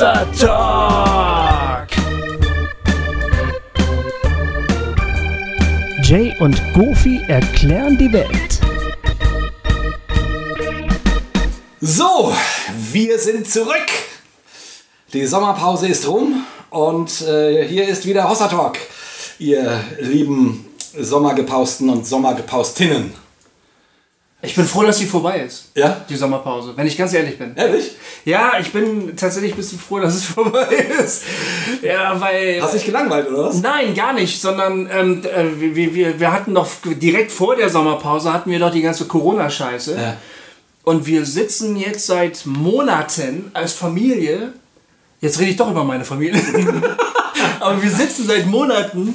Hossa Talk. Jay und Goofy erklären die Welt. So, wir sind zurück. Die Sommerpause ist rum und äh, hier ist wieder Hossa Talk, ihr lieben Sommergepausten und Sommergepaustinnen. Ich bin froh, dass sie vorbei ist. Ja? Die Sommerpause, wenn ich ganz ehrlich bin. Ehrlich? Ja, ich bin tatsächlich ein bisschen froh, dass es vorbei ist. Ja, weil. Hast du dich gelangweilt oder was? Nein, gar nicht, sondern ähm, äh, wir, wir, wir hatten doch direkt vor der Sommerpause hatten wir doch die ganze Corona-Scheiße. Ja. Und wir sitzen jetzt seit Monaten als Familie. Jetzt rede ich doch über meine Familie. Aber wir sitzen seit Monaten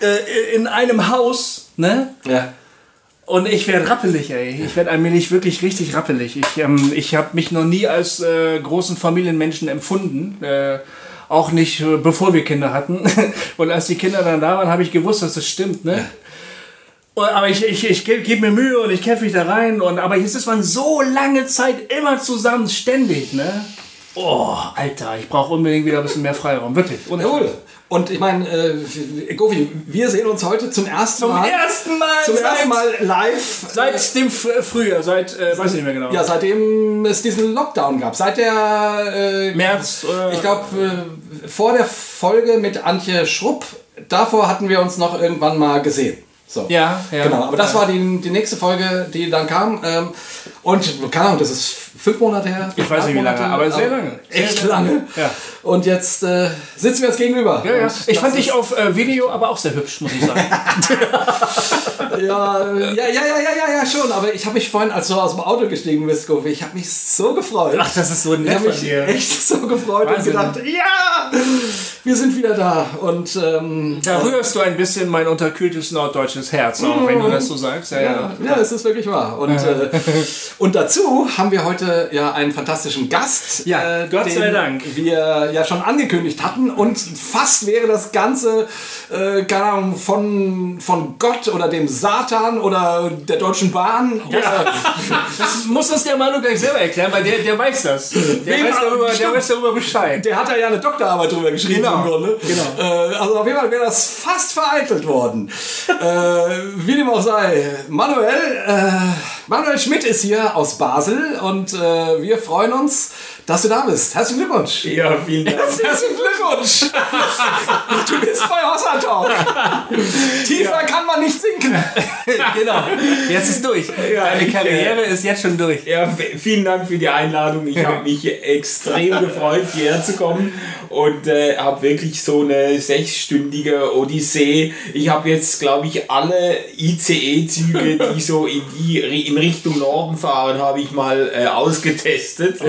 äh, in einem Haus, ne? Ja. Und ich werde rappelig, ey. Ich werde allmählich wirklich richtig rappelig. Ich, ähm, ich habe mich noch nie als äh, großen Familienmenschen empfunden. Äh, auch nicht, äh, bevor wir Kinder hatten. Und als die Kinder dann da waren, habe ich gewusst, dass das stimmt, ne? Und, aber ich, ich, ich gebe geb mir Mühe und ich kämpfe mich da rein. Und, aber jetzt ist man so lange Zeit immer zusammen, ständig, ne? Oh, Alter, ich brauche unbedingt wieder ein bisschen mehr Freiraum. Wirklich. Ohne Jawohl. Und ich meine, äh, Gofi, wir sehen uns heute zum ersten Zum Mal. ersten Mal Zum seit- ersten Mal live. Seit dem Fr Frühjahr, seit, äh, weiß ich nicht mehr genau. Ja, seitdem es diesen Lockdown gab. Seit der äh, März. Äh, Ich glaube, äh, vor der Folge mit Antje Schrupp, davor hatten wir uns noch irgendwann mal gesehen. So. Ja, ja. Genau, aber das war die, die nächste Folge, die dann kam. Ähm, und keine Ahnung, das ist fünf Monate her. Ich weiß nicht, wie lange, aber sehr lange. Echt lange. Ja. Und jetzt äh, sitzen wir uns gegenüber. Ja, ja. Ich fand dich auf äh, Video aber auch sehr hübsch, muss ich sagen. Ja, äh, ja, ja, ja, ja, ja, ja, schon. Aber ich habe mich vorhin, als du aus dem Auto gestiegen bist, Gofi, ich habe mich so gefreut. Ach, das ist so Ich nett habe von mich dir. echt so gefreut Wahnsinn. und gedacht, ja, wir sind wieder da. Und ähm, Da rührst du ein bisschen mein unterkühltes norddeutsches Herz, auch wenn du das so sagst. Ja, ja. ja, es ist wirklich wahr. Und, äh, und dazu haben wir heute ja einen fantastischen Gast. Ja, Gott sei Dank. Wir ja schon angekündigt hatten und fast wäre das Ganze, äh, keine Ahnung, von, von Gott oder dem Satan oder der Deutschen Bahn. Oder, Das muss uns der Manu gleich selber erklären, weil der, der weiß das. Der, Wem- weiß darüber, der weiß darüber Bescheid. der hat da ja eine Doktorarbeit drüber geschrieben Genau, Grunde. genau. Äh, also auf jeden Fall wäre das fast vereitelt worden. äh, wie dem auch sei. Manuel, äh, Manuel Schmidt ist hier aus Basel und äh, wir freuen uns, dass du da bist. Herzlichen Glückwunsch. Ja, vielen Dank. Herzlichen Glückwunsch. du bist bei Hossa Talk. Tiefer kann man nicht sinken. genau. Jetzt ist durch. Deine ich, Karriere ist jetzt schon durch. Ja, vielen Dank für die Einladung. Ich habe mich extrem gefreut, hierher zu kommen und äh, habe wirklich so eine sechsstündige Odyssee. Ich habe jetzt, glaube ich, alle ICE-Züge, die so in, die, in Richtung Norden fahren, habe ich mal äh, ausgetestet.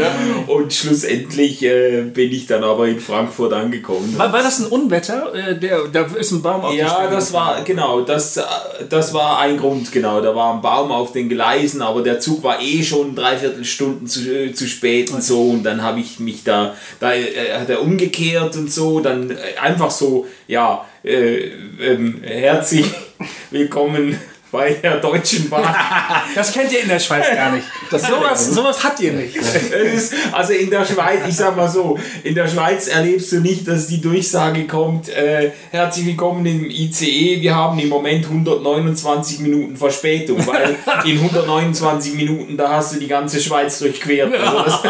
Und schlussendlich äh, bin ich dann aber in Frankfurt angekommen. War, war das ein Unwetter? Äh, der, da ist ein Baum auf Ja, das war, genau, das, äh, das war ein Grund, genau. Da war ein Baum auf den Gleisen, aber der Zug war eh schon dreiviertel Stunden zu, äh, zu spät und so. Und dann habe ich mich da, da äh, hat er umgekehrt und so. Dann äh, einfach so, ja, äh, ähm, herzlich willkommen bei der Deutschen Bahn. Das kennt ihr in der Schweiz gar nicht. sowas, sowas habt ihr nicht. Es ist, also in der Schweiz, ich sag mal so, in der Schweiz erlebst du nicht, dass die Durchsage kommt, äh, herzlich willkommen im ICE, wir haben im Moment 129 Minuten Verspätung, weil in 129 Minuten, da hast du die ganze Schweiz durchquert. Also das,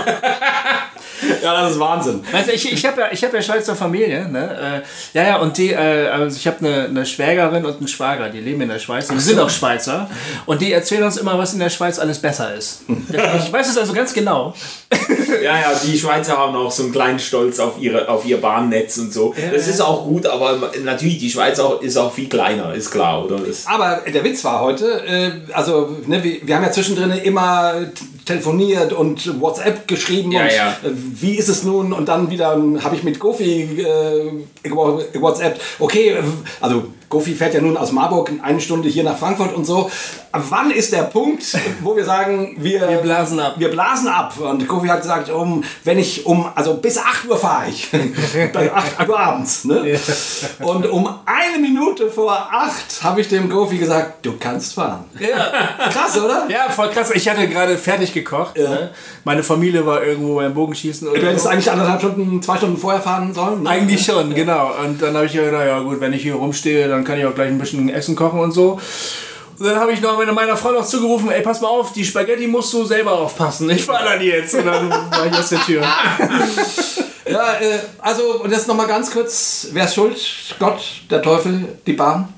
Ja, das ist Wahnsinn. Also ich, ich habe ja, ich hab ja Schweizer Familie, ne? Äh, ja, ja, und die, äh, also ich habe eine, eine Schwägerin und einen Schwager, die leben in der Schweiz, die sind auch Schweizer. Und die erzählen uns immer, was in der Schweiz alles besser ist. Ich weiß es also ganz genau. ja, ja, die Schweizer haben auch so einen kleinen Stolz auf, ihre, auf ihr Bahnnetz und so. Das ist auch gut, aber natürlich, die Schweiz auch, ist auch viel kleiner, ist klar, oder? Aber der Witz war heute, äh, also ne, wir, wir haben ja zwischendrin immer telefoniert und WhatsApp geschrieben Ja, und ja. äh, wie ist es nun und dann wieder habe ich mit Gofi äh, WhatsApp, okay, äh, also Gofi fährt ja nun aus Marburg eine Stunde hier nach Frankfurt und so. Wann ist der Punkt, wo wir sagen, wir, Wir blasen ab. Wir blasen ab. Und Gofi hat gesagt, um, wenn ich um, also bis 8 Uhr fahre ich. Dann 8 Uhr abends. Ne? Und um eine Minute vor 8 habe ich dem Gofi gesagt, du kannst fahren. Ja. Krass, oder? Ja, voll krass. Ich hatte gerade fertig gekocht. Ne? Meine Familie war irgendwo beim Bogenschießen. Oder Du hättest eigentlich anderthalb Stunden, zwei Stunden vorher fahren sollen. Ne? Eigentlich schon, genau. Und dann habe ich gedacht, ja gut, wenn ich hier rumstehe, dann kann ich auch gleich ein bisschen Essen kochen und so. Und dann habe ich noch meiner Frau noch zugerufen, ey, pass mal auf, die Spaghetti musst du selber aufpassen. Ich fahre dann jetzt. Und dann war ich aus der Tür. Ja, äh, also, und jetzt nochmal ganz kurz, wer ist schuld? Gott, der Teufel, die Bahn?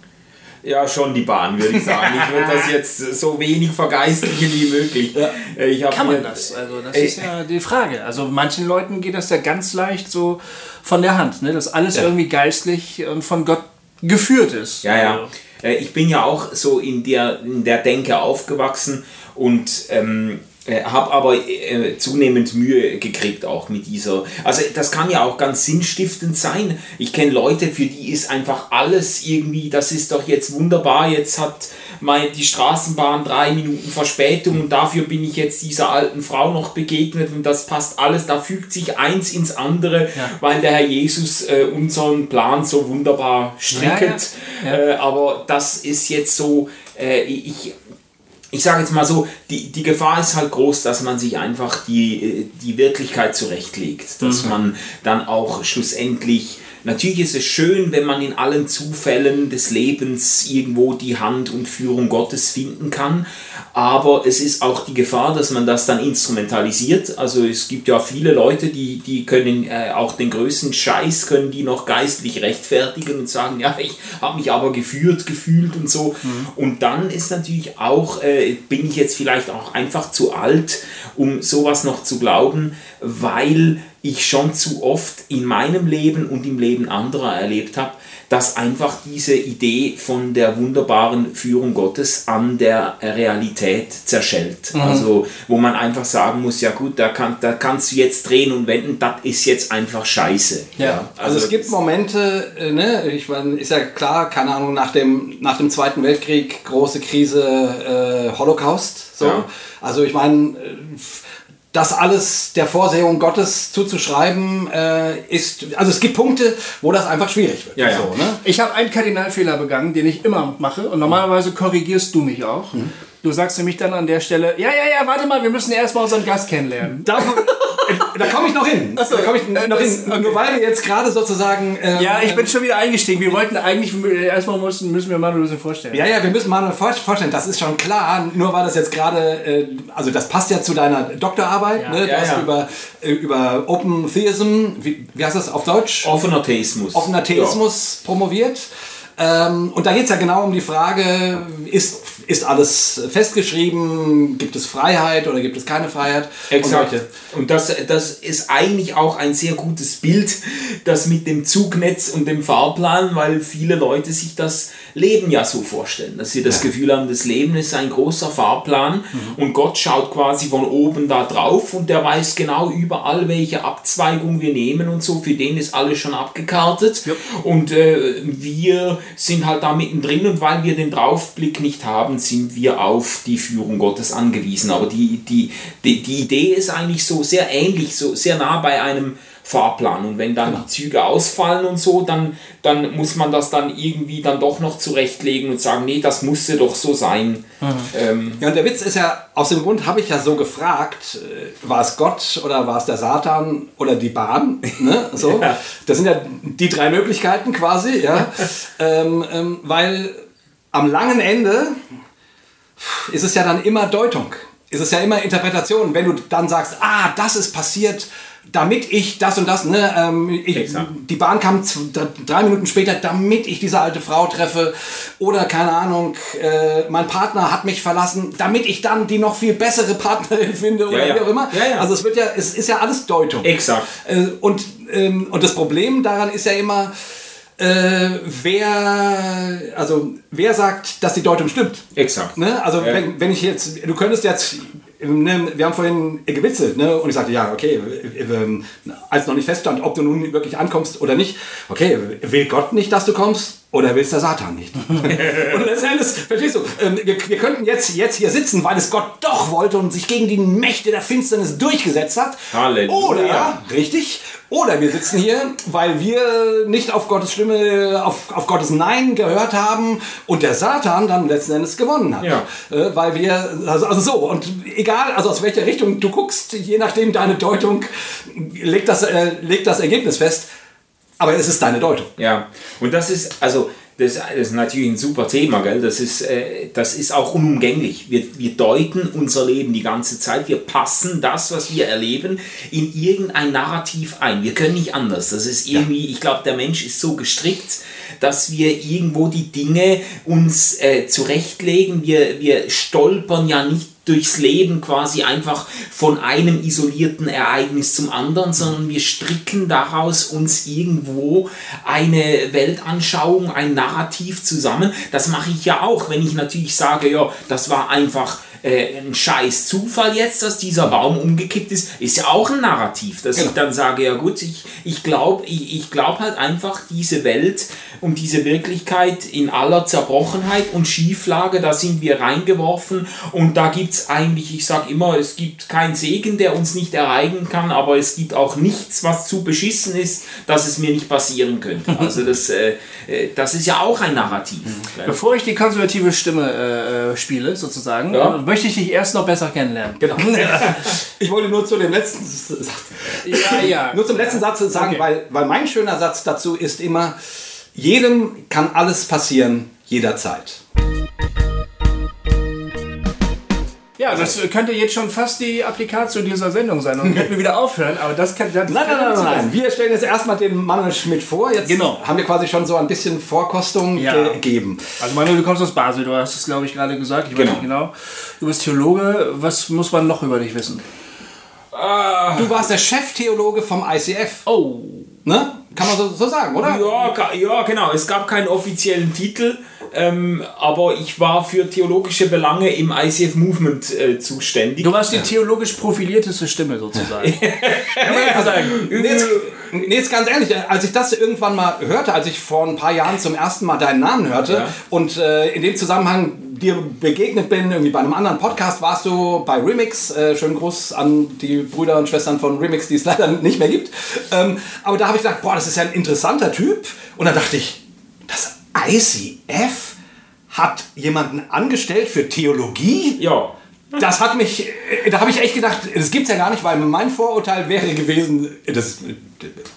Ja, schon die Bahn, würde ich sagen. Ich würde das jetzt so wenig vergeistlichen wie möglich. Äh, Ich hab Kann man mir- das? Also das Ey. ist ja die Frage. Also manchen Leuten geht das ja ganz leicht so von der Hand, ne? dass alles irgendwie geistlich und von Gott geführt ist. Ja, ja. Äh, Ich bin ja auch so in der, in der Denke aufgewachsen und ähm, habe aber äh, zunehmend Mühe gekriegt auch mit dieser. Also das kann ja auch ganz sinnstiftend sein. Ich kenne Leute, für die ist einfach alles irgendwie, das ist doch jetzt wunderbar, jetzt hat mein, die Straßenbahn drei Minuten Verspätung und dafür bin ich jetzt dieser alten Frau noch begegnet und das passt alles, da fügt sich eins ins andere, weil der Herr Jesus äh, unseren Plan so wunderbar stricket. Ja, ja. Äh, aber das ist jetzt so, äh, ich, ich sage jetzt mal so, die, die Gefahr ist halt groß, dass man sich einfach die, äh, die Wirklichkeit zurechtlegt. Dass man dann auch schlussendlich, natürlich ist es schön, wenn man in allen Zufällen des Lebens irgendwo die Hand und Führung Gottes finden kann. Aber es ist auch die Gefahr, dass man das dann instrumentalisiert. Also es gibt ja viele Leute, die, die können äh, auch den größten Scheiß, können die noch geistlich rechtfertigen und sagen, ja, ich habe mich aber geführt, gefühlt und so. Und dann ist natürlich auch, äh, bin ich jetzt vielleicht auch einfach zu alt, um sowas noch zu glauben, weil ich schon zu oft in meinem Leben und im Leben anderer erlebt habe, dass einfach diese Idee von der wunderbaren Führung Gottes an der Realität zerschellt. Also wo man einfach sagen muss, ja gut, da, kann, da kannst du jetzt drehen und wenden, das ist jetzt einfach scheiße. Ja, Also, es gibt Momente, äh, ne, ich meine, ist ja klar, keine Ahnung, nach dem, nach dem Zweiten Weltkrieg, große Krise, äh, Holocaust. So. Ja. Also ich meine, äh, das alles der Vorsehung Gottes zuzuschreiben, äh, ist, also es gibt Punkte, wo das einfach schwierig wird. Ja, ja. So, ne? Ich habe einen Kardinalfehler begangen, den ich immer mache und normalerweise korrigierst du mich auch. Du sagst nämlich dann an der Stelle, ja, ja, ja, warte mal, wir müssen erstmal unseren Gast kennenlernen. Da, da komme ich noch hin. Ach so, da komme ich äh, noch das- hin. Nur weil wir jetzt gerade sozusagen. ähm, Ja, ich bin schon wieder eingestiegen. Wir wollten eigentlich, erstmal müssen, müssen wir mal ein bisschen vorstellen. Ja, ja, wir müssen mal vor- vorstellen, das ist schon klar, nur weil das jetzt gerade, äh, also das passt ja zu deiner Doktorarbeit, Ja. ne? du Ja, hast ja. über, äh, über Open Theism, wie, wie heißt das auf Deutsch? Offener Theismus. Offener Theismus promoviert. Ähm, und da geht es ja genau um die Frage, ist, ist alles festgeschrieben, gibt es Freiheit oder gibt es keine Freiheit? Exakt. Und Und das, das ist eigentlich auch ein sehr gutes Bild, das mit dem Zugnetz und dem Fahrplan, weil viele Leute sich das Leben ja so vorstellen, dass sie das Gefühl haben, das Leben ist ein großer Fahrplan und Gott schaut quasi von oben da drauf und der weiß genau überall, welche Abzweigung wir nehmen und so. Für den ist alles schon abgekartet und äh, wir sind halt da mittendrin und weil wir den Draufblick nicht haben, sind wir auf die Führung Gottes angewiesen. Aber die, die, die, die Idee ist eigentlich so sehr ähnlich, so sehr nah bei einem Fahrplan. Und wenn dann die Züge ausfallen und so, dann, dann muss man das dann irgendwie dann doch noch zurechtlegen und sagen, nee, das musste doch so sein. Ähm, Ja, und der Witz ist ja, aus dem Grund habe ich ja so gefragt, äh, war es Gott oder war es der Satan oder die Bahn? Ne? So. Ja. Das sind ja die drei Möglichkeiten quasi, ja. ähm, ähm, weil am langen Ende ist es ja dann immer Deutung. Ist es ja immer Interpretation. Wenn du dann sagst, ah, das ist passiert, damit ich das und das, ne, ähm, ich, die Bahn kam drei Minuten später, damit ich diese alte Frau treffe. Oder keine Ahnung, äh, mein Partner hat mich verlassen, damit ich dann die noch viel bessere Partnerin finde oder Ja, ja. wie auch immer. Ja. Also es wird ja, es ist ja alles Deutung. Exakt. Äh, und, ähm, und das Problem daran ist ja immer, äh, wer, also wer sagt, dass die Deutung stimmt? exakt. Ne? Also wenn, wenn ich jetzt, du könntest jetzt, ne, wir haben vorhin gewitzelt, ne? und ich sagte, ja, okay, als noch nicht feststand, ob du nun wirklich ankommst oder nicht, okay, will Gott nicht, dass du kommst? Oder will es der Satan nicht? und letztendlich, verstehst du, ähm, wir, wir könnten jetzt, jetzt hier sitzen, weil es Gott doch wollte und sich gegen die Mächte der Finsternis durchgesetzt hat. Halleluja. Oder, richtig, oder wir sitzen hier, weil wir nicht auf Gottes Stimme, auf, auf Gottes Nein gehört haben und der Satan dann letzten Endes gewonnen hat. Ja. Äh, weil wir, also, also so, und egal, also aus welcher Richtung du guckst, je nachdem deine Deutung, legt das, äh, legt das Ergebnis fest. Aber es ist deine Deutung. Ja, und das ist, also, das, das ist natürlich ein super Thema, gell? Das, ist, äh, das ist auch unumgänglich. Wir, wir deuten unser Leben die ganze Zeit. Wir passen das, was wir erleben, in irgendein Narrativ ein. Wir können nicht anders. Das ist irgendwie, ich glaube, der Mensch ist so gestrickt, dass wir irgendwo die Dinge uns äh, zurechtlegen. Wir, wir stolpern ja nicht durchs Leben quasi einfach von einem isolierten Ereignis zum anderen, sondern wir stricken daraus uns irgendwo eine Weltanschauung, ein Narrativ zusammen. Das mache ich ja auch, wenn ich natürlich sage, ja, das war einfach äh, ein scheiß Zufall jetzt, dass dieser Baum umgekippt ist, ist ja auch ein Narrativ, dass Genau. ich dann sage, ja gut, ich, ich glaube ich, ich glaub halt einfach diese Welt und diese Wirklichkeit in aller Zerbrochenheit und Schieflage, da sind wir reingeworfen und da gibt es eigentlich, ich sage immer, es gibt keinen Segen, der uns nicht ereigen kann, aber es gibt auch nichts, was zu beschissen ist, dass es mir nicht passieren könnte. Also das, äh, äh, das ist ja auch ein Narrativ. Bevor ich die konservative Stimme äh, äh, spiele, sozusagen, Ja. Möchte ich dich erst noch besser kennenlernen. Genau. Ich wollte nur zu dem letzten Satz, Ja, ja. nur zum letzten Satz sagen, Okay. weil, weil mein schöner Satz dazu ist immer, jedem kann alles passieren, jederzeit. Ja, das könnte jetzt schon fast die Applikation dieser Sendung sein. Und könnten wir wieder aufhören, aber das kann. Das Nein, kann nein, nein, sein. nein. Wir stellen jetzt erstmal den Manuel Schmidt vor. Jetzt Genau. haben wir quasi schon so ein bisschen Vorkostung Ja. gegeben. Also Manuel, du kommst aus Basel, du hast es, glaube ich, gerade gesagt. Ich weiß Genau. nicht genau. Du bist Theologe. Was muss man noch über dich wissen? Du warst der Cheftheologe vom ICF. Oh. Ne? Kann man so, so sagen, oder? Ja, ja, genau. Es gab keinen offiziellen Titel, ähm, aber ich war für theologische Belange im ICF Movement äh, zuständig. Du warst die theologisch profilierteste Stimme sozusagen. Nee, jetzt, nee, jetzt ganz ehrlich, als ich das irgendwann mal hörte, als ich vor ein paar Jahren zum ersten Mal deinen Namen hörte Ja. und äh, in dem Zusammenhang dir begegnet bin, irgendwie bei einem anderen Podcast, warst du bei Remix. Äh, schönen Gruß an die Brüder und Schwestern von Remix, die es leider nicht mehr gibt. Ähm, aber da habe ich gedacht, boah, das ist ja ein interessanter Typ. Und dann dachte ich, das ICF hat jemanden angestellt für Theologie? Ja. Das hat mich, äh, da habe ich echt gedacht, das gibt's ja gar nicht, weil mein Vorurteil wäre gewesen, das,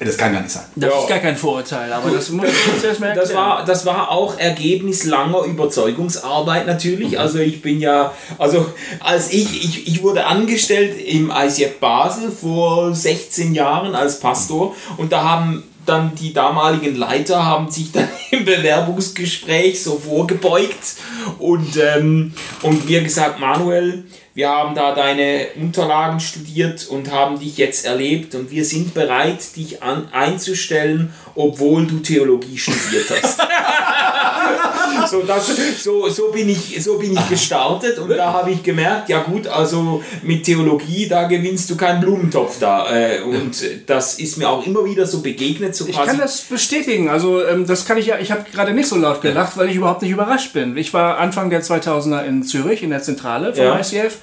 das kann gar nicht sein. Das Ja. ist gar kein Vorurteil, aber das muss ich jetzt erstmal Das war, das war auch Ergebnis langer Überzeugungsarbeit natürlich. Also ich bin ja, also als ich, ich, ich wurde angestellt im ICF Basel vor 16 Jahren als Pastor und da haben dann die damaligen Leiter haben sich dann im Bewerbungsgespräch so vorgebeugt und, ähm, und mir gesagt, Manuel, wir haben da deine Unterlagen studiert und haben dich jetzt erlebt und wir sind bereit, dich an, einzustellen, obwohl du Theologie studiert hast. so, das, so, so, bin ich, so bin ich gestartet und da habe ich gemerkt, ja gut, also mit Theologie, da gewinnst du keinen Blumentopf da. Äh, und das ist mir auch immer wieder so begegnet. So Ich kann das bestätigen. Also ähm, das kann ich ja. Ich habe gerade nicht so laut gelacht, weil ich überhaupt nicht überrascht bin. Ich war Anfang der 2000er in Zürich in der Zentrale vom Ja. ICF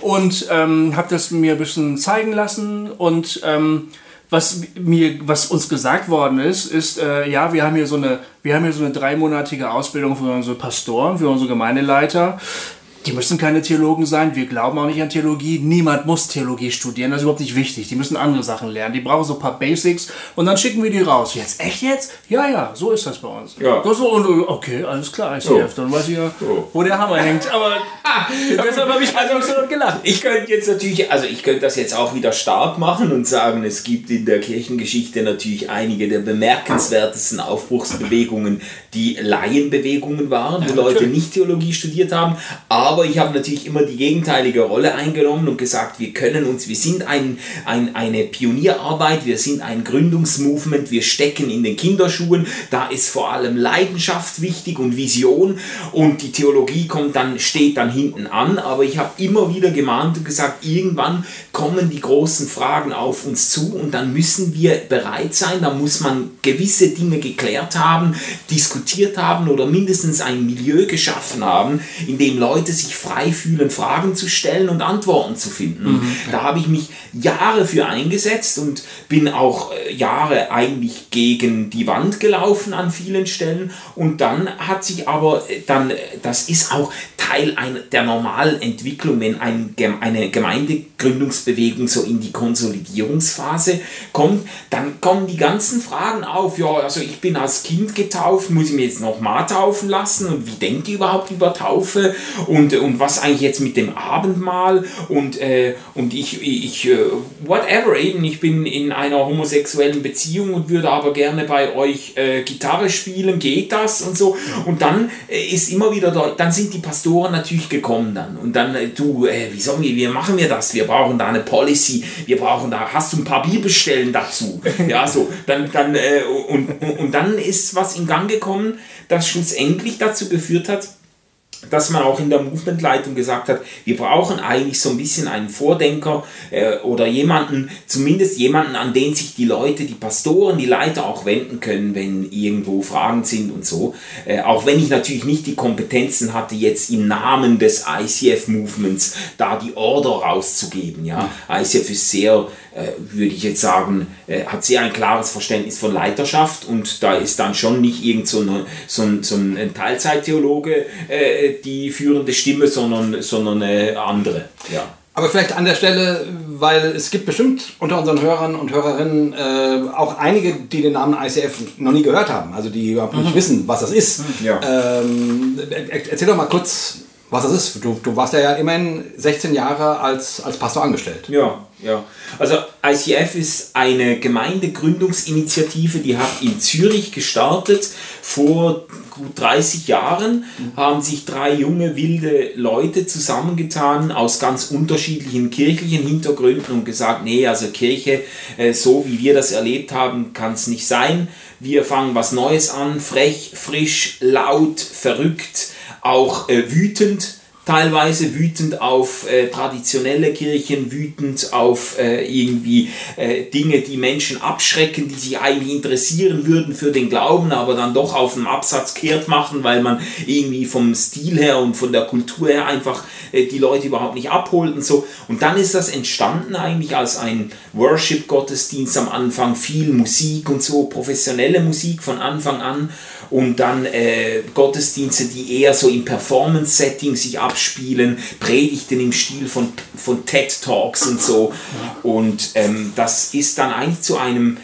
und ähm, habe das mir ein bisschen zeigen lassen und ähm, was mir, was uns gesagt worden ist, ist, äh, ja, wir haben hier so eine, wir haben hier so eine dreimonatige Ausbildung für unsere Pastoren, für unsere Gemeindeleiter. Die müssen keine Theologen sein, wir glauben auch nicht an Theologie. Niemand muss Theologie studieren, das ist überhaupt nicht wichtig. Die müssen andere Sachen lernen, die brauchen so ein paar Basics und dann schicken wir die raus. Jetzt, echt jetzt? Ja, ja, so ist das bei uns. Ja. So, so, und, okay, alles klar, ICF, So. dann weiß ich ja, So. wo der Hammer hängt. Aber deshalb habe ich also nicht so gelacht. Ich könnte jetzt natürlich, also ich könnte das jetzt auch wieder stark machen und sagen, es gibt in der Kirchengeschichte natürlich einige der bemerkenswertesten Aufbruchsbewegungen, die Laienbewegungen waren, wo Leute nicht Theologie studiert haben, aber Aber ich habe natürlich immer die gegenteilige Rolle eingenommen und gesagt, wir können uns, wir sind ein, ein, eine Pionierarbeit, wir sind ein Gründungsmovement, wir stecken in den Kinderschuhen, da ist vor allem Leidenschaft wichtig und Vision. Und die Theologie kommt dann, steht dann hinten an, aber ich habe immer wieder gemahnt und gesagt, irgendwann kommen die großen Fragen auf uns zu und dann müssen wir bereit sein, da muss man gewisse Dinge geklärt haben, diskutiert haben oder mindestens ein Milieu geschaffen haben, in dem Leute sich frei fühlen, Fragen zu stellen und Antworten zu finden. Mhm. Da habe ich mich Jahre für eingesetzt und bin auch äh, Jahre eigentlich gegen die Wand gelaufen an vielen Stellen und dann hat sich aber äh, dann, äh, das ist auch Teil der normalen Entwicklung, wenn ein, eine Gemeindegründungsbewegung so in die Konsolidierungsphase kommt, dann kommen die ganzen Fragen auf. Ja, also ich bin als Kind getauft, muss ich mir jetzt noch mal taufen lassen und wie denkt ihr überhaupt über Taufe und, und was eigentlich jetzt mit dem Abendmahl und, äh, und ich, ich äh, whatever eben, ich bin in einer homosexuellen Beziehung und würde aber gerne bei euch äh, Gitarre spielen, geht das und so und dann äh, ist immer wieder, da, dann sind die Pastoren natürlich gekommen dann und dann, äh, du, äh, wie sollen wir, wie machen wir das? Wir brauchen da eine Policy, wir brauchen da, hast du ein paar Bibelstellen dazu? Ja, so, dann, dann, und, und, und dann ist was in Gang gekommen, das schlussendlich dazu geführt hat, dass man auch in der Movementleitung gesagt hat, wir brauchen eigentlich so ein bisschen einen Vordenker äh, oder jemanden, zumindest jemanden, an den sich die Leute, die Pastoren, die Leiter auch wenden können, wenn irgendwo Fragen sind und so. Äh, auch wenn ich natürlich nicht die Kompetenzen hatte, jetzt im Namen des ICF-Movements da die Order rauszugeben. Ja? ICF ist sehr würde ich jetzt sagen, äh, hat sehr ein klares Verständnis von Leiterschaft und da ist dann schon nicht irgend so, eine, so, ein, so ein Teilzeittheologe äh, die führende Stimme, sondern, sondern eine andere. Ja. Aber vielleicht an der Stelle, weil es gibt bestimmt unter unseren Hörern und Hörerinnen äh, auch einige, die den Namen ICF noch nie gehört haben, also die überhaupt nicht mhm. wissen, was das ist. Ja. Ähm, erzähl doch mal kurz, was das ist. Du, du warst ja immerhin 16 Jahre als, als Pastor angestellt. Ja, ja. Also ICF ist eine Gemeindegründungsinitiative, die hat in Zürich gestartet. Vor gut 30 Jahren haben sich drei junge, wilde Leute zusammengetan aus ganz unterschiedlichen kirchlichen Hintergründen und gesagt, nee, also Kirche, äh, so wie wir das erlebt haben, kann es nicht sein. Wir fangen was Neues an, frech, frisch, laut, verrückt, auch äh, wütend teilweise wütend auf äh, traditionelle Kirchen, wütend auf äh, irgendwie äh, Dinge, die Menschen abschrecken, die sich eigentlich interessieren würden für den Glauben, aber dann doch auf dem Absatz kehrt machen, weil man irgendwie vom Stil her und von der Kultur her einfach äh, die Leute überhaupt nicht abholt und so. Und dann ist das entstanden eigentlich als ein Worship-Gottesdienst am Anfang, viel Musik und so, professionelle Musik von Anfang an und dann äh, Gottesdienste, die eher so im Performance-Setting sich abspielen, Predigten im Stil von, von TED-Talks und so. Und ähm, das ist dann eigentlich zu einem,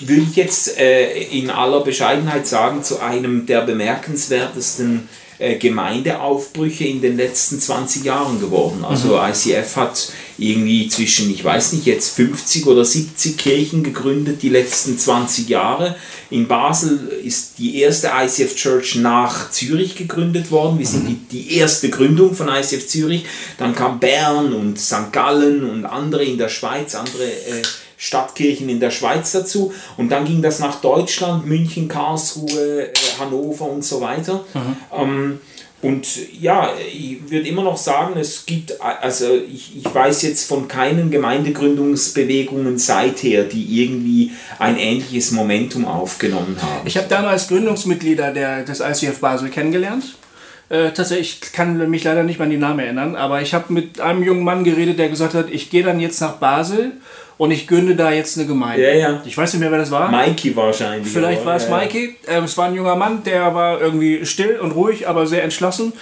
würde ich jetzt äh, in aller Bescheidenheit sagen, zu einem der bemerkenswertesten äh, Gemeindeaufbrüche in den letzten 20 Jahren geworden. Also mhm. ICF hat irgendwie zwischen, ich weiß nicht, jetzt 50 oder 70 Kirchen gegründet die letzten 20 Jahre. In Basel ist die erste ICF Church nach Zürich gegründet worden. Wir sind mhm. die, die erste Gründung von ICF Zürich. Dann kam Bern und St. Gallen und andere in der Schweiz, andere äh, Stadtkirchen in der Schweiz dazu. Und dann ging das nach Deutschland, München, Karlsruhe, äh, Hannover und so weiter. Mhm. Ähm, und ja, ich würde immer noch sagen, es gibt, also ich, ich weiß jetzt von keinen Gemeindegründungsbewegungen seither, die irgendwie ein ähnliches Momentum aufgenommen haben. Ich habe damals Gründungsmitglieder der, des ICF Basel kennengelernt. Äh, tatsächlich, ich kann mich leider nicht mehr an die Namen erinnern, aber ich habe mit einem jungen Mann geredet, der gesagt hat, ich gehe dann jetzt nach Basel und ich gründe da jetzt eine Gemeinde. Ja, ja. Ich weiß nicht mehr, wer das war. Mikey wahrscheinlich. Vielleicht war es ja, Mikey. Ähm, es war ein junger Mann, der war irgendwie still und ruhig, aber sehr entschlossen.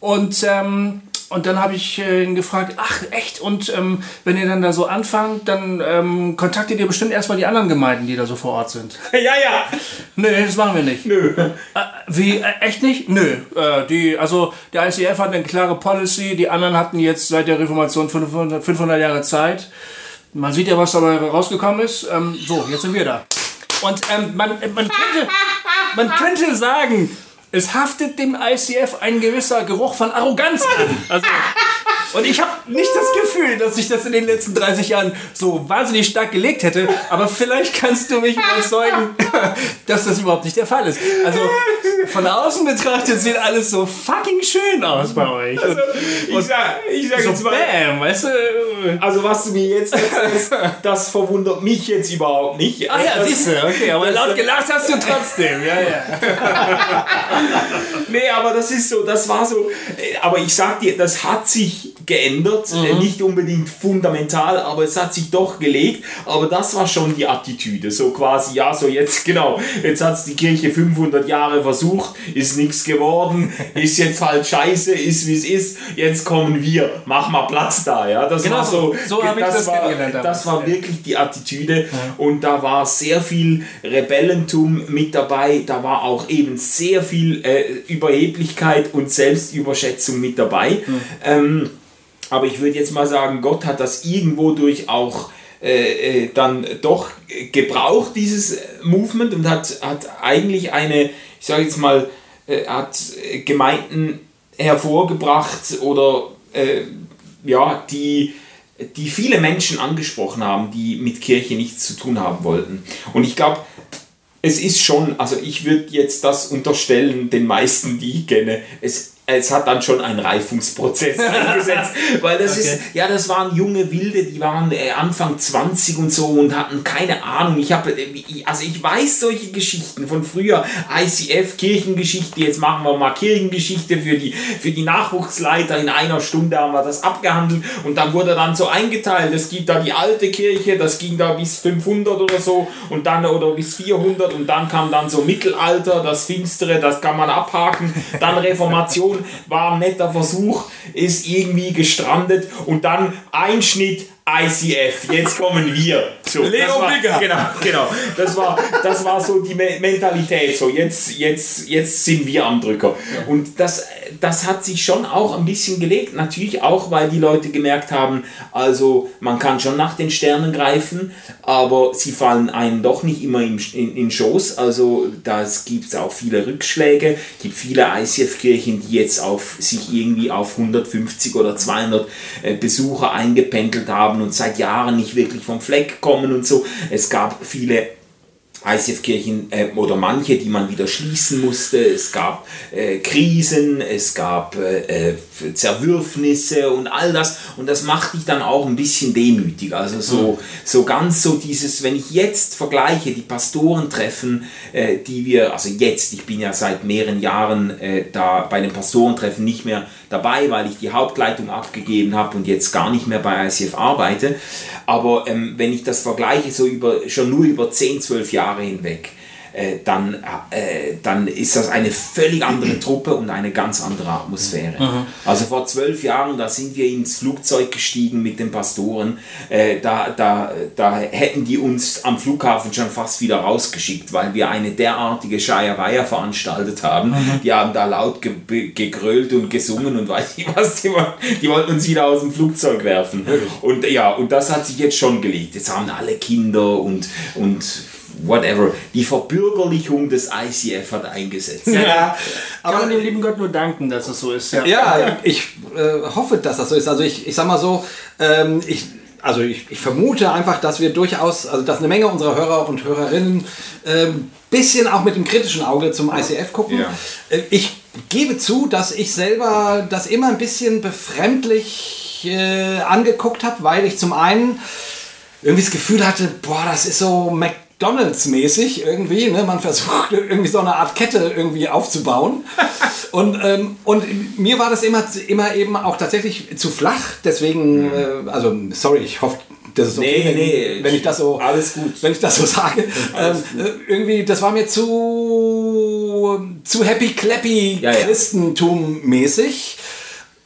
Und, ähm, und dann habe ich äh, ihn gefragt, ach echt, und ähm, wenn ihr dann da so anfangt, dann ähm, kontaktiert ihr bestimmt erstmal die anderen Gemeinden, die da so vor Ort sind. ja, ja. Nö, das machen wir nicht. Nö. Äh, wie, äh, echt nicht? Nö. Äh, die, also der ICF hat eine klare Policy, die anderen hatten jetzt seit der Reformation 500, 500 Jahre Zeit. Man sieht ja, was dabei rausgekommen ist. Ähm, so, jetzt sind wir da. Und ähm, man, man, könnte, man könnte sagen, es haftet dem ICF ein gewisser Geruch von Arroganz an. Also, und ich habe nicht das Gefühl, dass sich das in den letzten 30 Jahren so wahnsinnig stark gelegt hätte, aber vielleicht kannst du mich überzeugen, dass das überhaupt nicht der Fall ist. Also von außen betrachtet sieht alles so fucking schön aus bei euch. Also, ich sag, ich sag so jetzt mal, bam, weißt du? also was du mir jetzt erzählst, das verwundert mich jetzt überhaupt nicht. Ah ja, Das- siehst du, okay, aber laut gelacht hast du trotzdem, ja, ja. Nee, aber das ist so, das war so, aber ich sag dir, das hat sich geändert, Mhm. äh, nicht unbedingt fundamental, aber es hat sich doch gelegt, aber das war schon die Attitüde, so quasi, ja, so jetzt, genau, jetzt hat die Kirche 500 Jahre versucht, ist nichts geworden, ist jetzt halt scheiße, ist wie es ist, jetzt kommen wir, mach mal Platz da, ja, das Genau war so, so. So hab ich das war, kennengelernt damals, das war wirklich die Attitüde. Und da war sehr viel Rebellentum mit dabei, da war auch eben sehr viel äh, Überheblichkeit und Selbstüberschätzung mit dabei. Ähm, aber ich würde jetzt mal sagen, Gott hat das irgendwo durch auch äh, äh, dann doch gebraucht, dieses Movement, und hat, hat eigentlich eine, ich sage jetzt mal, äh, hat Gemeinden hervorgebracht oder äh, ja, die, die viele Menschen angesprochen haben, die mit Kirche nichts zu tun haben wollten. Und ich glaube, es ist schon, also ich würde jetzt das unterstellen, den meisten, die ich kenne, es, es hat dann schon einen Reifungsprozess eingesetzt, weil das ist, ja, das waren junge Wilde, die waren äh, Anfang 20 und so und hatten keine Ahnung. Ich habe, also ich weiß solche Geschichten von früher, ICF, Kirchengeschichte, jetzt machen wir mal Kirchengeschichte für die, für die Nachwuchsleiter, in einer Stunde haben wir das abgehandelt und dann wurde dann so eingeteilt, es gibt da die alte Kirche, das ging da bis 500 oder so und dann, oder bis 400 und dann kam dann so Mittelalter, das Finstere, das kann man abhaken, dann Reformation war ein netter Versuch, ist irgendwie gestrandet und dann Einschnitt ICF, jetzt kommen wir. So, Leo Bigger. Genau, genau. Das war, das war so die Me Mentalität. So, jetzt, jetzt, jetzt sind wir am Drücker. Und das, das hat sich schon auch ein bisschen gelegt. Natürlich auch, weil die Leute gemerkt haben, also man kann schon nach den Sternen greifen, aber sie fallen einem doch nicht immer in, in, in Schoß. Also da gibt es auch viele Rückschläge. Es gibt viele ICF-Kirchen, die jetzt auf, sich irgendwie auf 150 oder 200 äh, Besucher eingependelt haben und seit Jahren nicht wirklich vom Fleck kommen und so. Es gab viele ICF-Kirchen äh, oder manche, die man wieder schließen musste. Es gab äh, Krisen, es gab äh, äh, Zerwürfnisse und all das. Und das macht dich dann auch ein bisschen demütig. Also so, so ganz so dieses, wenn ich jetzt vergleiche, die Pastorentreffen, äh, die wir, also jetzt, ich bin ja seit mehreren Jahren äh, da bei den Pastorentreffen nicht mehr dabei, weil ich die Hauptleitung abgegeben habe und jetzt gar nicht mehr bei ICF arbeite. Aber ähm, wenn ich das vergleiche, so über, schon nur über 10, 12 Jahre hinweg, äh, dann, äh, dann ist das eine völlig andere Truppe und eine ganz andere Atmosphäre. Also vor zwölf Jahren, da sind wir ins Flugzeug gestiegen mit den Pastoren, äh, da, da, da hätten die uns am Flughafen schon fast wieder rausgeschickt, weil wir eine derartige Scheierweier veranstaltet haben. Die haben da laut ge gegrölt und gesungen und weiß ich was, die, die wollten uns wieder aus dem Flugzeug werfen. Und ja, und das hat sich jetzt schon gelegt. Jetzt haben alle Kinder und, und whatever. Die Verbürgerlichung des ICF hat eingesetzt. Ja, Kann man aber dem lieben Gott nur danken, dass es so ist. Ja. ja, ich äh, hoffe, dass das so ist. Also ich, ich sag mal so, ähm, ich, also ich, ich vermute einfach, dass wir durchaus, also dass eine Menge unserer Hörer und Hörerinnen ähm, bisschen auch mit dem kritischen Auge zum ICF gucken. Ja. Äh, ich gebe zu, dass ich selber das immer ein bisschen befremdlich äh, angeguckt habe, weil ich zum einen irgendwie das Gefühl hatte, boah, das ist so McDonalds-mäßig irgendwie. Ne? Man versucht irgendwie so eine Art Kette irgendwie aufzubauen. und, ähm, und mir war das immer, immer eben auch tatsächlich zu flach. Deswegen, äh, also sorry, ich hoffe, das ist okay, Nee, wenn, nee, wenn ich das so, alles gut. wenn ich das so sage. Ähm, äh, irgendwie, das war mir zu, zu happy clappy Ja, ja. Christentum mäßig.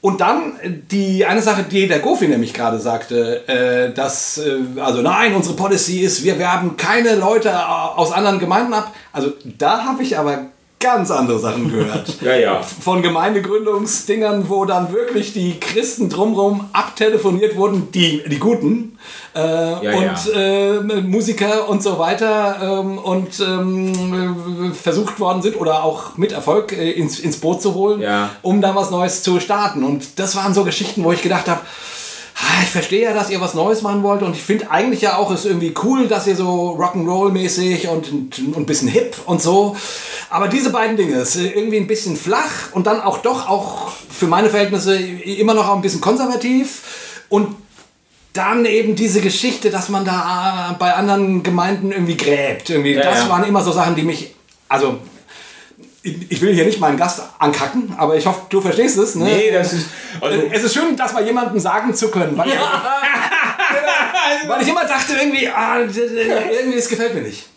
Und dann äh, die eine Sache, die der Gofi nämlich gerade sagte, äh, dass, äh, also nein, unsere Policy ist, wir werben keine Leute äh, aus anderen Gemeinden ab. Also da habe ich aber ganz andere Sachen gehört. Ja, ja. Von Gemeindegründungsdingern, wo dann wirklich die Christen drumherum abtelefoniert wurden, die, die Guten, äh, und Äh, Musiker und so weiter ähm, und ähm, versucht worden sind oder auch mit Erfolg äh, ins, ins Boot zu holen, Ja. um da was Neues zu starten. Und das waren so Geschichten, wo ich gedacht habe, ich verstehe ja, dass ihr was Neues machen wollt und ich finde eigentlich ja auch, ist irgendwie cool, dass ihr so Rock'n'Roll-mäßig und, ein bisschen hip und so. Aber diese beiden Dinge, ist irgendwie ein bisschen flach und dann auch doch auch für meine Verhältnisse immer noch auch ein bisschen konservativ und dann eben diese Geschichte, dass man da äh, bei anderen Gemeinden irgendwie gräbt. Irgendwie, das ja. waren immer so Sachen, die mich, also ich will hier nicht meinen Gast ankacken, aber ich hoffe, du verstehst es. Ne? Nee, das ist. Also, es ist schön, das mal jemandem sagen zu können, weil, ich, weil ich immer dachte irgendwie, ah, irgendwie es gefällt mir nicht.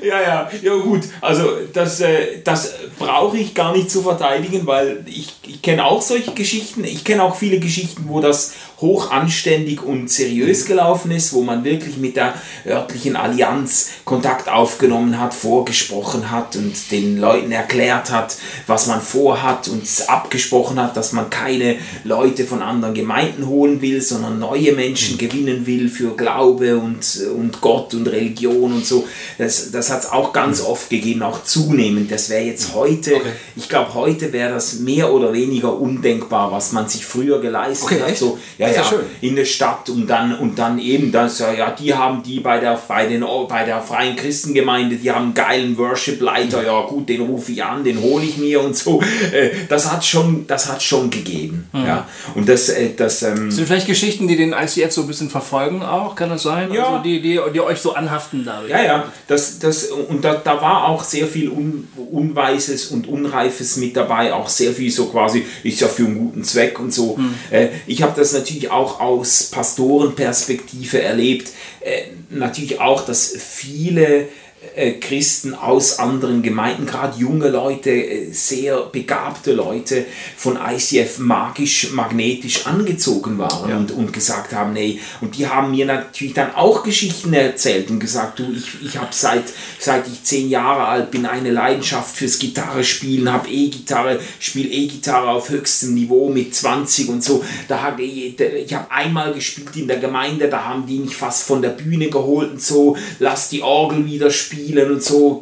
Ja, ja, ja gut. Also das, äh, das brauche ich gar nicht zu verteidigen, weil ich, ich kenne auch solche Geschichten. Ich kenne auch viele Geschichten, wo das hoch anständig und seriös gelaufen ist, wo man wirklich mit der örtlichen Allianz Kontakt aufgenommen hat, vorgesprochen hat und den Leuten erklärt hat, was man vorhat und abgesprochen hat, dass man keine Leute von anderen Gemeinden holen will, sondern neue Menschen gewinnen will für Glaube und, und Gott und Religion und so. Das, das hat es auch ganz oft gegeben, auch zunehmend. Das wäre jetzt heute, Okay. ich glaube, heute wäre das mehr oder weniger undenkbar, was man sich früher geleistet Okay, hat. So, ja, ja, ja schön. in der Stadt und dann, und dann eben das, ja, die haben die bei der, bei, den, bei der Freien Christengemeinde, die haben einen geilen Worship-Leiter, ja gut, den rufe ich an, den hole ich mir und so. Äh, Das hat schon, das hat schon gegeben. Ja. Und das, äh, das ähm, Sind vielleicht Geschichten, die den ICF so ein bisschen verfolgen auch, kann das sein? Ja. Also die, die, die euch so anhaften dadurch. Ja, ja, das, das, und da, da war auch sehr viel Un, Unweises und Unreifes mit dabei, auch sehr viel so quasi, ist ja für einen guten Zweck und so. Äh, ich habe das natürlich auch aus Pastorenperspektive erlebt, äh, natürlich auch, dass viele Christen aus anderen Gemeinden, gerade junge Leute, äh, sehr begabte Leute von ICF magisch, magnetisch angezogen waren und, und gesagt haben, nee, und die haben mir natürlich dann auch Geschichten erzählt und gesagt, du, ich, ich habe seit, seit ich zehn Jahre alt bin eine Leidenschaft fürs Gitarre spielen, habe E-Gitarre, spiele E-Gitarre auf höchstem Niveau mit 20 und so. Da hab ich, ich habe einmal gespielt in der Gemeinde, da haben die mich fast von der Bühne geholt und so, lass die Orgel wieder spielen und so,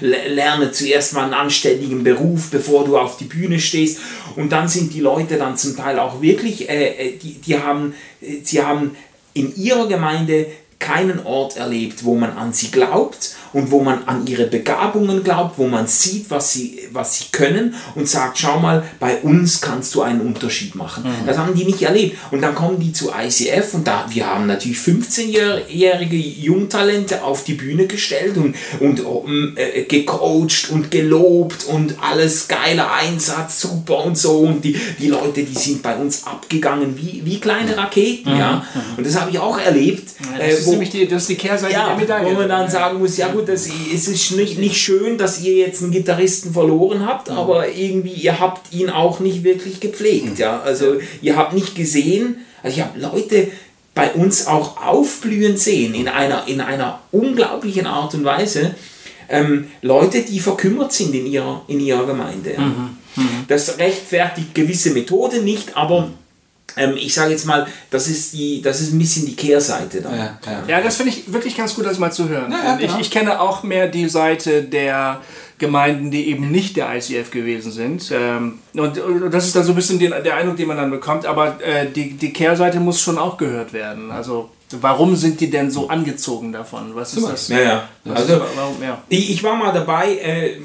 lerne zuerst mal einen anständigen Beruf, bevor du auf die Bühne stehst. Und dann sind die Leute dann zum Teil auch wirklich, äh, äh, die, die haben, äh, sie haben in ihrer Gemeinde keinen Ort erlebt, wo man an sie glaubt und wo man an ihre Begabungen glaubt, wo man sieht, was sie, was sie können und sagt, schau mal, bei uns kannst du einen Unterschied machen. Das haben die nicht erlebt. Und dann kommen die zu ICF und da, wir haben natürlich 15-jährige Jungtalente auf die Bühne gestellt und, und ähm, äh, gecoacht und gelobt und alles geiler Einsatz, super und so. Und die, die Leute, die sind bei uns abgegangen wie, wie kleine Raketen, ja. Und das habe ich auch erlebt. Das äh, ist wo- nämlich die, das ist die Kehrseite ja, der Medaille. wo man dann sagen muss, ja gut, das, es ist nicht, nicht schön, dass ihr jetzt einen Gitarristen verloren habt, aber irgendwie, ihr habt ihn auch nicht wirklich gepflegt. Ja? Also ihr habt nicht gesehen, also ich habe Leute bei uns auch aufblühen sehen in einer, in einer unglaublichen Art und Weise. Ähm, Leute, die verkümmert sind in ihrer, in ihrer Gemeinde. Ja. Das rechtfertigt gewisse Methoden nicht, aber ähm, ich sage jetzt mal, das ist, die, das ist ein bisschen die Kehrseite. Da. Ja, ja. Ja, das finde ich wirklich ganz gut, das mal zu hören. Ja, genau. ich, ich kenne auch mehr die Seite der Gemeinden, die eben nicht der ICF gewesen sind. Ähm, Und, und das ist dann so ein bisschen den, der Eindruck, den man dann bekommt. Aber äh, die, die Kehrseite muss schon auch gehört werden. Also warum sind die denn so angezogen davon? Was ist das? Ja, ja. Was Also, warum, ja. ich war mal dabei, äh,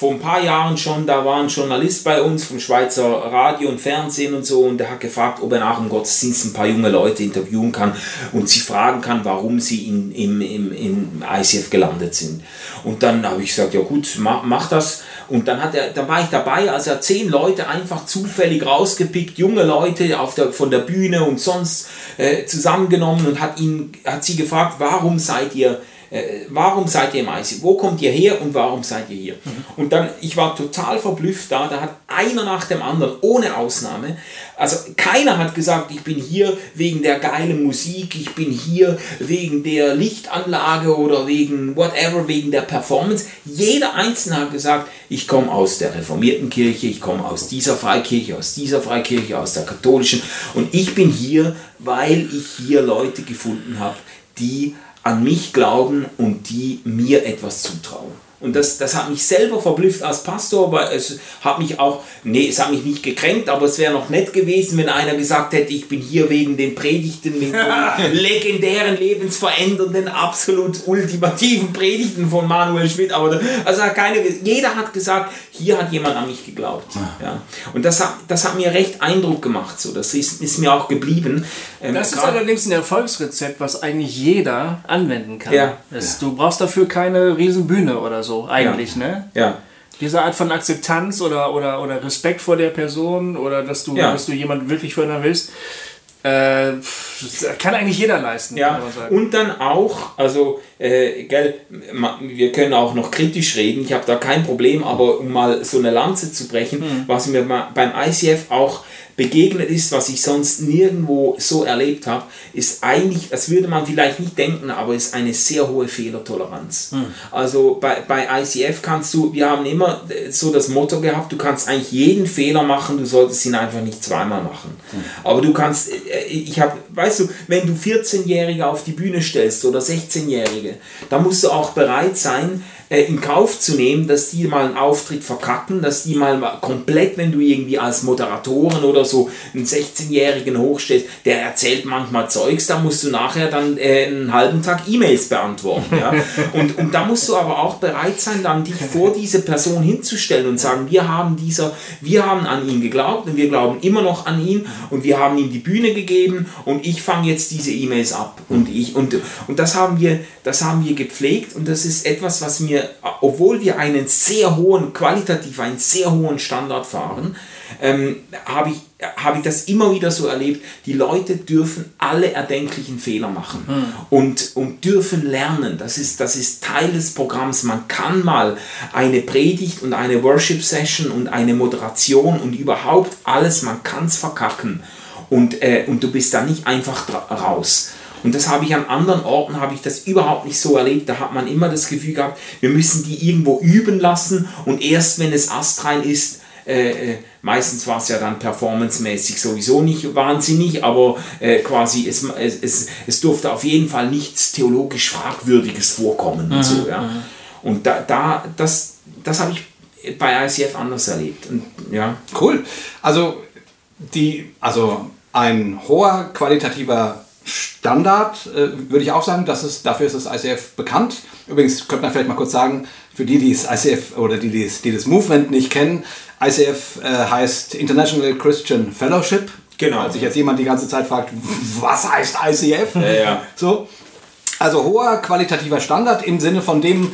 vor ein paar Jahren schon, da war ein Journalist bei uns vom Schweizer Radio und Fernsehen und so und der hat gefragt, ob er nach dem Gottesdienst ein paar junge Leute interviewen kann und sie fragen kann, warum sie in, im, im, im ICF gelandet sind. Und dann habe ich gesagt, ja gut, mach, mach das. Und dann, hat er, dann war ich dabei, als er zehn Leute einfach zufällig rausgepickt, junge Leute auf der, von der Bühne und sonst äh, zusammengenommen und hat, ihn, hat sie gefragt, warum seid ihr warum seid ihr im ICF? Wo kommt ihr her und warum seid ihr hier? Und dann, ich war total verblüfft da, da hat einer nach dem anderen, ohne Ausnahme, also keiner hat gesagt, ich bin hier wegen der geilen Musik, ich bin hier wegen der Lichtanlage oder wegen whatever, wegen der Performance. Jeder Einzelne hat gesagt, ich komme aus der reformierten Kirche, ich komme aus dieser Freikirche, aus dieser Freikirche, aus der katholischen und ich bin hier, weil ich hier Leute gefunden habe, die an mich glauben und die mir etwas zutrauen. Und das, das hat mich selber verblüfft als Pastor, weil es hat mich auch, nee, es hat mich nicht gekränkt, aber es wäre noch nett gewesen, wenn einer gesagt hätte, ich bin hier wegen den Predigten, den legendären, lebensverändernden, absolut ultimativen Predigten von Manuel Schmidt. Aber also hat keine, jeder hat gesagt, hier hat jemand an mich geglaubt. Ja. Und das hat, das hat mir recht Eindruck gemacht. So. Das ist, ist mir auch geblieben. Ähm, Das ist allerdings ein Erfolgsrezept, was eigentlich jeder anwenden kann. Ja. Das, Du brauchst dafür keine Riesenbühne oder so, eigentlich, ne? ja. Diese Art von Akzeptanz oder, oder, oder Respekt vor der Person oder dass du, Ja. dass du jemanden wirklich fördern willst, äh, kann eigentlich jeder leisten, Ja, und dann auch, also, äh, gell, wir können auch noch kritisch reden, ich habe da kein Problem, aber um mal so eine Lanze zu brechen, Hm. was mir beim ICF auch begegnet ist, was ich sonst nirgendwo so erlebt habe, ist eigentlich, das würde man vielleicht nicht denken, aber ist eine sehr hohe Fehlertoleranz. Hm. Also bei, bei ICF kannst du, wir haben immer äh, so das Motto gehabt, du kannst eigentlich jeden Fehler machen, du solltest ihn einfach nicht zweimal machen. Aber du kannst, äh, ich habe, weißt du, wenn du 14-Jährige auf die Bühne stellst oder 16-Jährige, dann musst du auch bereit sein, äh, in Kauf zu nehmen, dass die mal einen Auftritt verkacken, dass die mal komplett, wenn du irgendwie als Moderatoren oder so einen 16-Jährigen hochstellst, der erzählt manchmal Zeugs, da musst du nachher dann äh, einen halben Tag E-Mails beantworten. Ja? Und, und da musst du aber auch bereit sein, dann dich vor diese Person hinzustellen und sagen, wir haben dieser, wir haben an ihn geglaubt und wir glauben immer noch an ihn und wir haben ihm die Bühne gegeben und ich fange jetzt diese E-Mails ab und ich und, und das haben wir das haben wir gepflegt und das ist etwas was mir obwohl wir einen sehr hohen qualitativ einen sehr hohen Standard fahren ähm, habe ich habe ich das immer wieder so erlebt die Leute dürfen alle erdenklichen Fehler machen und, und dürfen lernen. Das ist das ist Teil des Programms. Man kann mal eine Predigt und eine Worship Session und eine Moderation und überhaupt alles man kann es verkacken. Und, äh, und du bist da nicht einfach raus. Und das habe ich an anderen Orten, habe ich das überhaupt nicht so erlebt. Da hat man immer das Gefühl gehabt, wir müssen die irgendwo üben lassen. Und erst wenn es astrein ist, äh, äh, meistens war es ja dann performancemäßig sowieso nicht wahnsinnig, aber äh, quasi es, es, es, durfte auf jeden Fall nichts theologisch Fragwürdiges vorkommen und so, ja. Und da, da das, das habe ich bei ICF anders erlebt. Und, ja. Cool. Also, die, also ein hoher qualitativer Standard, äh, würde ich auch sagen, das ist, dafür ist das ICF bekannt. Übrigens könnte man vielleicht mal kurz sagen, für die, die das ICF oder die, die, das- die das Movement nicht kennen, ICF äh, heißt International Christian Fellowship. Genau. Als sich jetzt jemand die ganze Zeit fragt, was heißt ICF? Ja, ja. So. Also hoher qualitativer Standard im Sinne von dem,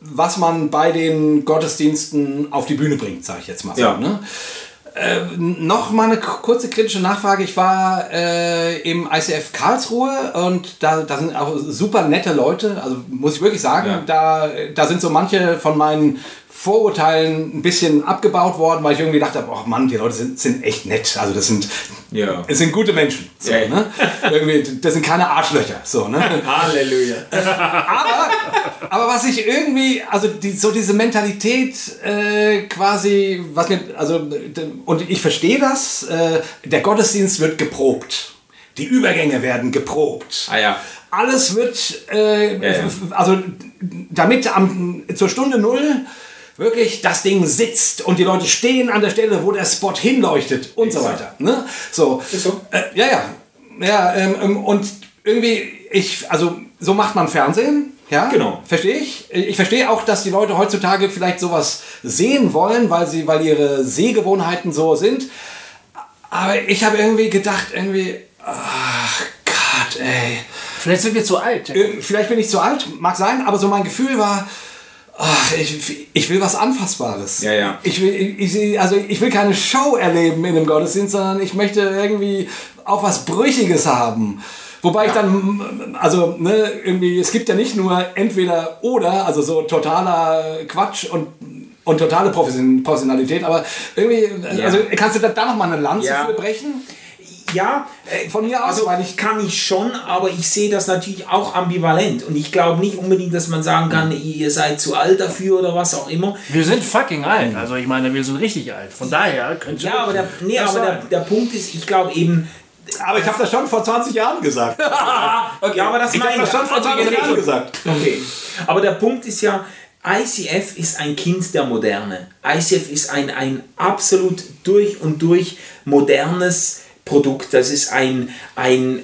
was man bei den Gottesdiensten auf die Bühne bringt, sage ich jetzt mal so. Ja. Ne? Äh, noch mal eine kurze kritische Nachfrage. Ich war äh, im ICF Karlsruhe und da, da sind auch super nette Leute. Also muss ich wirklich sagen, Ja. da, da sind so manche von meinen Vorurteilen ein bisschen abgebaut worden, weil ich irgendwie dachte, oh Mann, die Leute sind, sind echt nett. Also das sind, Ja. es sind gute Menschen. So, ja. Ne? irgendwie, das sind keine Arschlöcher. So, ne? Halleluja. aber, aber was ich irgendwie, also die, so diese Mentalität äh, quasi, was mir, also, und ich verstehe das, äh, der Gottesdienst wird geprobt. Die Übergänge werden geprobt. Ah ja. Alles wird, äh, Ja, ja. also damit am, zur Stunde Null wirklich das Ding sitzt und die Leute stehen an der Stelle, wo der Spot hinleuchtet und so weiter. Ne? So. Ist so. Äh, ja, ja. Ja, ähm, ähm, und irgendwie, ich, also so macht man Fernsehen. Ja, Genau. Verstehe ich. Ich verstehe auch, dass die Leute heutzutage vielleicht sowas sehen wollen, weil sie, weil ihre Sehgewohnheiten so sind. Aber ich habe irgendwie gedacht, irgendwie, ach Gott, ey. Vielleicht sind wir zu alt. Äh, Vielleicht bin ich zu alt, mag sein, aber so mein Gefühl war, ach, ich, ich will was Anfassbares. Ja, ja. Ich will, ich, also ich will keine Show erleben in einem Gottesdienst, sondern ich möchte irgendwie auch was Brüchiges haben. Wobei ich dann, also ne, irgendwie, es gibt ja nicht nur entweder oder, also so totaler Quatsch und, und totale Profession- Professionalität, aber irgendwie, Ja. also kannst du da, da nochmal eine Lanze Ja. für brechen? Ja, äh, Von mir aus, also weil ich- kann ich schon, aber ich sehe das natürlich auch ambivalent. Und ich glaube nicht unbedingt, dass man sagen kann, ihr seid zu alt dafür oder was auch immer. Wir sind fucking alt. Also ich meine, wir sind richtig alt. Von daher könnt ihr Ja, aber der, nee, aber der, der Punkt ist, ich glaube eben, Aber ich habe das schon vor 20 Jahren gesagt. ja, aber das Ich habe meine das schon vor 20 Jahren gesagt. Okay. Aber der Punkt ist ja, ICF ist ein Kind der Moderne. ICF ist ein, ein absolut durch und durch modernes Produkt. Das ist ein, ein,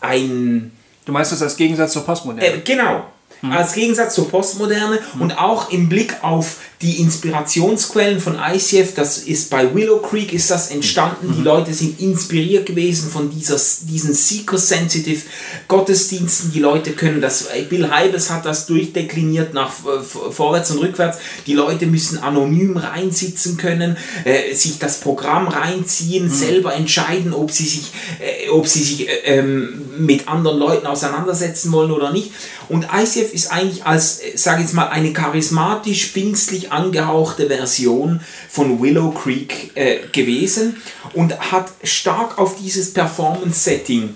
ein Du meinst das als Gegensatz zur Postmoderne? äh, genau. Als Gegensatz zur Postmoderne und auch im Blick auf die Inspirationsquellen von ICF, das ist bei Willow Creek ist das entstanden. Die Leute sind inspiriert gewesen von dieser, diesen Seeker-Sensitive Gottesdiensten. Die Leute können das, äh, Bill Heibels hat das durchdekliniert nach äh, vorwärts und rückwärts. Die Leute müssen anonym reinsitzen können, äh, sich das Programm reinziehen, selber entscheiden, ob sie sich, äh, ob sie sich äh, ähm, mit anderen Leuten auseinandersetzen wollen oder nicht. Und ICF ist eigentlich als, sage ich jetzt mal, eine charismatisch, pfingstlich angehauchte Version von Willow Creek äh, gewesen und hat stark auf dieses Performance-Setting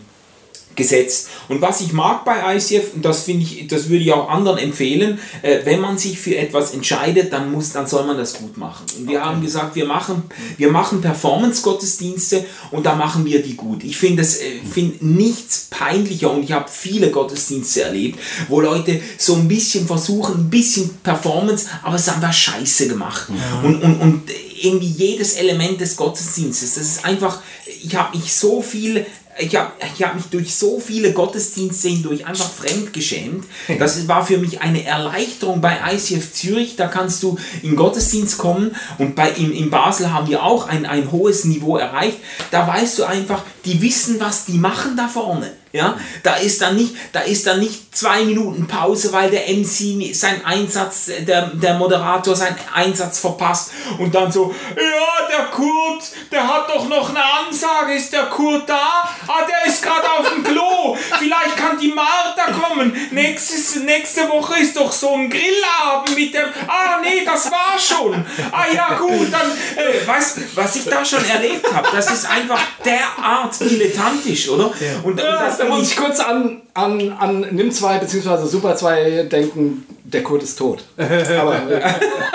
gesetzt. Und was ich mag bei ICF, und das finde ich, das würde ich auch anderen empfehlen, äh, wenn man sich für etwas entscheidet, dann muss, dann soll man das gut machen. Und wir haben gesagt, wir machen, wir machen Performance-Gottesdienste und da machen wir die gut. Ich finde es, äh, finde nichts peinlicher und ich habe viele Gottesdienste erlebt, wo Leute so ein bisschen versuchen, ein bisschen Performance, aber es ist einfach scheiße gemacht. Und, und, und irgendwie jedes Element des Gottesdienstes, das ist einfach, ich habe mich so viel ich habe ich hab mich durch so viele Gottesdienste hindurch einfach fremdgeschämt. Das war für mich eine Erleichterung bei ICF Zürich. Da kannst du in Gottesdienst kommen und bei, in, in Basel haben wir auch ein, ein hohes Niveau erreicht. Da weißt du einfach, die wissen, was die machen da vorne. Ja, da ist dann nicht, da ist dann nicht zwei Minuten Pause, weil der MC seinen Einsatz, der, der Moderator seinen Einsatz verpasst und dann so, ja, der Kurt, der hat doch noch eine Ansage, ist der Kurt da? Ah, der ist gerade auf dem Klo. Vielleicht kann die Martha kommen. Nächstes, nächste Woche ist doch so ein Grillabend mit dem, ah, nee, das war schon. Ah, ja, gut, dann, äh, weißt, was ich da schon erlebt habe, das ist einfach derart dilettantisch, oder? Und, und das Da muss ich kurz an, an, an Nimm 2 bzw. Super 2 denken, der Kurt ist tot. Aber äh,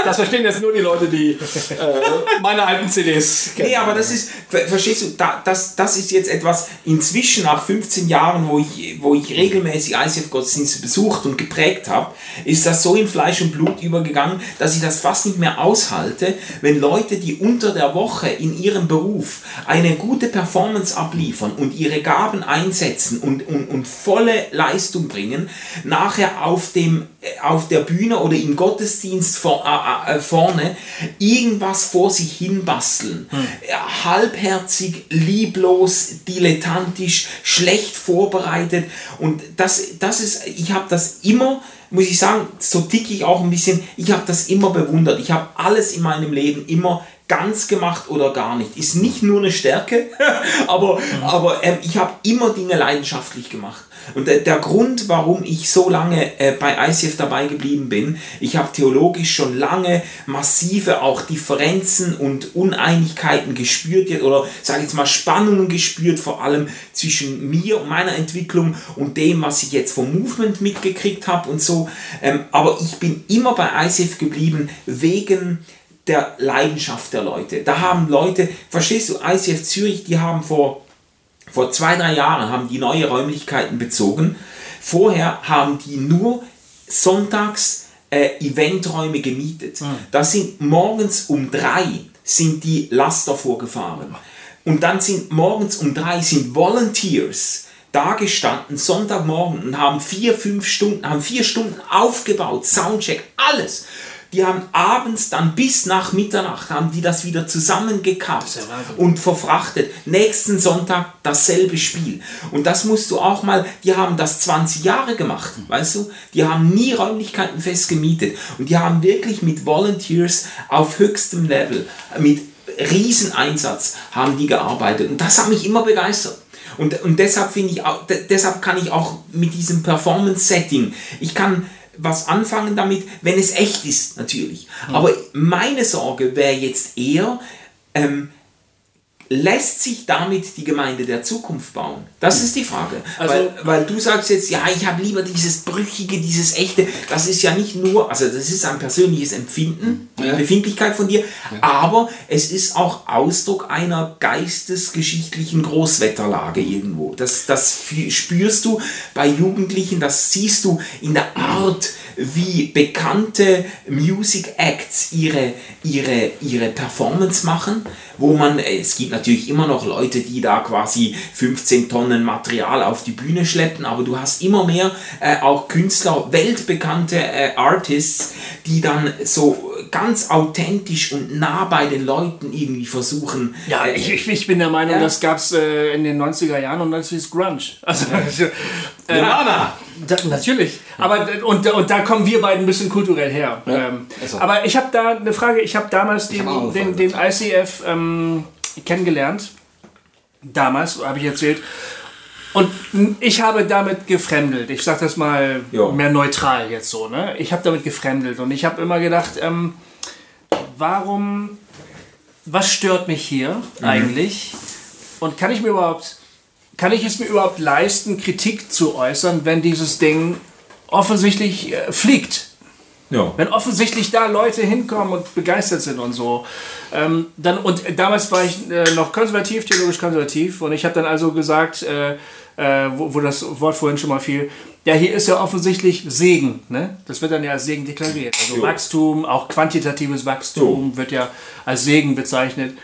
das verstehen jetzt nur die Leute, die äh, meine alten CDs kennen. Nee, aber das ist, ver- verstehst du, da, das, das ist jetzt etwas inzwischen nach 15 Jahren, wo ich, wo ich regelmäßig ICF-Gottesdienste besucht und geprägt habe, ist das so in Fleisch und Blut übergegangen, dass ich das fast nicht mehr aushalte, wenn Leute, die unter der Woche in ihrem Beruf eine gute Performance abliefern und ihre Gaben einsetzen und, und, und volle Leistung bringen, nachher auf dem auf der Bühne oder im Gottesdienst vor, äh, äh, vorne irgendwas vor sich hin basteln. Äh, Halbherzig, lieblos, dilettantisch, schlecht vorbereitet. Und das, das ist, ich habe das immer, muss ich sagen, so ticke ich auch ein bisschen, ich habe das immer bewundert. Ich habe alles in meinem Leben immer ganz gemacht oder gar nicht. Ist nicht nur eine Stärke, aber, aber ähm, ich habe immer Dinge leidenschaftlich gemacht. Und der, der Grund, warum ich so lange äh, bei ICF dabei geblieben bin, ich habe theologisch schon lange massive auch Differenzen und Uneinigkeiten gespürt jetzt, oder sage ich jetzt mal Spannungen gespürt, vor allem zwischen mir und meiner Entwicklung und dem, was ich jetzt vom Movement mitgekriegt habe und so. Ähm, aber ich bin immer bei ICF geblieben wegen der Leidenschaft der Leute. Da haben Leute, verstehst du, ICF Zürich, die haben vor vor zwei, drei Jahren haben die neue Räumlichkeiten bezogen. Vorher haben die nur sonntags äh, Eventräume gemietet. Da sind morgens um drei sind die Laster vorgefahren. Und dann sind morgens um drei sind Volunteers da gestanden, Sonntagmorgen, und haben vier, fünf Stunden, haben vier Stunden aufgebaut, Soundcheck, alles. Die haben abends dann bis nach Mitternacht haben die das wieder zusammengekappt und verfrachtet. Nächsten Sonntag dasselbe Spiel. Und das musst du auch mal, die haben das 20 Jahre gemacht, weißt du? Die haben nie Räumlichkeiten fest gemietet. Und die haben wirklich mit Volunteers auf höchstem Level, mit Rieseneinsatz haben die gearbeitet. Und das hat mich immer begeistert. Und, und deshalb finde ich auch, de- deshalb kann ich auch mit diesem Performance-Setting, ich kann was anfangen damit, wenn es echt ist, natürlich. Aber meine Sorge wäre jetzt eher, ähm, lässt sich damit die Gemeinde der Zukunft bauen? Das ist die Frage. Also- weil, weil du sagst jetzt, ja, ich habe lieber dieses Brüchige, dieses Echte. Das ist ja nicht nur, also das ist ein persönliches Empfinden, Ja. Befindlichkeit von dir, aber es ist auch Ausdruck einer geistesgeschichtlichen Großwetterlage irgendwo. Das, das spürst du bei Jugendlichen, das siehst du in der Art, wie bekannte Music Acts ihre, ihre, ihre Performance machen, wo man, äh, es gibt natürlich immer noch Leute, die da quasi 15 Tonnen Material auf die Bühne schleppen, aber du hast immer mehr äh, auch Künstler, weltbekannte äh, Artists, die dann so ganz authentisch und nah bei den Leuten irgendwie versuchen. Ja, äh, ich, ich, ich bin der Meinung, Ja. das gab es äh, in den 90er Jahren und dann ist Grunge. Also, äh, Nirvana. Da, natürlich. Aber und, und da kommen wir beiden ein bisschen kulturell her. Ja, Ähm, ist so. aber ich habe da eine Frage. Ich habe damals den, hab den, den ICF ähm, kennengelernt. Damals, habe ich erzählt. Und ich habe damit gefremdelt. Ich sage das mal Ja. mehr neutral jetzt so. Ne? Ich habe damit gefremdelt. Und ich habe immer gedacht, ähm, warum, was stört mich hier eigentlich? Und kann ich mir überhaupt, kann ich es mir überhaupt leisten, Kritik zu äußern, wenn dieses Ding offensichtlich äh, fliegt? Ja. Wenn offensichtlich da Leute hinkommen und begeistert sind und so. Ähm, dann, und damals war ich äh, noch konservativ, theologisch konservativ. Und ich habe dann also gesagt, äh, äh, wo, wo das Wort vorhin schon mal fiel, ja, hier ist ja offensichtlich Segen. Ne? Das wird dann ja als Segen deklariert. Also Jo. Wachstum, auch quantitatives Wachstum wird ja als Segen bezeichnet.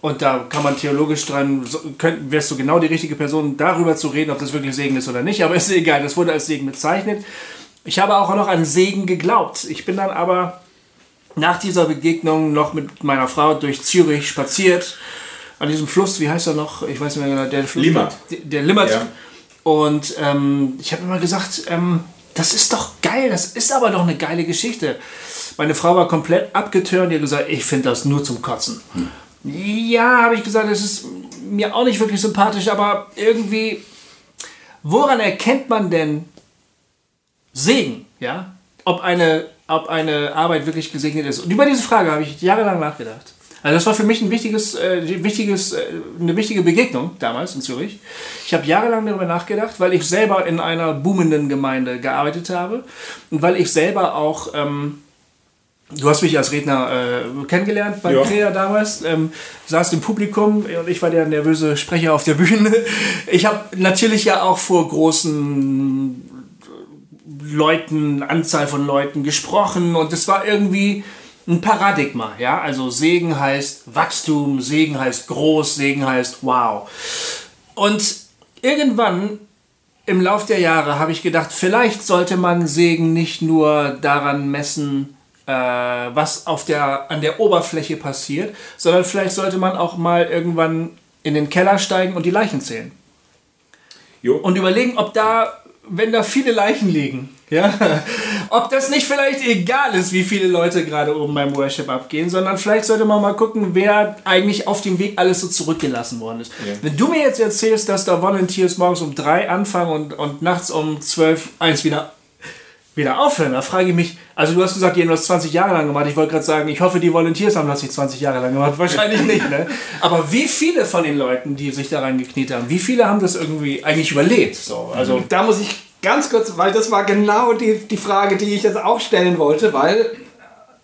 Und da kann man theologisch dran, so, könnt, wärst du genau die richtige Person, darüber zu reden, ob das wirklich Segen ist oder nicht. Aber ist egal, das wurde als Segen bezeichnet. Ich habe auch noch an Segen geglaubt. Ich bin dann aber nach dieser Begegnung noch mit meiner Frau durch Zürich spaziert. An diesem Fluss, wie heißt er noch? Ich weiß nicht mehr genau. Der Fluss, Limmert. Der, der Limmert. Ja. Und ähm, ich habe immer gesagt, ähm, das ist doch geil, das ist aber doch eine geile Geschichte. Meine Frau war komplett abgetürnt, die hat gesagt, ich finde das nur zum Kotzen. Ja, habe ich gesagt, das ist mir auch nicht wirklich sympathisch, aber irgendwie, woran erkennt man denn Segen, ja? Ob eine, ob eine Arbeit wirklich gesegnet ist. Und über diese Frage habe ich jahrelang nachgedacht. Also das war für mich ein wichtiges, äh, wichtiges, äh, eine wichtige Begegnung damals in Zürich. Ich habe jahrelang darüber nachgedacht, weil ich selber in einer boomenden Gemeinde gearbeitet habe und weil ich selber auch, ähm, du hast mich als Redner äh, kennengelernt bei Ja. Krea damals, ähm, saß im Publikum und ich war der nervöse Sprecher auf der Bühne. Ich habe natürlich ja auch vor großen Leuten, Anzahl von Leuten gesprochen und es war irgendwie ein Paradigma, ja, also Segen heißt Wachstum, Segen heißt groß, Segen heißt wow. Und irgendwann im Lauf der Jahre habe ich gedacht, vielleicht sollte man Segen nicht nur daran messen, äh, was auf der, an der Oberfläche passiert, sondern vielleicht sollte man auch mal irgendwann in den Keller steigen und die Leichen zählen Jo. und überlegen, ob da, wenn da viele Leichen liegen, ja, ob das nicht vielleicht egal ist, wie viele Leute gerade oben beim Worship abgehen, sondern vielleicht sollte man mal gucken, wer eigentlich auf dem Weg alles so zurückgelassen worden ist. Wenn du mir jetzt erzählst, dass da Volunteers morgens um drei anfangen und, und nachts um zwölf eins wieder wieder aufhören. Da frage ich mich, also du hast gesagt, die haben das 20 Jahre lang gemacht. Ich wollte gerade sagen, ich hoffe, die Volunteers haben das nicht 20 Jahre lang gemacht. Wahrscheinlich nicht, ne? Aber wie viele von den Leuten, die sich da reingekniet haben, wie viele haben das irgendwie eigentlich überlebt? So, also Da muss ich ganz kurz, weil das war genau die, die Frage, die ich jetzt auch stellen wollte, weil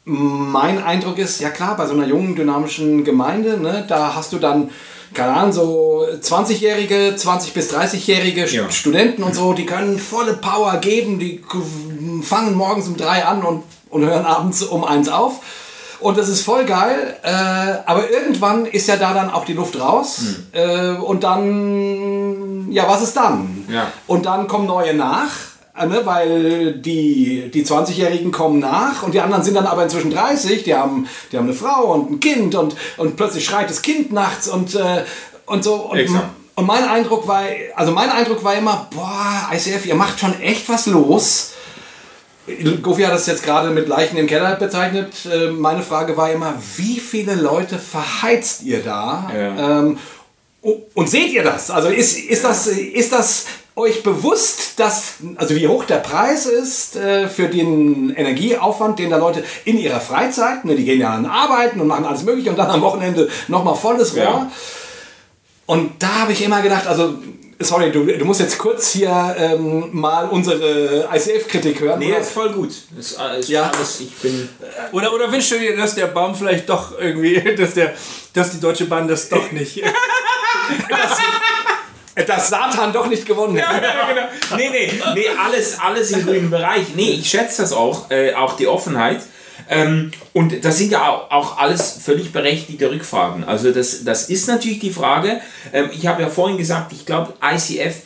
mein Eindruck ist, ja klar, bei so einer jungen, dynamischen Gemeinde, ne, da hast du dann, keine Ahnung, so 20-jährige, 20- bis 30-jährige Ja. Studenten und so, die können volle Power geben, die fangen morgens um drei an und, und hören abends um eins auf. Und das ist voll geil, äh, aber irgendwann ist ja da dann auch die Luft raus. Äh, und dann, ja, was ist dann? Ja. Und dann kommen neue nach, ne, weil die, die 20-Jährigen kommen nach und die anderen sind dann aber inzwischen 30, die haben, die haben eine Frau und ein Kind und, und plötzlich schreit das Kind nachts und, äh, und so. Und, Exakt. und mein Eindruck war, also mein Eindruck war immer, boah, ICF, ihr macht schon echt was los. Gofi hat das jetzt gerade mit Leichen im Keller bezeichnet. Äh, Meine Frage war immer, wie viele Leute verheizt ihr da? Ja. Ähm, Und seht ihr das? Also ist, ist, das, ist das euch bewusst, dass, also wie hoch der Preis ist äh, für den Energieaufwand, den da Leute in ihrer Freizeit, ne, die gehen ja an Arbeiten und machen alles Mögliche und dann am Wochenende nochmal volles Rohr. Ja. Und da habe ich immer gedacht, also, sorry, du, du musst jetzt kurz hier ähm, mal unsere ICF-Kritik hören. Nee, oder? ist voll gut. Das ist, ist Ja. alles, ich bin. Oder, oder wünschst du dir, dass der Baum vielleicht doch irgendwie, dass, der, dass die Deutsche Bahn das doch nicht. Dass Satan doch nicht gewonnen hat. ja, genau. Nee, nee, nee, alles, alles im grünen Bereich. Nee, ich schätze das auch, äh, auch die Offenheit. Ähm, und das sind ja auch, auch alles völlig berechtigte Rückfragen. Also das, das ist natürlich die Frage. Ähm, ich habe ja vorhin gesagt, ich glaube, ICF,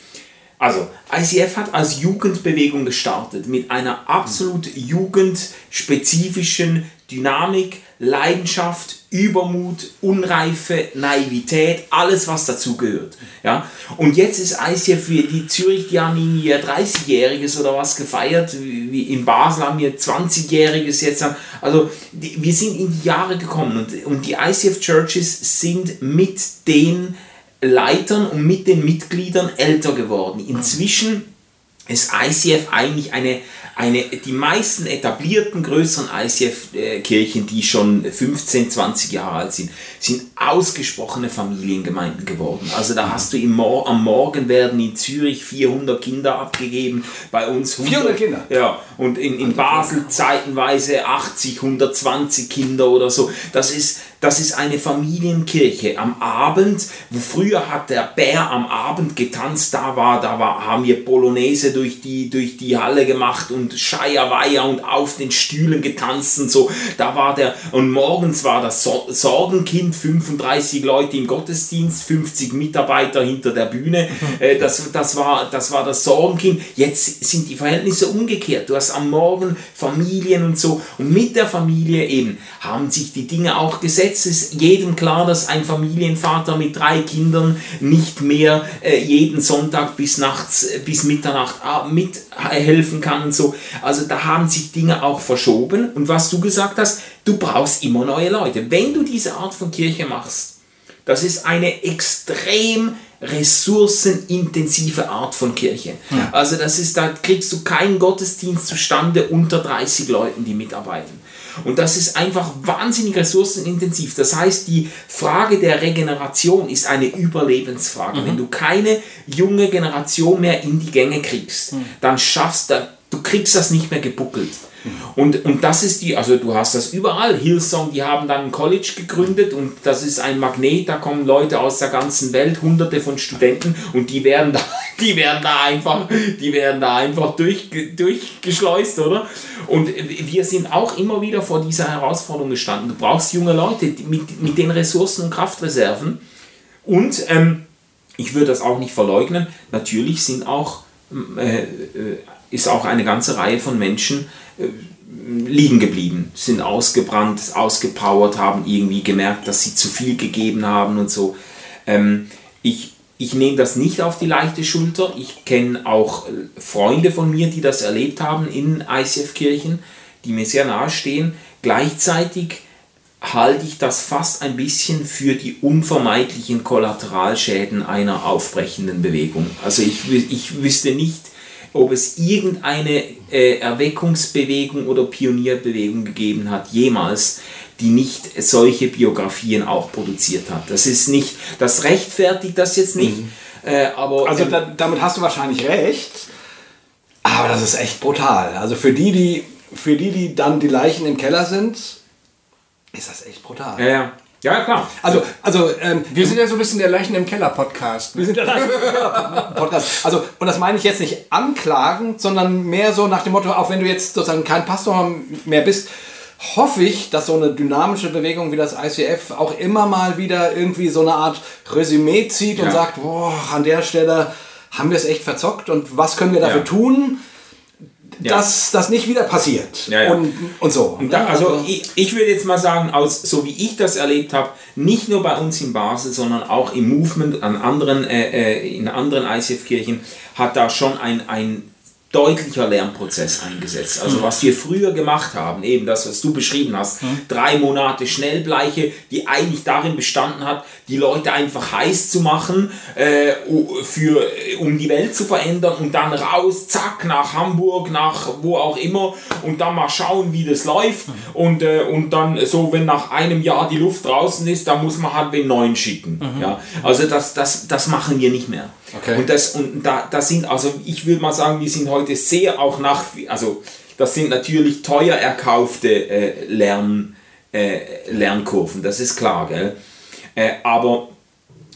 also ICF hat als Jugendbewegung gestartet mit einer absolut jugendspezifischen Dynamik, Leidenschaft, Übermut, Unreife, Naivität, alles was dazugehört. Ja? Und jetzt ist ICF für die Zürich, die haben ihr 30-Jähriges oder was gefeiert, wie in Basel haben wir 20-Jähriges jetzt. Also die, wir sind in die Jahre gekommen und, und die ICF Churches sind mit den Leitern und mit den Mitgliedern älter geworden. Inzwischen ist ICF eigentlich eine, eine, die meisten etablierten größeren ICF-Kirchen, die schon 15, 20 Jahre alt sind, sind ausgesprochene Familiengemeinden geworden. Also da hast du im am Morgen werden in Zürich 400 Kinder abgegeben, bei uns 100, 400 Kinder? Ja, und in, in Basel zeitenweise 80, 120 Kinder oder so. Das ist, das ist eine Familienkirche. Am Abend, wo früher hat der Bär am Abend getanzt, da war, da war, haben wir Polonaise durch die, durch die Halle gemacht und Scheierweier und auf den Stühlen getanzt und so. Da war der, und morgens war das so Sorgenkind, 35 Leute im Gottesdienst, 50 Mitarbeiter hinter der Bühne. Äh, das, das, war, das war das Sorgenkind. Jetzt sind die Verhältnisse umgekehrt. Du hast am Morgen Familien und so. Und mit der Familie eben haben sich die Dinge auch gesetzt. Es ist jedem klar, dass ein Familienvater mit drei Kindern nicht mehr äh, jeden Sonntag bis nachts, äh, bis Mitternacht äh, mithelfen kann und so. Also da haben sich Dinge auch verschoben. Und was du gesagt hast, du brauchst immer neue Leute. Wenn du diese Art von Kirche machst, das ist eine extrem ressourcenintensive Art von Kirche. Also das ist, da kriegst du keinen Gottesdienst zustande unter 30 Leuten, die mitarbeiten. Und das ist einfach wahnsinnig ressourcenintensiv. Das heißt, die Frage der Regeneration ist eine Überlebensfrage. Wenn du keine junge Generation mehr in die Gänge kriegst, dann schaffst du, du kriegst das nicht mehr gebuckelt. Und, und das ist die, also du hast das überall. Hillsong, die haben dann ein College gegründet und das ist ein Magnet, da kommen Leute aus der ganzen Welt, hunderte von Studenten und die werden da, die werden da einfach, die werden da einfach durch, durchgeschleust, oder? Und wir sind auch immer wieder vor dieser Herausforderung gestanden. Du brauchst junge Leute mit, mit den Ressourcen und Kraftreserven. Und ähm, ich würde das auch nicht verleugnen, natürlich sind auch, äh, äh, ist auch eine ganze Reihe von Menschen äh, liegen geblieben, sind ausgebrannt, ausgepowert, haben irgendwie gemerkt, dass sie zu viel gegeben haben und so. Ähm, ich, ich nehme das nicht auf die leichte Schulter. Ich kenne auch äh, Freunde von mir, die das erlebt haben in ICF-Kirchen, die mir sehr nahe stehen. Gleichzeitig halte ich das fast ein bisschen für die unvermeidlichen Kollateralschäden einer aufbrechenden Bewegung. Also ich, ich wüsste nicht, ob es irgendeine äh, Erweckungsbewegung oder Pionierbewegung gegeben hat, jemals, die nicht solche Biografien auch produziert hat. Das ist nicht, das rechtfertigt das jetzt nicht, äh, aber Also ähm, da, damit hast du wahrscheinlich recht. Aber das ist echt brutal. Also für die, die, für die, die dann die Leichen im Keller sind, ist das echt brutal. ja, ja. Ja, klar. Also, also ähm, Wir sind ja so ein bisschen der Leichen im Keller Podcast. wir sind der Podcast. Also, und das meine ich jetzt nicht anklagend, sondern mehr so nach dem Motto, auch wenn du jetzt sozusagen kein Pastor mehr bist, hoffe ich, dass so eine dynamische Bewegung wie das ICF auch immer mal wieder irgendwie so eine Art Resümee zieht und Ja. sagt, boah, an der Stelle haben wir es echt verzockt und was können wir dafür Ja. tun, Ja. dass das nicht wieder passiert Ja, ja. Und, und so. Und da, also ich, ich würde jetzt mal sagen, aus, so wie ich das erlebt habe, nicht nur bei uns in Basel, sondern auch im Movement an anderen, äh, äh, in anderen ICF-Kirchen, hat da schon ein, ein deutlicher Lernprozess eingesetzt. Also was wir früher gemacht haben, eben das, was du beschrieben hast, drei Monate Schnellbleiche, die eigentlich darin bestanden hat, die Leute einfach heiß zu machen, äh, für, um die Welt zu verändern und dann raus, zack, nach Hamburg, nach wo auch immer und dann mal schauen, wie das läuft und, äh, und dann so, wenn nach einem Jahr die Luft draußen ist, dann muss man halt den neuen schicken. Ja? Also das, das, das machen wir nicht mehr. Okay. Und das, und da, das sind, also ich würde mal sagen, wir sind heute sehr auch nach, also das sind natürlich teuer erkaufte äh, Lern, äh, Lernkurven, das ist klar, gell? Äh, aber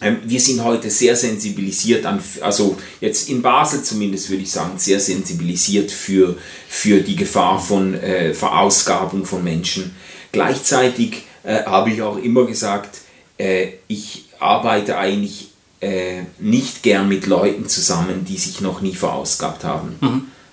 ähm, wir sind heute sehr sensibilisiert an, also jetzt in Basel zumindest würde ich sagen, sehr sensibilisiert für, für die Gefahr von äh, Verausgabung von Menschen. Gleichzeitig äh, habe ich auch immer gesagt, äh, ich arbeite eigentlich äh, nicht gern mit Leuten zusammen, die sich noch nie verausgabt haben.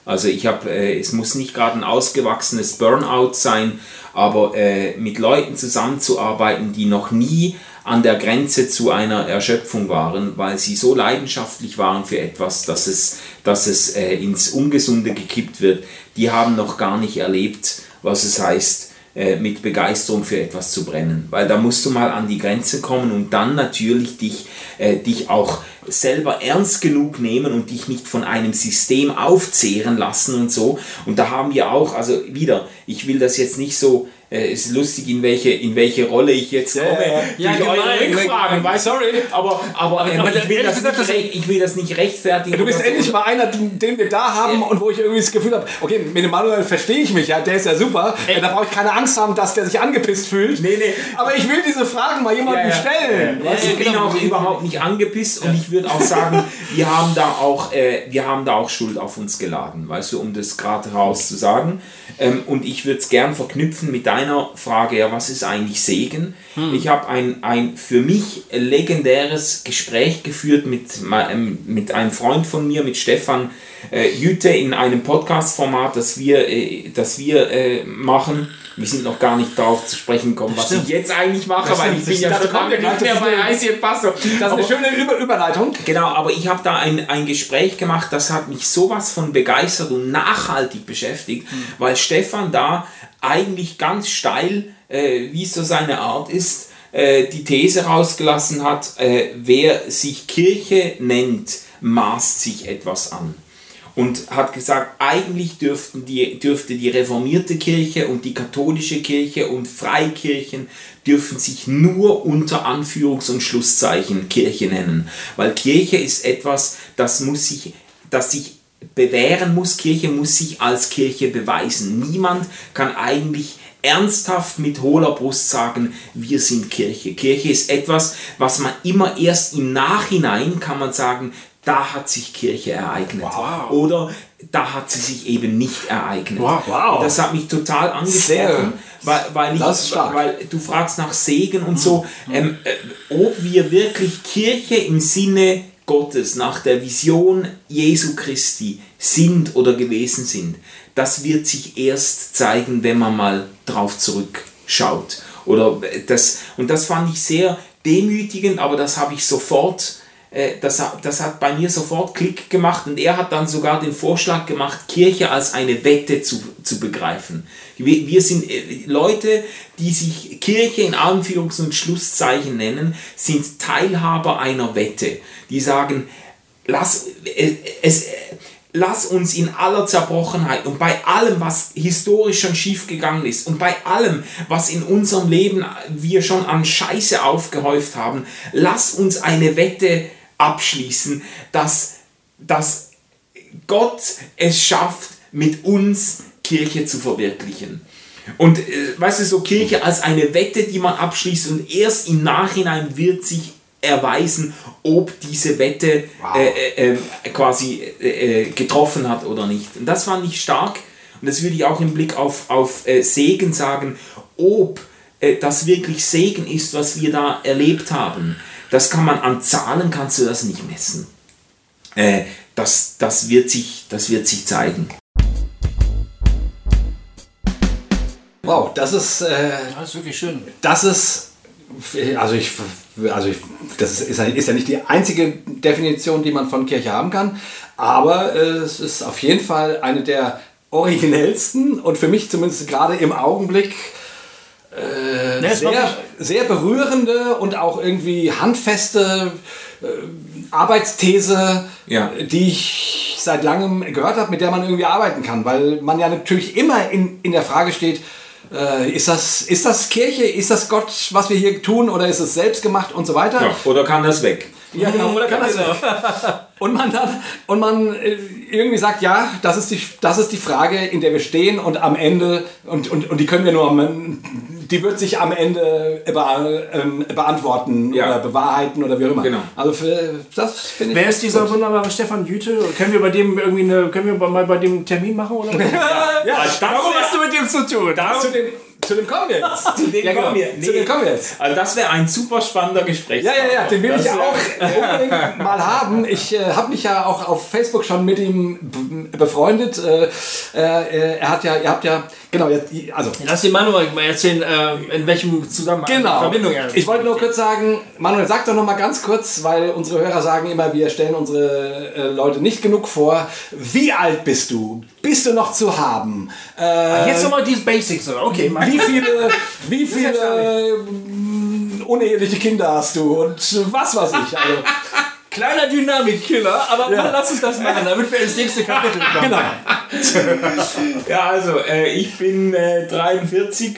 Also ich habe, äh, es muss nicht gerade ein ausgewachsenes Burnout sein, aber äh, mit Leuten zusammenzuarbeiten, die noch nie an der Grenze zu einer Erschöpfung waren, weil sie so leidenschaftlich waren für etwas, dass es, dass es äh, ins Ungesunde gekippt wird, die haben noch gar nicht erlebt, was es heißt, äh, mit Begeisterung für etwas zu brennen. Weil da musst du mal an die Grenze kommen und dann natürlich dich, äh, dich auch selber ernst genug nehmen und dich nicht von einem System aufzehren lassen und so. Und da haben wir auch, also wieder, ich will das jetzt nicht so, äh, es ist lustig, in welche, in welche Rolle ich jetzt komme, ja, ja. durch Ja, eure gemein, Rückfragen, gemein. weißt? Sorry. Aber, aber, ähm, aber ich, will das gesagt, nicht, ich will das nicht rechtfertigen. Du bist oder so. endlich mal einer, den wir da haben und wo ich irgendwie das Gefühl habe, okay, mit dem Manuel verstehe ich mich, ja, der ist ja super. Ja, da brauche ich keine Angst haben, dass der sich angepisst fühlt. Nee, nee. Aber ich will diese Fragen mal jemandem Ja, ja. stellen. Weißt ich bin genau. auch überhaupt nicht angepisst und ich würde auch sagen, wir haben da auch, äh, wir haben da auch Schuld auf uns geladen, weißt du, um das gerade raus zu sagen. Ähm, und ich würde es gern verknüpfen mit deiner Frage, ja, was ist eigentlich Segen? Ich habe ein, ein für mich legendäres Gespräch geführt mit, ähm, mit einem Freund von mir, mit Stefan äh, Jüte in einem Podcast-Format, das wir, äh, das wir äh, machen. Wir sind noch gar nicht darauf zu sprechen gekommen, was ich jetzt eigentlich mache, Das weil ich bin ja schon lange nicht mehr bei ICF Pastor. Das ist eine schöne Über Überleitung. Genau, aber ich habe da ein, ein Gespräch gemacht, das hat mich sowas von begeistert und nachhaltig beschäftigt, weil Stefan da eigentlich ganz steil, äh, wie es so seine Art ist, äh, die These rausgelassen hat, äh, wer sich Kirche nennt, maßt sich etwas an. Und hat gesagt, eigentlich dürften die, dürfte die reformierte Kirche und die katholische Kirche und Freikirchen dürfen sich nur unter Anführungs- und Schlusszeichen Kirche nennen. Weil Kirche ist etwas, das muss sich, das sich bewähren muss. Kirche muss sich als Kirche beweisen. Niemand kann eigentlich ernsthaft mit hohler Brust sagen, wir sind Kirche. Kirche ist etwas, was man immer erst im Nachhinein kann man sagen, da hat sich Kirche ereignet. Oder da hat sie sich eben nicht ereignet. Wow. Und das hat mich total angesprochen, weil, weil, ich, weil du fragst nach Segen und so, ähm, äh, ob wir wirklich Kirche im Sinne Gottes nach der Vision Jesu Christi sind oder gewesen sind, das wird sich erst zeigen, wenn man mal drauf zurückschaut. Oder das, und das fand ich sehr demütigend, aber das habe ich sofort, äh, das, hat- das hat bei mir sofort Klick gemacht und er hat dann sogar den Vorschlag gemacht, Kirche als eine Wette zu, zu begreifen. Wir, wir sind äh, Leute, die sich Kirche in Anführungs- und Schlusszeichen nennen, sind Teilhaber einer Wette. Die sagen, lass, äh, es, äh, lass uns in aller Zerbrochenheit und bei allem, was historisch schon schiefgegangen ist und bei allem, was in unserem Leben wir schon an Scheiße aufgehäuft haben, lass uns eine Wette abschließen, dass, dass Gott es schafft, mit uns Kirche zu verwirklichen. Und äh, weißt du, so Kirche als eine Wette, die man abschließt und erst im Nachhinein wird sich erweisen, ob diese Wette äh, äh, äh, quasi äh, getroffen hat oder nicht. Und das fand ich stark und das würde ich auch im Blick auf, auf äh, Segen sagen, ob das wirklich Segen ist, was wir da erlebt haben. Das kann man an Zahlen, kannst du das nicht messen. Äh, das, das, wird sich, das wird sich zeigen. Wow, das ist, äh, Das ist wirklich schön. das ist also ich, also ich, das ist, ja- ist ja nicht die einzige Definition, die man von Kirche haben kann, aber äh, es ist auf jeden Fall eine der originellsten und für mich zumindest gerade im Augenblick Ne, es war sehr, sehr berührende und auch irgendwie handfeste äh, Arbeitsthese, Ja. die ich seit langem gehört habe, mit der man irgendwie arbeiten kann, weil man ja natürlich immer in, in der Frage steht, äh, ist, das, ist das Kirche, ist das Gott, was wir hier tun oder ist es selbst gemacht und so weiter? Ja, oder kann das weg? Ja, genau, oder kann das Und man dann, und man äh, irgendwie sagt, ja, das ist, die, das ist die Frage, in der wir stehen und am Ende, und, und, und die können wir nur, am, die wird sich am Ende be, ähm, beantworten Ja. oder bewahrheiten oder wie auch immer. Genau. Also für, das finde ich. Wer ist dieser wunderbare Stefan Jüte? Können wir bei dem irgendwie eine, können wir mal bei dem einen Termin machen oder? Ja, Warum hast du mit dem zu tun? zu dem, zu dem kommen wir jetzt. Zu dem Ja, genau. kommen wir. Zu dem kommen wir jetzt. Also das wäre ein super spannender Gespräch. Ja, ja, ja, den will Das ich wär- auch unbedingt mal haben. Ich äh, habe mich ja auch auf Facebook schon mit ihm befreundet. Äh, äh, er hat ja, ihr habt ja, genau, jetzt, also Lass den Manuel mal erzählen, äh, in welchem Zusammenhang, Genau. Verbindung er Ich wollte nur kurz sagen, Manuel, sag doch noch mal ganz kurz, weil unsere Hörer sagen immer, wir stellen unsere äh, Leute nicht genug vor. Wie alt bist du? Bist du noch zu haben? Äh, Jetzt nochmal die Basics, oder? Okay, mach. wie viele, wie viele äh, uneheliche Kinder hast du und was weiß ich? Also, Kleiner Dynamikkiller, aber Ja. lass uns das machen, damit wir ins nächste Kapitel kommen. genau. Ja, also äh, ich bin äh, 43.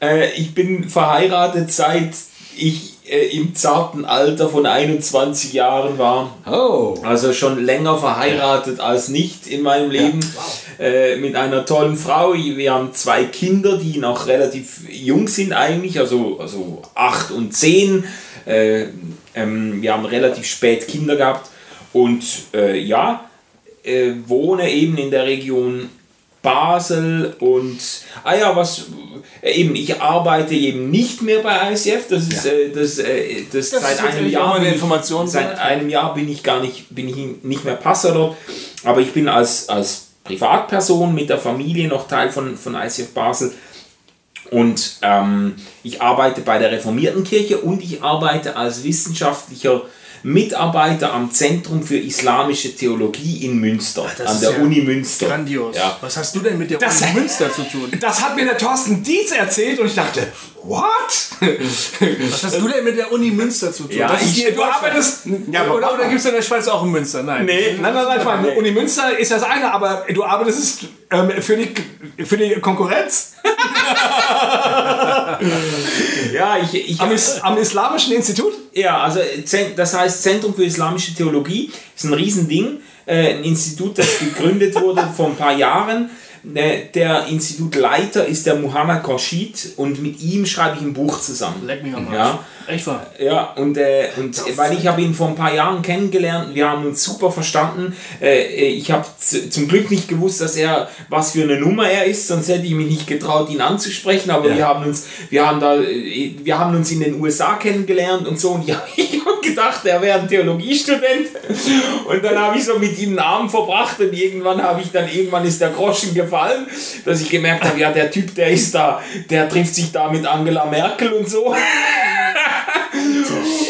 Äh, ich bin verheiratet seit ich äh, im zarten Alter von 21 Jahren war. Oh. Also schon länger verheiratet als nicht in meinem Leben. Äh, mit einer tollen Frau. Wir haben zwei Kinder, die noch relativ jung sind eigentlich, also, also 8 und 10. Äh, ähm, wir haben relativ spät Kinder gehabt. Und äh, ja, äh, wohne eben in der Region Basel und ah ja, was äh, eben, ich arbeite eben nicht mehr bei ICF, das ist äh, das, äh, das, Das seit ist einem Jahr bin ich- Information seit einem Jahr bin ich gar nicht bin ich nicht mehr Pastor dort, aber ich bin als als Privatperson mit der Familie noch Teil von von ICF Basel und ähm, ich arbeite bei der Reformierten Kirche und ich arbeite als wissenschaftlicher Mitarbeiter am Zentrum für islamische Theologie in Münster, das an der ja Uni Münster. Grandios. Ja. Was hast du denn mit der Das- Uni Münster zu tun? Das hat mir der Thorsten Dietz erzählt und ich dachte, what? Was hast du denn mit der Uni Münster zu tun? Ja, das ich- du arbeitest. Ja, aber Oder, oder gibt es in der Schweiz auch in Münster? Nein. Nee, Nein, nein, nein, ich meine, Uni Münster ist das eine, aber du arbeitest ähm, für, die, für die Konkurrenz ja, ich, ich am, Is am Islamischen Institut. Ja, also das heißt Zentrum für Islamische Theologie ist ein Riesending, äh, ein Institut, das gegründet wurde vor ein paar Jahren. Äh, Der Institutleiter ist der Muhammad Khorshid und mit ihm schreibe ich ein Buch zusammen. Leck mich am Arsch. Ja. Echt wahr? Ja, und, äh, und weil ich habe ihn vor ein paar Jahren kennengelernt, wir haben uns super verstanden. Äh, ich habe zum Glück nicht gewusst, dass er, was für eine Nummer er ist, sonst hätte ich mich nicht getraut, ihn anzusprechen, aber wir haben uns, wir haben da, äh, wir haben uns in den USA kennengelernt und so und ja, ich habe gedacht, er wäre ein Theologiestudent und dann habe ich so mit ihm einen Abend verbracht und irgendwann habe ich dann, irgendwann ist der Groschen gefallen, dass ich gemerkt habe, ja, der Typ, der ist da, der trifft sich da mit Angela Merkel und so.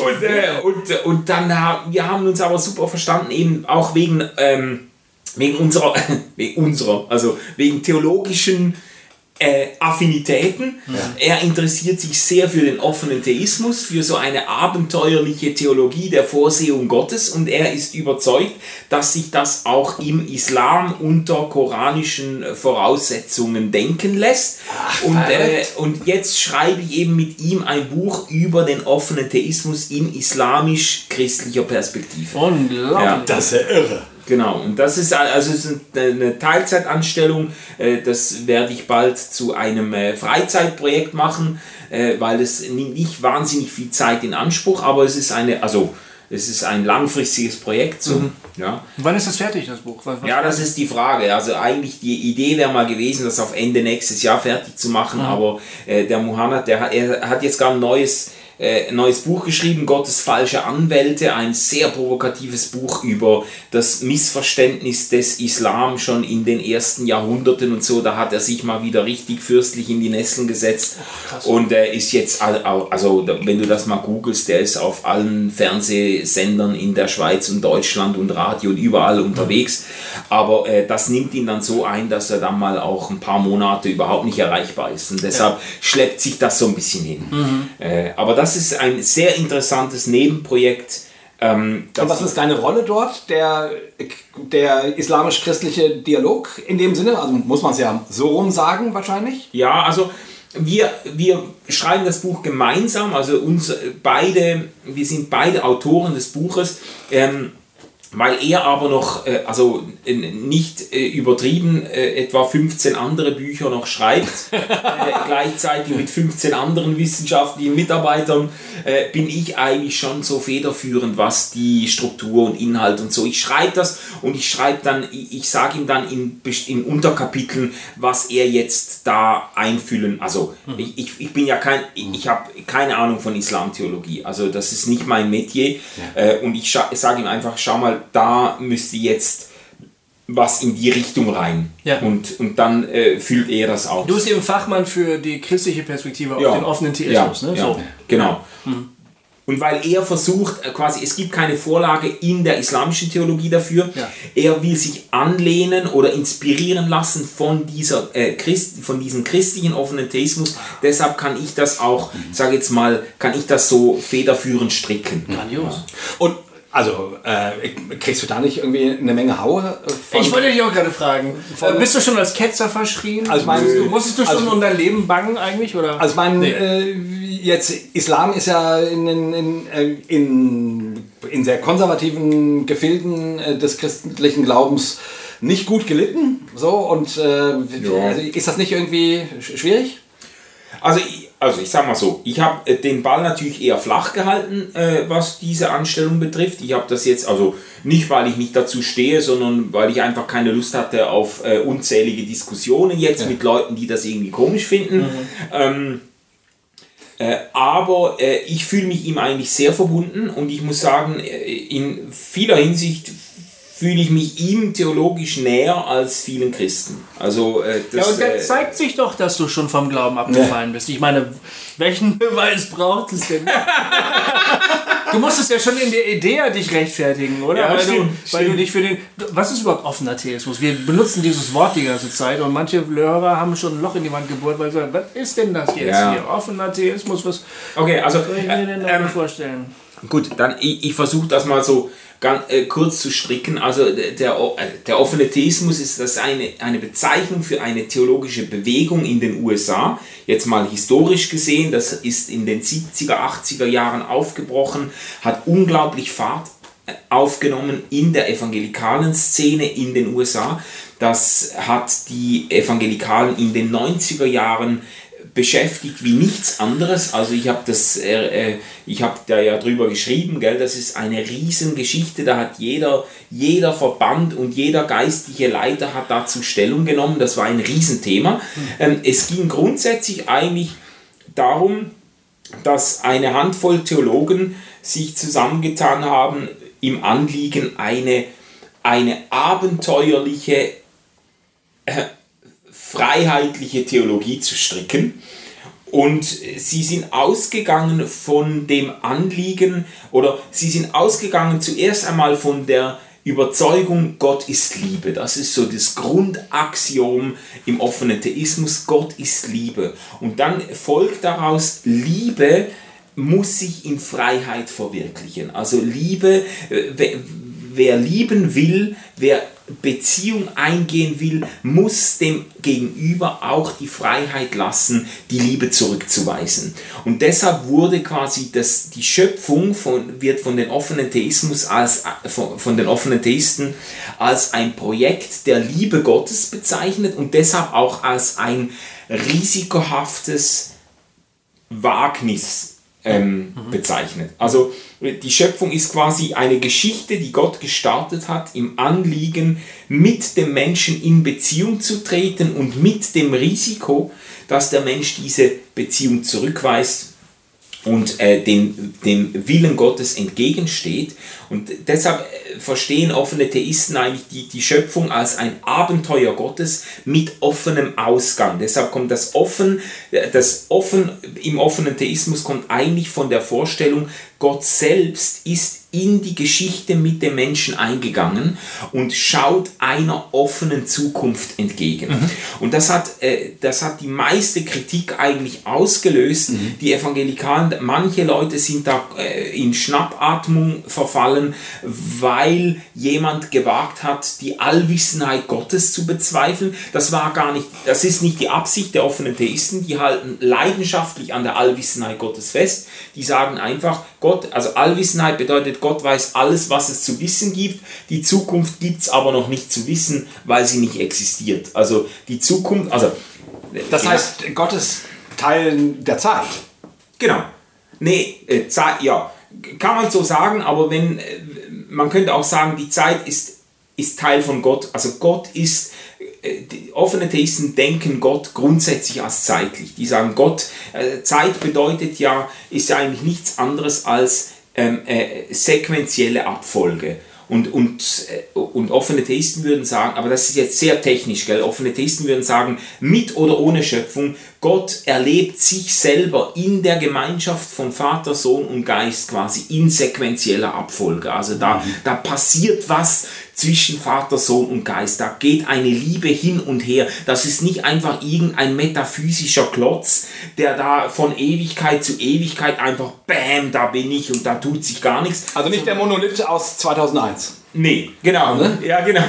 Und, äh, und, und dann haben wir haben uns aber super verstanden, eben auch wegen, ähm, wegen unserer, wegen unserer, also wegen theologischen äh, Affinitäten. Er interessiert sich sehr für den offenen Theismus, für so eine abenteuerliche Theologie der Vorsehung Gottes und er ist überzeugt, dass sich das auch im Islam unter koranischen Voraussetzungen denken lässt. und, äh, und jetzt schreibe ich eben mit ihm ein Buch über den offenen Theismus in islamisch-christlicher Perspektive. Unglaublich. Ja. Das ist ja irre. Genau, und das ist also ist eine Teilzeitanstellung. äh, Das werde ich bald zu einem äh, Freizeitprojekt machen, äh, weil es ni- nicht wahnsinnig viel Zeit in Anspruch, aber es ist eine, also es ist ein langfristiges Projekt. So, ja. Wann ist das fertig, das Buch? Was, was ja, das ist die Frage. Also eigentlich die Idee wäre mal gewesen, das auf Ende nächstes Jahr fertig zu machen, aber äh, der Muhammad, der hat, er hat jetzt gar ein neues äh, ein neues Buch geschrieben, Gottes falsche Anwälte, ein sehr provokatives Buch über das Missverständnis des Islam schon in den ersten Jahrhunderten und so. Da hat er sich mal wieder richtig fürstlich in die Nesseln gesetzt und er ist jetzt, also wenn du das mal googelst, der ist auf allen Fernsehsendern in der Schweiz und Deutschland und Radio und überall unterwegs. Aber äh, das nimmt ihn dann so ein, dass er dann mal auch ein paar Monate überhaupt nicht erreichbar ist. Und deshalb ja. schleppt sich das so ein bisschen hin. Mhm. Äh, aber das ist ein sehr interessantes Nebenprojekt. Ähm, Und was ist deine Rolle dort? Der, der islamisch-christliche Dialog in dem Sinne? Also muss man es ja so rum sagen wahrscheinlich? Ja, also wir, wir schreiben das Buch gemeinsam, also uns beide, wir sind beide Autoren des Buches. Ähm, weil er aber noch, äh, also äh, nicht äh, übertrieben, äh, etwa 15 andere Bücher noch schreibt, äh, gleichzeitig mit 15 anderen wissenschaftlichen Mitarbeitern, äh, bin ich eigentlich schon so federführend, was die Struktur und Inhalt und so. Ich schreibe das und ich schreibe dann, ich, ich sage ihm dann in, in Unterkapiteln, was er jetzt da einfüllen, also mhm. ich, ich, ich bin ja kein, ich, ich habe keine Ahnung von Islamtheologie, also das ist nicht mein Metier ja. und ich sage ihm einfach, schau mal, da müsste jetzt was in die Richtung rein. Ja. Und, und dann äh, fühlt er das auch. Du bist eben Fachmann für die christliche Perspektive auf den offenen Theismus. Ja, ne? ja, genau. Mhm. Und weil er versucht, äh, quasi, es gibt keine Vorlage in der islamischen Theologie dafür, ja. er will sich anlehnen oder inspirieren lassen von, dieser, äh, Christ, von diesem christlichen offenen Theismus. Deshalb kann ich das auch, mhm. sage jetzt mal, kann ich das so federführend stricken. Grandios. Und also, äh, kriegst du da nicht irgendwie eine Menge Haue? Von ich wollte dich auch gerade fragen. Von, bist du schon als Ketzer verschrien? Also mein, du, musstest du schon also, um dein Leben bangen eigentlich? Oder? Also mein, nee. äh, jetzt, Islam ist ja in, in, äh, in, in sehr konservativen Gefilden äh, des christlichen Glaubens nicht gut gelitten. So, und äh, ja. Also ist das nicht irgendwie schwierig? Also also ich sag mal so, ich habe äh, den Ball natürlich eher flach gehalten, äh, was diese Anstellung betrifft. Ich habe das jetzt, also nicht weil ich nicht dazu stehe, sondern weil ich einfach keine Lust hatte auf äh, unzählige Diskussionen jetzt ja. mit Leuten, die das irgendwie komisch finden. Mhm. Ähm, äh, aber äh, ich fühle mich ihm eigentlich sehr verbunden und ich muss sagen, äh, in vieler Hinsicht fühle ich mich ihm theologisch näher als vielen Christen. Also, äh, das, ja, und dann äh, zeigt sich doch, dass du schon vom Glauben abgefallen ja. bist. Ich meine, welchen Beweis braucht es denn? du musstest ja schon in der Idee dich rechtfertigen, oder? Ja, weil, stimmt, du, weil du dich für den. Was ist überhaupt offener Theismus? Wir benutzen dieses Wort die ganze Zeit und manche Hörer haben schon ein Loch in die Wand gebohrt, weil sie sagen, was ist denn das jetzt ja. hier? Offener Theismus, was okay, also, soll ich mir denn ähm, vorstellen? Gut, dann ich, ich versuche das mal so ganz, äh, kurz zu stricken. Also der, der äh, offene Theismus ist das eine, eine Bezeichnung für eine theologische Bewegung in den USA. Jetzt mal historisch gesehen, das ist in den 70er, 80er Jahren aufgebrochen, hat unglaublich Fahrt äh, aufgenommen in der evangelikalen Szene in den USA. Das hat die Evangelikalen in den 90er Jahren beschäftigt wie nichts anderes. Also ich habe das, äh, äh ich habe da ja drüber geschrieben, gell, das ist eine Riesengeschichte. Da hat jeder, jeder Verband und jeder geistliche Leiter hat dazu Stellung genommen. Das war ein Riesenthema. Ähm, es ging grundsätzlich eigentlich darum, dass eine Handvoll Theologen sich zusammengetan haben im Anliegen, eine, eine abenteuerliche äh, freiheitliche Theologie zu stricken. Und sie sind ausgegangen von dem Anliegen oder sie sind ausgegangen zuerst einmal von der Überzeugung, Gott ist Liebe. Das ist so das Grundaxiom im offenen Theismus, Gott ist Liebe. Und dann folgt daraus, Liebe muss sich in Freiheit verwirklichen. Also Liebe, äh, wer lieben will, wer Beziehung eingehen will, muss dem Gegenüber auch die Freiheit lassen, die Liebe zurückzuweisen. Und deshalb wurde quasi das, die Schöpfung von, wird von den offenen Theismus als, von, von den offenen Theisten als ein Projekt der Liebe Gottes bezeichnet und deshalb auch als ein risikohaftes Wagnis ähm, mhm. bezeichnet. Also die Schöpfung ist quasi eine Geschichte, die Gott gestartet hat, im Anliegen, mit dem Menschen in Beziehung zu treten und mit dem Risiko, dass der Mensch diese Beziehung zurückweist und äh, dem, dem Willen Gottes entgegensteht. Und deshalb äh, verstehen offene Theisten eigentlich die, die Schöpfung als ein Abenteuer Gottes mit offenem Ausgang. Deshalb kommt das offen, äh, das offen im offenen Theismus kommt eigentlich von der Vorstellung, Gott selbst ist in die Geschichte mit dem Menschen eingegangen und schaut einer offenen Zukunft entgegen. Mhm. Und das hat, äh, das hat die meiste Kritik eigentlich ausgelöst. Mhm. Die Evangelikalen, manche Leute sind da äh, in Schnappatmung verfallen, weil jemand gewagt hat, die Allwissenheit Gottes zu bezweifeln. Das war gar nicht, das ist nicht die Absicht der offenen Theisten, die halten leidenschaftlich an der Allwissenheit Gottes fest. Die sagen einfach, Gott, also Allwissenheit bedeutet, Gott weiß alles, was es zu wissen gibt. Die Zukunft gibt es aber noch nicht zu wissen, weil sie nicht existiert. Also die Zukunft, also. Das heißt, Gott ist Teil der Zeit. Genau. Nee, äh, Zeit, ja. Kann man so sagen, aber wenn, äh, man könnte auch sagen, die Zeit ist, ist Teil von Gott. Also Gott ist offene Theisten denken Gott grundsätzlich als zeitlich. Die sagen, Gott, äh, Zeit bedeutet ja, ist ja eigentlich nichts anderes als ähm, äh, sequentielle Abfolge. Und, und, äh, und offene Theisten würden sagen, aber das ist jetzt sehr technisch, gell? offene Theisten würden sagen, mit oder ohne Schöpfung, Gott erlebt sich selber in der Gemeinschaft von Vater, Sohn und Geist quasi in sequenzieller Abfolge. Also da, mhm. da passiert was zwischen Vater, Sohn und Geist. Da geht eine Liebe hin und her. Das ist nicht einfach irgendein metaphysischer Klotz, der da von Ewigkeit zu Ewigkeit einfach, bam, da bin ich und da tut sich gar nichts. Also nicht der Monolith aus 2001. Nee, genau. Ne? Ja, genau.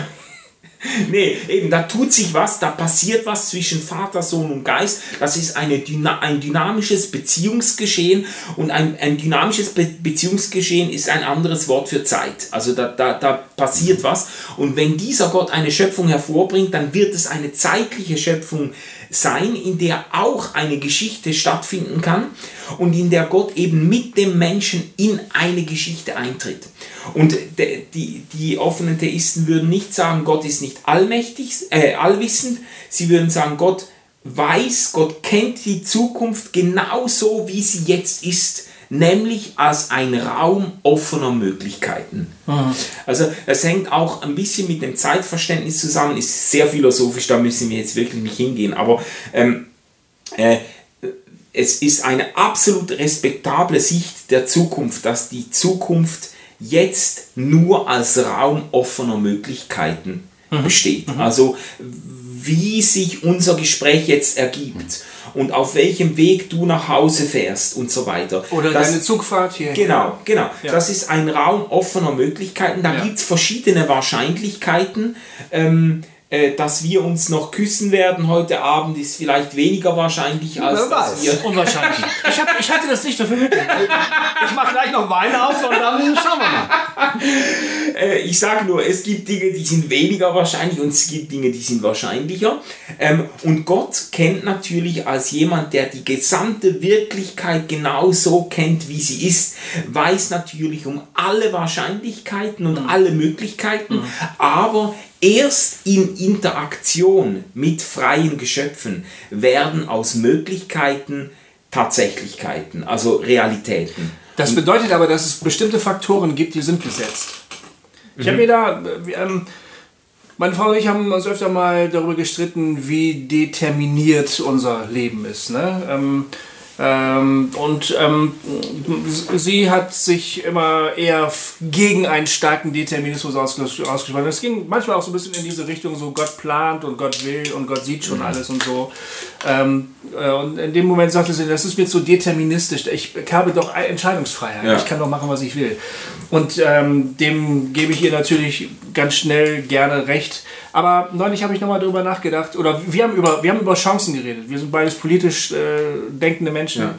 Nee, eben, da tut sich was, da passiert was zwischen Vater, Sohn und Geist. Das ist eine, ein dynamisches Beziehungsgeschehen und ein, ein dynamisches Be Beziehungsgeschehen ist ein anderes Wort für Zeit. Also da, da, da passiert was. Und wenn dieser Gott eine Schöpfung hervorbringt, dann wird es eine zeitliche Schöpfung sein, in der auch eine Geschichte stattfinden kann und in der Gott eben mit dem Menschen in eine Geschichte eintritt. Und die, die offenen Theisten würden nicht sagen, Gott ist nicht allmächtig, äh, allwissend, sie würden sagen, Gott weiß, Gott kennt die Zukunft genauso, wie sie jetzt ist nämlich als ein Raum offener Möglichkeiten. Mhm. Also es hängt auch ein bisschen mit dem Zeitverständnis zusammen, ist sehr philosophisch, da müssen wir jetzt wirklich nicht hingehen, aber ähm, äh, es ist eine absolut respektable Sicht der Zukunft, dass die Zukunft jetzt nur als Raum offener Möglichkeiten mhm. besteht. Mhm. Also wie sich unser Gespräch jetzt ergibt und auf welchem Weg du nach Hause fährst und so weiter. Oder das, deine Zugfahrt hier. Genau, genau. Ja. Das ist ein Raum offener Möglichkeiten. Da ja. gibt es verschiedene Wahrscheinlichkeiten. Ähm, äh, dass wir uns noch küssen werden heute Abend, ist vielleicht weniger wahrscheinlich als Wer dass wir. Unwahrscheinlich. Ich, hab, ich hatte das nicht dafür mit. Ich mache gleich noch Wein auf und dann schauen wir mal. Äh, ich sage nur, es gibt Dinge, die sind weniger wahrscheinlich und es gibt Dinge, die sind wahrscheinlicher. Ähm, und Gott kennt natürlich als jemand, der die gesamte Wirklichkeit genauso kennt, wie sie ist, weiß natürlich um alle Wahrscheinlichkeiten und mhm. alle Möglichkeiten, mhm. aber Erst in Interaktion mit freien Geschöpfen werden aus Möglichkeiten Tatsächlichkeiten, also Realitäten. Das bedeutet aber, dass es bestimmte Faktoren gibt, die sind gesetzt. Ich mhm. habe mir da, ähm, meine Frau und ich haben uns öfter mal darüber gestritten, wie determiniert unser Leben ist. Ne? Ähm, ähm, und ähm, sie hat sich immer eher gegen einen starken Determinismus ausgesprochen. Es ging manchmal auch so ein bisschen in diese Richtung, so Gott plant und Gott will und Gott sieht schon mhm. alles und so. Ähm, äh, und in dem Moment sagte sie, das ist mir zu deterministisch. Ich habe doch Entscheidungsfreiheit. Ja. Ich kann doch machen, was ich will. Und ähm, dem gebe ich ihr natürlich ganz schnell gerne recht. Aber neulich habe ich nochmal darüber nachgedacht, oder wir haben über, wir haben über Chancen geredet. Wir sind beides politisch äh, denkende Menschen. Ja.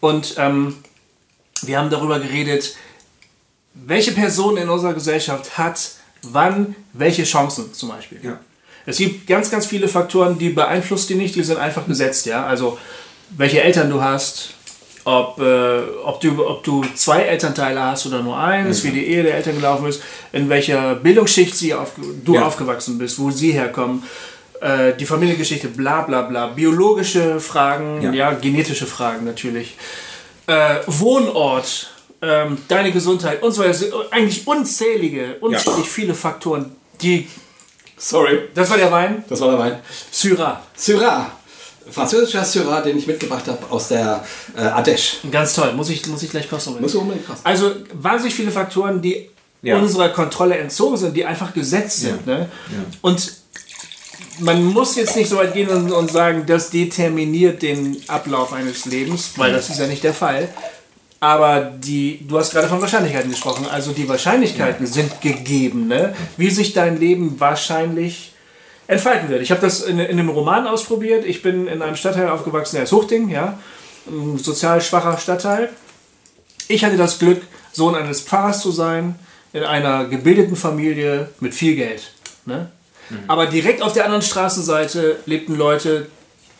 Und ähm, wir haben darüber geredet, welche Person in unserer Gesellschaft hat wann welche Chancen zum Beispiel. Ja. Es gibt ganz, ganz viele Faktoren, die beeinflussen die nicht, die sind einfach gesetzt. Ja? Also welche Eltern du hast, ob, äh, ob, du, ob du zwei Elternteile hast oder nur eins, mhm. wie die Ehe der Eltern gelaufen ist, in welcher Bildungsschicht sie auf, du ja. aufgewachsen bist, wo sie herkommen, äh, die Familiengeschichte, bla bla bla, biologische Fragen, ja, ja genetische Fragen natürlich. äh, Wohnort, ähm, deine Gesundheit und so weiter. sind Eigentlich unzählige, unzählig viele Faktoren, die. Sorry, Das war der Wein. das war der Wein. Syrah. Syrah. Französischer Syrah, den ich mitgebracht habe aus der äh, Ardèche. Ganz toll. Muss ich, muss ich gleich kosten. Muss unbedingt kosten. Also wahnsinnig viele Faktoren, die Ja. unserer Kontrolle entzogen sind, die einfach gesetzt sind. Ne? Und man muss jetzt nicht so weit gehen und, und sagen, das determiniert den Ablauf eines Lebens, weil das ist ja nicht der Fall. Aber die, du hast gerade von Wahrscheinlichkeiten gesprochen, also die Wahrscheinlichkeiten sind gegeben, ne? wie sich dein Leben wahrscheinlich entfalten wird. Ich habe das in, in einem Roman ausprobiert. Ich bin in einem Stadtteil aufgewachsen, der ist Huchting, ja, ein sozial schwacher Stadtteil. Ich hatte das Glück, Sohn eines Pfarrers zu sein, in einer gebildeten Familie mit viel Geld. Ne? Aber direkt auf der anderen Straßenseite lebten Leute,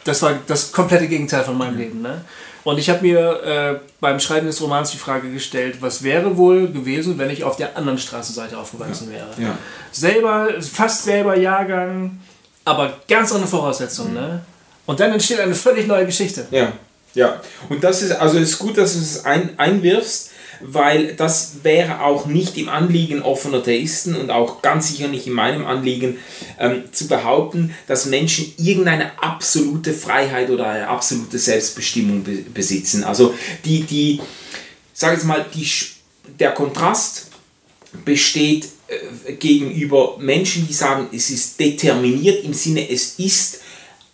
das war das komplette Gegenteil von meinem Leben. Ne? Und ich habe mir äh, beim Schreiben des Romans die Frage gestellt, was wäre wohl gewesen, wenn ich auf der anderen Straßenseite aufgewachsen wäre. Ja. Selber, fast selber Jahrgang, aber ganz andere Voraussetzungen. Ne? Und dann entsteht eine völlig neue Geschichte. Ja, ja. Und das ist, also es ist gut, dass du es ein, einwirfst, weil das wäre auch nicht im Anliegen offener Theisten und auch ganz sicher nicht in meinem Anliegen ähm, zu behaupten, dass Menschen irgendeine absolute Freiheit oder eine absolute Selbstbestimmung be besitzen. Also die, die, sag jetzt mal, die, der Kontrast besteht äh, gegenüber Menschen, die sagen, es ist determiniert im Sinne, es ist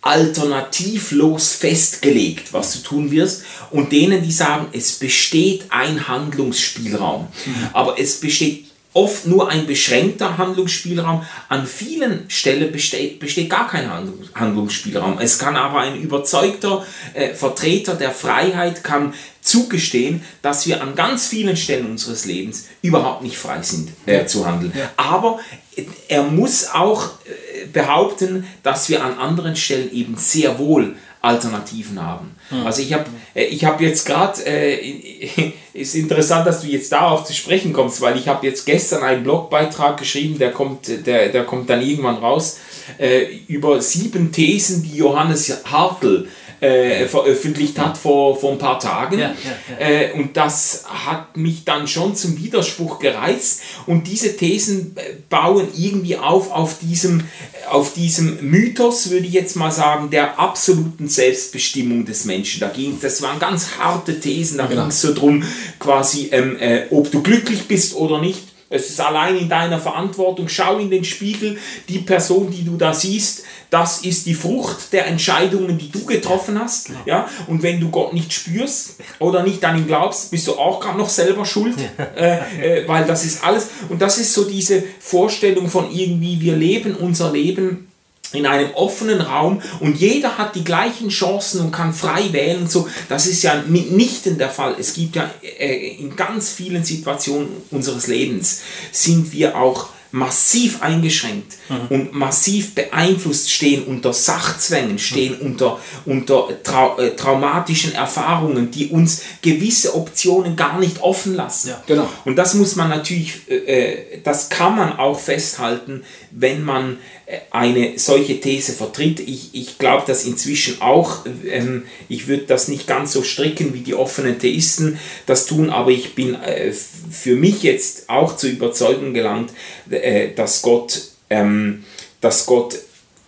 alternativlos festgelegt, was du tun wirst, und denen, die sagen, es besteht ein Handlungsspielraum. Aber es besteht oft nur ein beschränkter Handlungsspielraum. An vielen Stellen besteht, besteht gar kein Handlungs- Handlungsspielraum. Es kann aber ein überzeugter äh, Vertreter der Freiheit kann zugestehen, dass wir an ganz vielen Stellen unseres Lebens überhaupt nicht frei sind äh, zu handeln. Aber äh, er muss auch äh, behaupten, dass wir an anderen Stellen eben sehr wohl Alternativen haben. Also ich habe äh, ich hab jetzt gerade, äh, ist interessant, dass du jetzt darauf zu sprechen kommst, weil ich habe jetzt gestern einen Blogbeitrag geschrieben, der kommt, der, der kommt dann irgendwann raus, äh, über sieben Thesen, die Johannes Hartl äh, veröffentlicht hat vor, vor ein paar Tagen. Ja, ja, Äh, und das hat mich dann schon zum Widerspruch gereizt. Und diese Thesen äh, bauen irgendwie auf auf diesem, auf diesem Mythos, würde ich jetzt mal sagen, der absoluten Selbstbestimmung des Menschen. Da ging, das waren ganz harte Thesen, da ging es so drum, quasi, ähm, äh, ob du glücklich bist oder nicht. Es ist allein in deiner Verantwortung. Schau in den Spiegel. Die Person, die du da siehst, das ist die Frucht der Entscheidungen, die du getroffen hast. Ja? Und wenn du Gott nicht spürst oder nicht an ihn glaubst, bist du auch gerade noch selber schuld. Äh, äh, weil das ist alles. Und das ist so diese Vorstellung von irgendwie, wir leben unser Leben in einem offenen Raum und jeder hat die gleichen Chancen und kann frei wählen so. Das ist ja mitnichten der Fall. Es gibt ja äh, in ganz vielen Situationen unseres Lebens sind wir auch massiv eingeschränkt und massiv beeinflusst, stehen unter Sachzwängen, stehen unter, unter trau äh, traumatischen Erfahrungen, die uns gewisse Optionen gar nicht offen lassen. Ja. Genau. Und das muss man natürlich, äh, äh, das kann man auch festhalten, wenn man äh, eine solche These vertritt. Ich, ich glaube das inzwischen auch. Ähm, ich würde das nicht ganz so stricken, wie die offenen Theisten das tun, aber ich bin äh, für mich jetzt auch zur Überzeugung gelangt, äh, dass Gott, ähm, dass Gott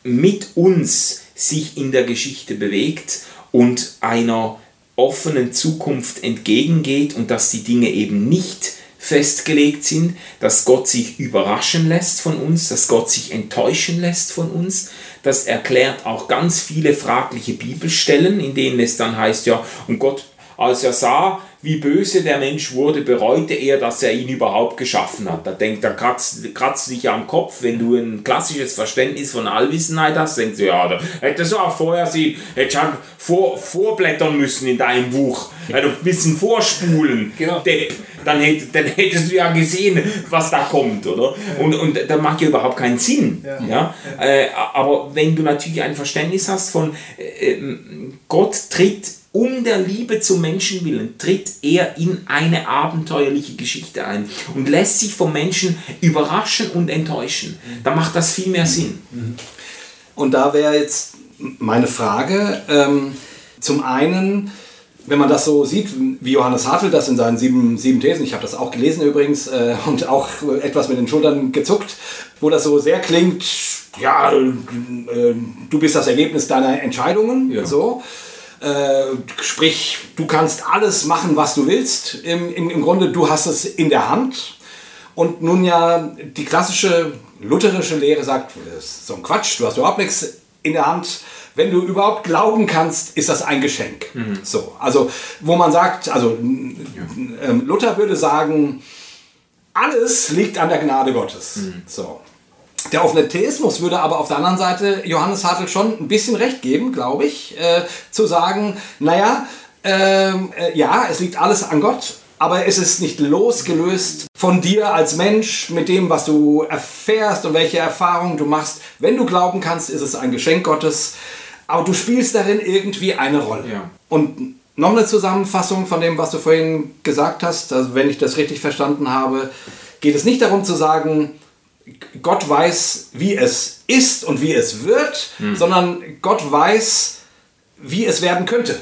mit uns sich in der Geschichte bewegt und einer offenen Zukunft entgegengeht und dass die Dinge eben nicht festgelegt sind, dass Gott sich überraschen lässt von uns, dass Gott sich enttäuschen lässt von uns. Das erklärt auch ganz viele fragliche Bibelstellen, in denen es dann heißt, ja, und Gott, als er sah, wie böse der Mensch wurde, bereute er, dass er ihn überhaupt geschaffen hat. Da denkt, da kratzt, kratzt dich am Kopf, wenn du ein klassisches Verständnis von Allwissenheit hast, denkst du, ja, da hättest du auch vorher sehen, hättest vor, vorblättern müssen in deinem Buch, also ein bisschen vorspulen, Genau. Depp, dann, hätt, dann hättest du ja gesehen, was da kommt, oder? Und, und das macht ja überhaupt keinen Sinn. Ja. Äh, aber wenn du natürlich ein Verständnis hast von äh, ähm, Gott tritt um der Liebe zum Menschen willen, tritt er in eine abenteuerliche Geschichte ein und lässt sich vom Menschen überraschen und enttäuschen. Da macht das viel mehr Sinn. Und da wäre jetzt meine Frage, ähm, zum einen, wenn man das so sieht, wie Johannes Hartl das in seinen sieben, sieben Thesen, ich habe das auch gelesen übrigens äh, und auch etwas mit den Schultern gezuckt, wo das so sehr klingt, ja, äh, du bist das Ergebnis deiner Entscheidungen, Ja. so. Äh, sprich, du kannst alles machen, was du willst. Im, im, Im Grunde, du hast es in der Hand. Und nun ja, die klassische lutherische Lehre sagt, das ist so ein Quatsch, du hast überhaupt nichts in der Hand. Wenn du überhaupt glauben kannst, ist das ein Geschenk. So, also wo man sagt, also ähm, Luther würde sagen, alles liegt an der Gnade Gottes. So. Der offene Theismus würde aber auf der anderen Seite Johannes Hartl schon ein bisschen recht geben, glaube ich, äh, zu sagen, naja, ähm, äh, ja, es liegt alles an Gott, aber es ist nicht losgelöst von dir als Mensch, mit dem, was du erfährst und welche Erfahrungen du machst. Wenn du glauben kannst, ist es ein Geschenk Gottes, aber du spielst darin irgendwie eine Rolle. Ja. Und noch eine Zusammenfassung von dem, was du vorhin gesagt hast, also wenn ich das richtig verstanden habe, geht es nicht darum zu sagen, Gott weiß, wie es ist und wie es wird, sondern Gott weiß, wie es werden könnte.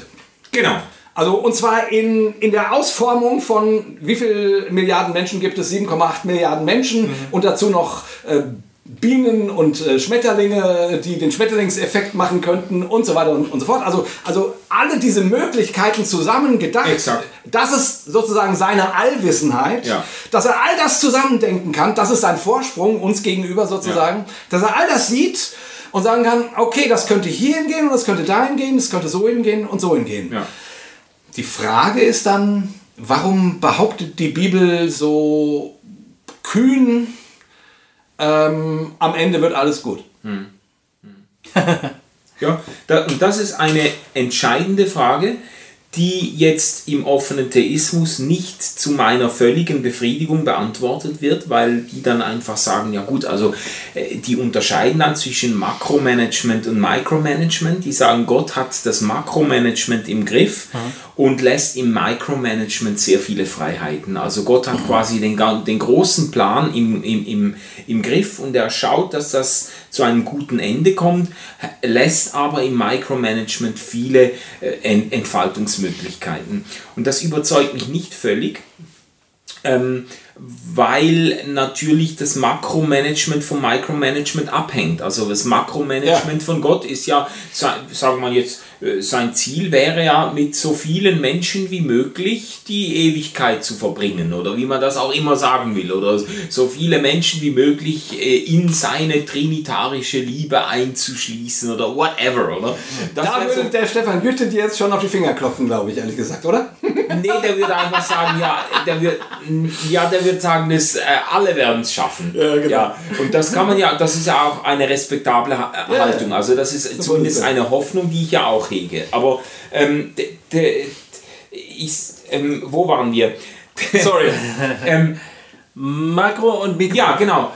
Genau. Also und zwar in, in der Ausformung von wie viel Milliarden Menschen gibt es? 7,8 Milliarden Menschen und dazu noch äh, Bienen und äh, Schmetterlinge, die den Schmetterlingseffekt machen könnten und so weiter und, und so fort. Also, also alle diese Möglichkeiten zusammen gedacht. Exakt. Das ist sozusagen seine Allwissenheit, Ja. dass er all das zusammendenken kann. Das ist sein Vorsprung uns gegenüber sozusagen, dass er all das sieht und sagen kann, okay, das könnte hier hingehen und das könnte dahin gehen, das könnte so hingehen und so hingehen. Ja. Die Frage ist dann, warum behauptet die Bibel so kühn, ähm, am Ende wird alles gut? Ja, da, und das ist eine entscheidende Frage, die jetzt im offenen Theismus nicht zu meiner völligen Befriedigung beantwortet wird, weil die dann einfach sagen, ja gut, also äh, die unterscheiden dann zwischen Makromanagement und Micromanagement. Die sagen, Gott hat das Makromanagement im Griff und lässt im Micromanagement sehr viele Freiheiten. Also Gott hat quasi den, den großen Plan im, im, im, im Griff und er schaut, dass das zu einem guten Ende kommt, lässt aber im Micromanagement viele äh, Ent- Entfaltungsmöglichkeiten. Und das überzeugt mich nicht völlig, ähm, weil natürlich das Makromanagement vom Micromanagement abhängt. Also das Makromanagement von Gott ist ja, sa- sagen wir jetzt, sein Ziel wäre ja, mit so vielen Menschen wie möglich die Ewigkeit zu verbringen oder wie man das auch immer sagen will oder so viele Menschen wie möglich äh, in seine trinitarische Liebe einzuschließen oder whatever, oder? Das Da wär so- würde der Stefan Gütte dir jetzt schon auf die Finger klopfen, glaube ich, ehrlich gesagt, oder? Nee, der würde einfach sagen, ja, der wird, ja, der wird sagen, dass äh, alle werden es schaffen. Ja, genau. und das kann man ja, das ist ja auch eine respektable Ha- Ja, Haltung. Also das ist zumindest eine Hoffnung, die ich ja auch hege. Aber ähm, de, de, ich, ähm, wo waren wir? Sorry. ähm, Makro und Mikro. ja, genau.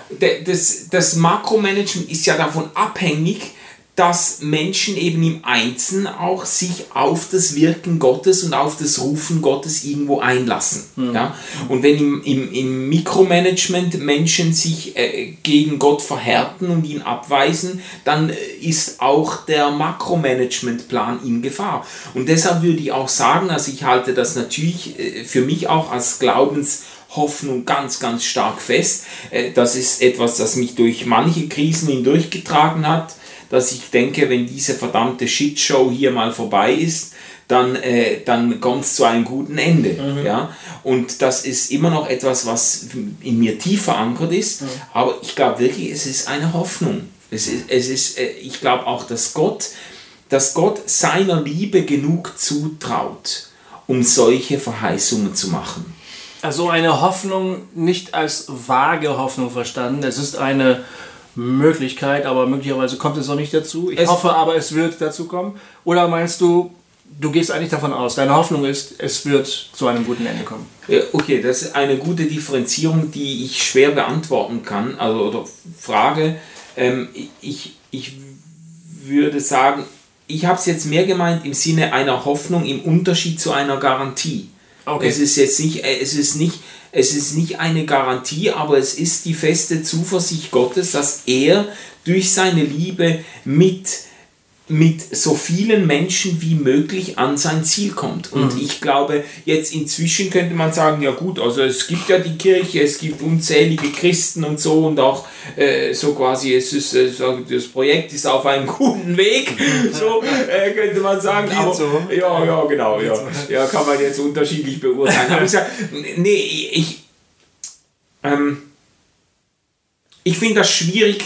Das, das Makromanagement ist ja davon abhängig, dass Menschen eben im Einzelnen auch sich auf das Wirken Gottes und auf das Rufen Gottes irgendwo einlassen. Ja? Und wenn im, im, im Mikromanagement Menschen sich äh, gegen Gott verhärten und ihn abweisen, dann äh, ist auch der Makromanagementplan in Gefahr. Und deshalb würde ich auch sagen, also ich halte das natürlich äh, für mich auch als Glaubens Hoffnung ganz, ganz stark fest. Äh, Das ist etwas, das mich durch manche Krisen hindurchgetragen hat, dass ich denke, wenn diese verdammte Shitshow hier mal vorbei ist, dann, äh, dann kommt es zu einem guten Ende. Ja? Und das ist immer noch etwas, was in mir tief verankert ist, aber ich glaube wirklich, es ist eine Hoffnung. Es ist, es ist, äh, ich glaube auch, dass Gott, dass Gott seiner Liebe genug zutraut, um solche Verheißungen zu machen. Also eine Hoffnung nicht als vage Hoffnung verstanden. Es ist eine Möglichkeit, aber möglicherweise kommt es noch nicht dazu. Ich Es- hoffe aber, es wird dazu kommen. Oder meinst du, du gehst eigentlich davon aus, deine Hoffnung ist, es wird zu einem guten Ende kommen? Okay, das ist eine gute Differenzierung, die ich schwer beantworten kann, also oder Frage. Ähm, ich, ich würde sagen, ich habe es jetzt mehr gemeint im Sinne einer Hoffnung im Unterschied zu einer Garantie. Okay. Es ist jetzt nicht, äh, es ist nicht, es ist nicht eine Garantie, aber es ist die feste Zuversicht Gottes, dass er durch seine Liebe mit mit so vielen Menschen wie möglich an sein Ziel kommt. Und Mhm. ich glaube, jetzt inzwischen könnte man sagen, ja gut, also es gibt ja die Kirche, es gibt unzählige Christen und so und auch äh, so quasi, es ist, äh, das Projekt ist auf einem guten Weg, so äh, könnte man sagen. Aber, so. Ja, ja, genau, ja. ja, kann man jetzt unterschiedlich beurteilen. Aber ich sag, nee, ich, ähm, ich finde das schwierig.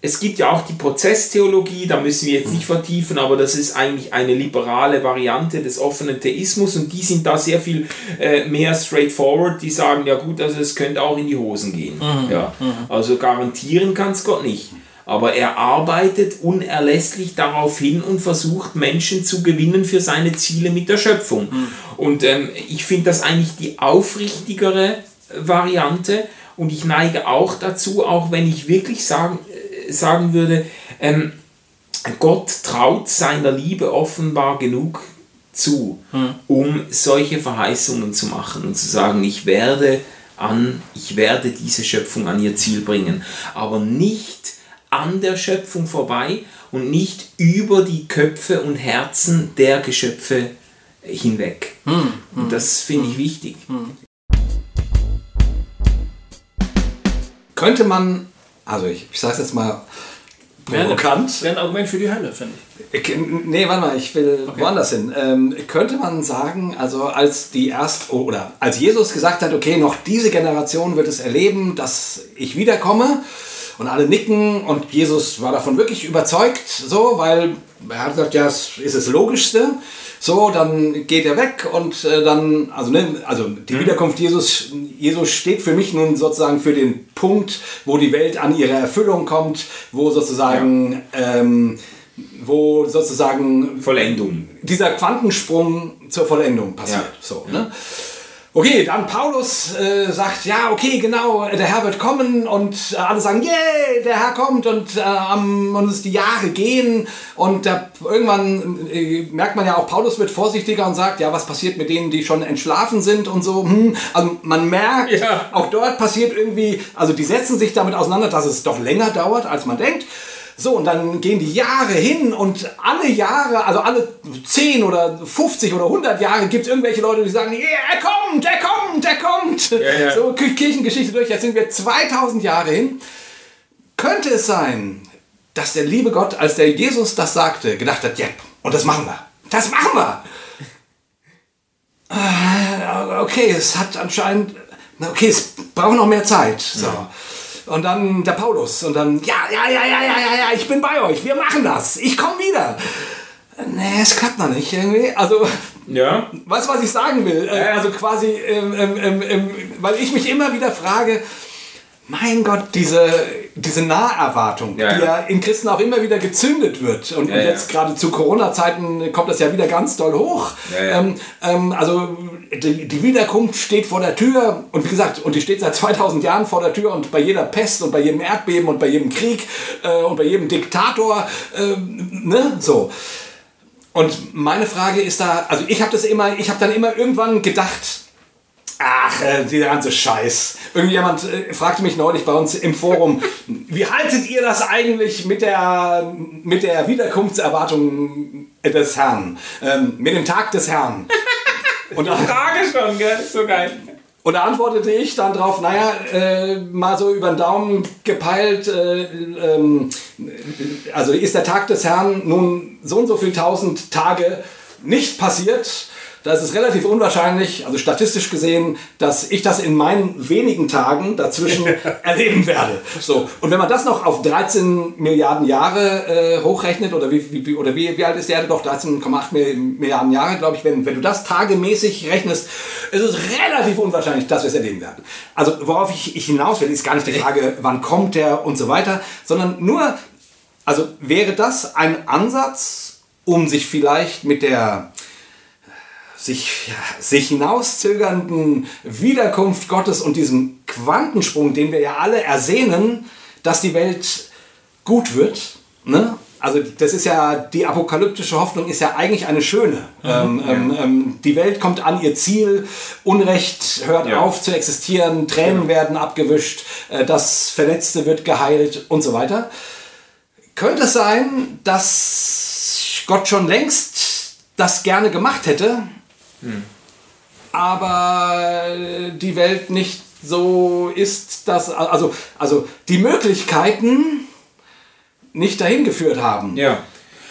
Es gibt ja auch die Prozesstheologie, da müssen wir jetzt nicht vertiefen, aber das ist eigentlich eine liberale Variante des offenen Theismus und die sind da sehr viel äh, mehr straightforward. Die sagen, ja gut, also es könnte auch in die Hosen gehen. Ja. Also garantieren kann es Gott nicht. Aber er arbeitet unerlässlich darauf hin und versucht Menschen zu gewinnen für seine Ziele mit der Schöpfung. Und ähm, ich finde das eigentlich die aufrichtigere Variante. Und ich neige auch dazu, auch wenn ich wirklich sagen, äh, sagen würde, ähm, Gott traut seiner Liebe offenbar genug zu, um solche Verheißungen zu machen und zu sagen, ich werde an, ich werde diese Schöpfung an ihr Ziel bringen, aber nicht an der Schöpfung vorbei und nicht über die Köpfe und Herzen der Geschöpfe hinweg. Und das finde ich wichtig. Könnte man, also ich, ich sage es jetzt mal provokant. Wäre ein Argument für die Hölle, finde ich. Ich- Nee, warte mal, ich will woanders hin. Ähm, könnte man sagen, also als die erst oder als Jesus gesagt hat, okay, noch diese Generation wird es erleben, dass ich wiederkomme und alle nicken und Jesus war davon wirklich überzeugt, so, weil er hat gesagt, ja, es ist das Logischste. So, dann geht er weg und äh, dann, also, ne, also die Wiederkunft Jesus, Jesus steht für mich nun sozusagen für den Punkt, wo die Welt an ihre Erfüllung kommt, wo sozusagen, ähm, wo sozusagen Vollendung. dieser Quantensprung zur Vollendung passiert. Ja. So, ne? Okay, dann Paulus äh, sagt, ja, okay, genau, der Herr wird kommen und äh, alle sagen, yay, der Herr kommt und, äh, am- und es die Jahre gehen und da, irgendwann äh, merkt man ja auch, Paulus wird vorsichtiger und sagt, ja, was passiert mit denen, die schon entschlafen sind und so. Hm. Also man merkt, Ja. auch dort passiert irgendwie, also die setzen sich damit auseinander, dass es doch länger dauert, als man denkt. So, und dann gehen die Jahre hin und alle Jahre, also alle 10 oder 50 oder 100 Jahre gibt es irgendwelche Leute, die sagen, yeah, er kommt, er kommt, er kommt. ja. So, Ki- Kirchengeschichte durch, jetzt sind wir 2000 Jahre hin. Könnte es sein, dass der liebe Gott, als der Jesus das sagte, gedacht hat, ja, und das machen wir. Das machen wir. Äh, Okay, es hat anscheinend, okay, es braucht noch mehr Zeit. So. Und dann der Paulus und dann, ja, ja, ja, ja, ja, ja, ja, ich bin bei euch, wir machen das, ich komme wieder. Nee, es klappt noch nicht irgendwie. Also, Ja. weißt du, was ich sagen will? Äh, Also quasi, ähm, ähm, ähm, ähm, weil ich mich immer wieder frage, mein Gott, diese, diese Naherwartung, Ja, die ja. in Christen auch immer wieder gezündet wird. Und, Ja, und jetzt gerade zu Corona-Zeiten kommt das ja wieder ganz doll hoch. Ähm, ähm, also die, die Wiederkunft steht vor der Tür und wie gesagt, und die steht seit 2000 Jahren vor der Tür und bei jeder Pest und bei jedem Erdbeben und bei jedem Krieg äh, und bei jedem Diktator, ähm, ne, so. Und meine Frage ist da, also ich habe das immer, ich habe dann immer irgendwann gedacht, ach, äh, dieser ganze Scheiß. Irgendjemand äh, fragte mich neulich bei uns im Forum, wie haltet ihr das eigentlich mit der, mit der Wiederkunftserwartung des Herrn, ähm, mit dem Tag des Herrn? Und da, Frage schon, gell? So geil. und da antwortete ich dann drauf, naja, äh, mal so über den Daumen gepeilt, äh, ähm, also ist der Tag des Herrn nun so und so viel tausend Tage nicht passiert, da ist relativ unwahrscheinlich, also statistisch gesehen, dass ich das in meinen wenigen Tagen dazwischen erleben werde. So. Und wenn man das noch auf 13 Milliarden Jahre äh, hochrechnet, oder wie, wie, oder wie, wie alt ist die Erde? Doch 13,8 Mi- Milliarden Jahre, glaube ich. Wenn, wenn du das tagemäßig rechnest, ist es relativ unwahrscheinlich, dass wir es erleben werden. Also worauf ich, ich hinaus will, ist gar nicht die Frage, wann kommt der und so weiter, sondern nur, also wäre das ein Ansatz, um sich vielleicht mit der sich, ja, sich hinauszögernden Wiederkunft Gottes und diesem Quantensprung, den wir ja alle ersehnen, dass die Welt gut wird. Ne? Also das ist ja, die apokalyptische Hoffnung ist ja eigentlich eine schöne. Ähm, ähm, ähm, die Welt kommt an ihr Ziel, Unrecht hört Ja. auf zu existieren, Tränen werden abgewischt, äh, das Verletzte wird geheilt und so weiter. Könnte es sein, dass Gott schon längst das gerne gemacht hätte, aber die Welt nicht so ist, dass also, also die Möglichkeiten nicht dahin geführt haben. Ja.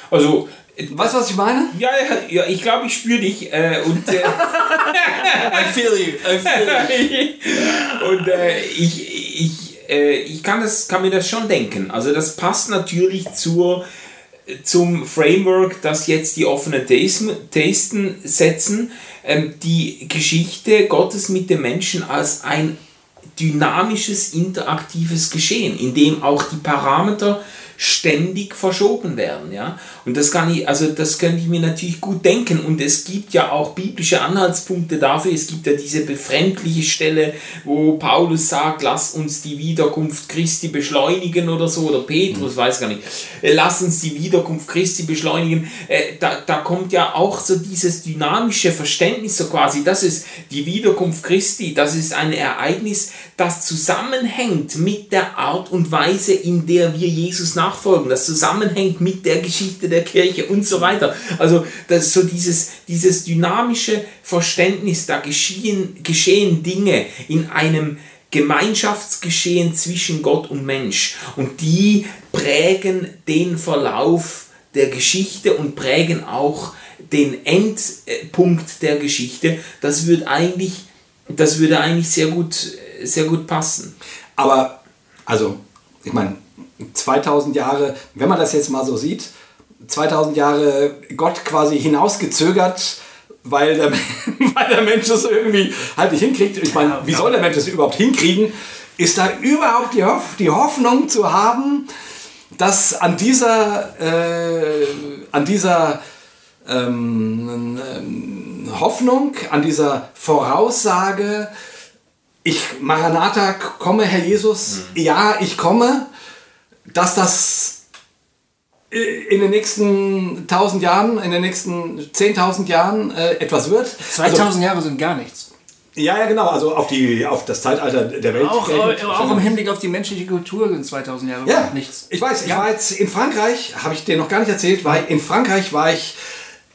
Also, Weißt du, was ich meine? ja, ja, ja ich glaube, ich spüre dich. Äh, und äh, I feel you. I feel you. und äh, ich, ich, äh, ich kann, das, kann mir das schon denken. Also das passt natürlich zur, zum Framework, das jetzt die offenen Theisten setzen. Ähm, die Geschichte Gottes mit den Menschen als ein dynamisches, interaktives Geschehen, in dem auch die Parameter ständig verschoben werden, ja. Und das kann ich, also das könnte ich mir natürlich gut denken. Und es gibt ja auch biblische Anhaltspunkte dafür. Es gibt ja diese befremdliche Stelle, wo Paulus sagt, lass uns die Wiederkunft Christi beschleunigen oder so, oder Petrus, weiß gar nicht. Äh, Lass uns die Wiederkunft Christi beschleunigen. Äh, Da, da kommt ja auch so dieses dynamische Verständnis so quasi, das ist die Wiederkunft Christi, das ist ein Ereignis, das zusammenhängt mit der Art und Weise, in der wir Jesus nachfolgen, das zusammenhängt mit der Geschichte der Kirche und so weiter. Also das so dieses, dieses dynamische Verständnis, da geschehen, geschehen Dinge in einem Gemeinschaftsgeschehen zwischen Gott und Mensch und die prägen den Verlauf der Geschichte und prägen auch den Endpunkt der Geschichte. Das würde eigentlich, das würde eigentlich sehr gut, sehr gut passen. Aber, also, ich meine, 2000 Jahre, wenn man das jetzt mal so sieht, 2000 Jahre Gott quasi hinausgezögert, weil der, weil der Mensch das irgendwie halt nicht hinkriegt. Ich meine, wie soll der Mensch das überhaupt hinkriegen? Ist da überhaupt die, Hoff die Hoffnung zu haben, dass an dieser, äh, an dieser ähm, ähm, Hoffnung, an dieser Voraussage, ich, Maranatha, komme, Herr Jesus, ja, ich komme, dass das in den nächsten 1000 Jahren, in den nächsten 10.000 Jahren äh, etwas wird. 2000 Jahre sind gar nichts. Also, ja, ja, genau, also auf, die, auf das Zeitalter der Welt. Auch, äh, auch im Hinblick auf die menschliche Kultur sind 2000 Jahre Ja, nichts. Ich weiß, ich Ja. war jetzt in Frankreich, habe ich dir noch gar nicht erzählt, war in Frankreich war ich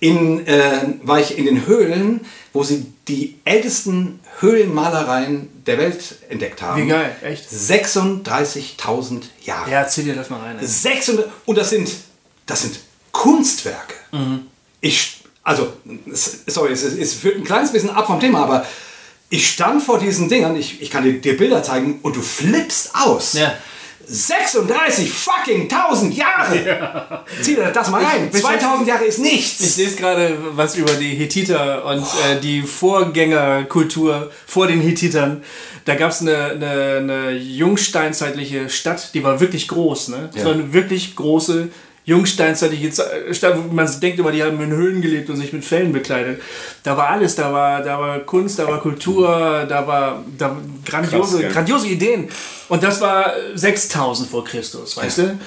in, äh, war ich in den Höhlen, wo sie die ältesten Höhlenmalereien der Welt entdeckt haben. Wie geil, echt. 36.000 Jahre. Ja, zieh dir das mal rein. ey. 600, und das sind, das sind Kunstwerke. Ich, also, sorry, es, es führt ein kleines bisschen ab vom Thema, aber ich stand vor diesen Dingern, ich, ich kann dir, dir Bilder zeigen und du flippst aus. Ja. 36 fucking 1000 Jahre! Zieh dir das mal rein. Ich- 2000 Jahre ist Ich nichts. lese gerade was über die Hittiter und äh, die Vorgängerkultur vor den Hittitern. Da gab es eine, eine, eine jungsteinzeitliche Stadt, die war wirklich groß. Ne? Das Ja. war eine wirklich große jungsteinzeitliche Ze- Stadt, wo man denkt immer, die haben in Höhlen gelebt und sich mit Fellen bekleidet. Da war alles, da war, da war Kunst, da war Kultur, da war, da grandiose, Krass, ja. grandiose Ideen. Und das war 6000 vor Christus, weißt du?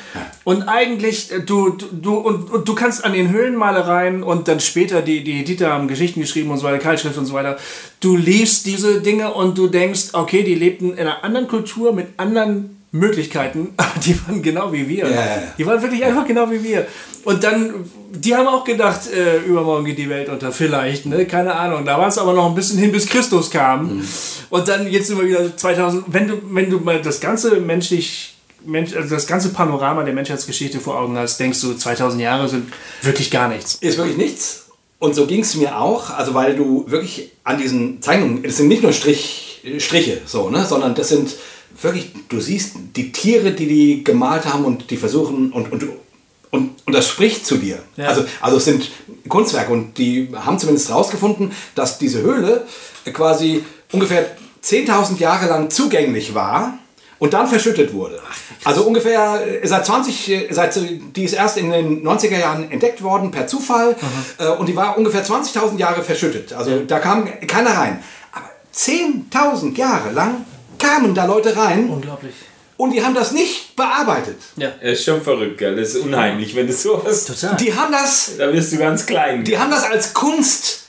Und eigentlich, äh, du, du, du, und, und du kannst an den Höhlenmalereien und dann später, die, die Hethiter haben Geschichten geschrieben und so weiter, Keilschrift und so weiter, du liest diese Dinge und du denkst, okay, die lebten in einer anderen Kultur mit anderen Möglichkeiten, aber die waren genau wie wir. Ja. Die waren wirklich einfach genau wie wir. Und dann, die haben auch gedacht, äh, übermorgen geht die Welt unter, vielleicht, ne? keine Ahnung. Da war es aber noch ein bisschen hin, bis Christus kam. Mhm. Und dann jetzt sind wir wieder 2000, wenn du, wenn du mal das ganze menschlich, Mensch, also das ganze Panorama der Menschheitsgeschichte vor Augen hast, denkst du, 2000 Jahre sind wirklich gar nichts. Ist wirklich nichts. Und so ging es mir auch, also weil du wirklich an diesen Zeichnungen, das sind nicht nur Strich, Striche, so, ne, sondern das sind wirklich, du siehst die Tiere, die die gemalt haben und die versuchen und, und, und, und das spricht zu dir. Ja. Also, also es sind Kunstwerke und die haben zumindest herausgefunden, dass diese Höhle quasi ungefähr 10.000 Jahre lang zugänglich war und dann verschüttet wurde. Also ungefähr äh, seit 20, äh, seit, die ist erst in den 90er Jahren entdeckt worden per Zufall äh, und die war ungefähr 20.000 Jahre verschüttet. Also da kam keiner rein. Aber 10.000 Jahre lang kamen da Leute rein Unglaublich. und die haben das nicht bearbeitet. Ja. Das ist schon verrückt, gell? Das ist unheimlich, wenn du so hast. Total. Die haben das Da wirst du ganz klein. Die haben das als Kunst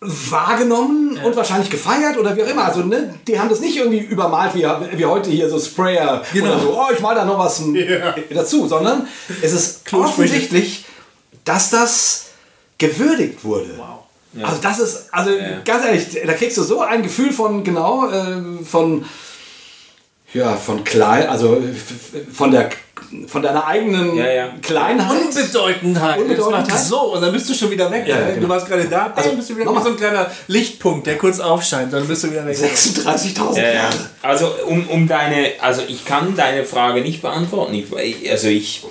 wahrgenommen und wahrscheinlich gefeiert oder wie auch immer. Also ne, die haben das nicht irgendwie übermalt wie, wie heute hier so Sprayer oder so, oh, ich mal da noch was dazu, sondern es ist offensichtlich dass das gewürdigt wurde. Also das ist, also ganz ehrlich, da kriegst du so ein Gefühl von, genau, äh, von, ja, von klein, also f- von der, von deiner eigenen Ja, ja. Kleinheit. Unbedeutendheit. Unbedeutendheit. So und dann bist du schon wieder weg. Ja, ne? genau. Du warst gerade da, Also, dann bist du wieder wie so ein kleiner Lichtpunkt, der kurz aufscheint, dann bist du wieder weg. 36.000 Ja, ja. Jahre. Also um, um deine, also ich kann deine Frage nicht beantworten. Ich, also ich,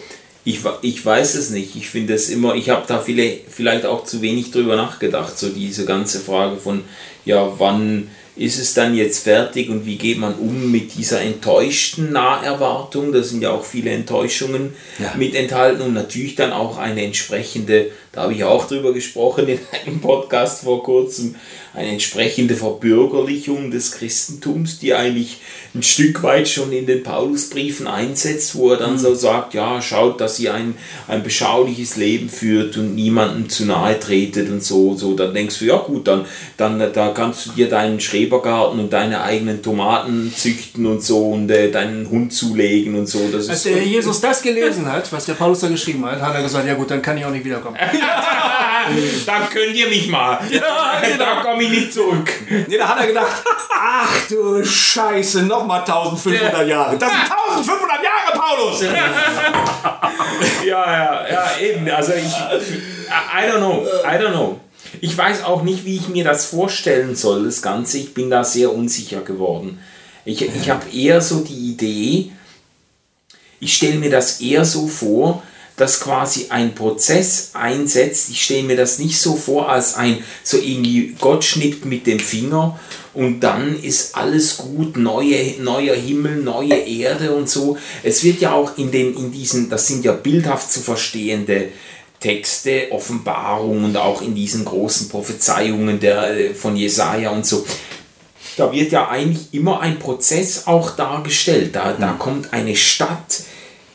ich, ich weiß es nicht. Ich finde es immer, ich habe da viele, vielleicht auch zu wenig drüber nachgedacht, so diese ganze Frage von, ja, wann ist es dann jetzt fertig und wie geht man um mit dieser enttäuschten Naherwartung? Da sind ja auch viele Enttäuschungen Ja. mit enthalten und natürlich dann auch eine entsprechende, da habe ich auch drüber gesprochen in einem Podcast vor kurzem, eine entsprechende Verbürgerlichung des Christentums, die eigentlich ein Stück weit schon in den Paulusbriefen einsetzt, wo er dann so sagt, ja, schaut, dass ihr ein, ein beschauliches Leben führt und niemandem zu nahe tretet und so, so, dann denkst du, ja gut, dann, dann da kannst du dir deinen Schrebergarten und deine eigenen Tomaten züchten und so und äh, deinen Hund zulegen und so. Das Als der Jesus das gelesen hat, was der Paulus da geschrieben hat, hat er gesagt, ja gut, dann kann ich auch nicht wiederkommen. da könnt ihr mich mal. Da komme ich nicht zurück. Nee, da hat er gedacht, ach du Scheiße, nochmal 1500 Jahre. Das sind 1500 Jahre, Paulus! Ja, ja, ja, eben. Also ich, I don't know, I don't know. Ich weiß auch nicht, wie ich mir das vorstellen soll, das Ganze. Ich bin da sehr unsicher geworden. Ich, ich habe eher so die Idee, ich stelle mir das eher so vor, dass quasi ein Prozess einsetzt. Ich stelle mir das nicht so vor, als ein, so irgendwie Gott schnippt mit dem Finger und dann ist alles gut, neue, neuer Himmel, neue Erde und so. Es wird ja auch in, den, in diesen, das sind ja bildhaft zu verstehende Texte, Offenbarungen und auch in diesen großen Prophezeiungen der, äh, von Jesaja und so. Da wird ja eigentlich immer ein Prozess auch dargestellt. Da, da kommt eine Stadt,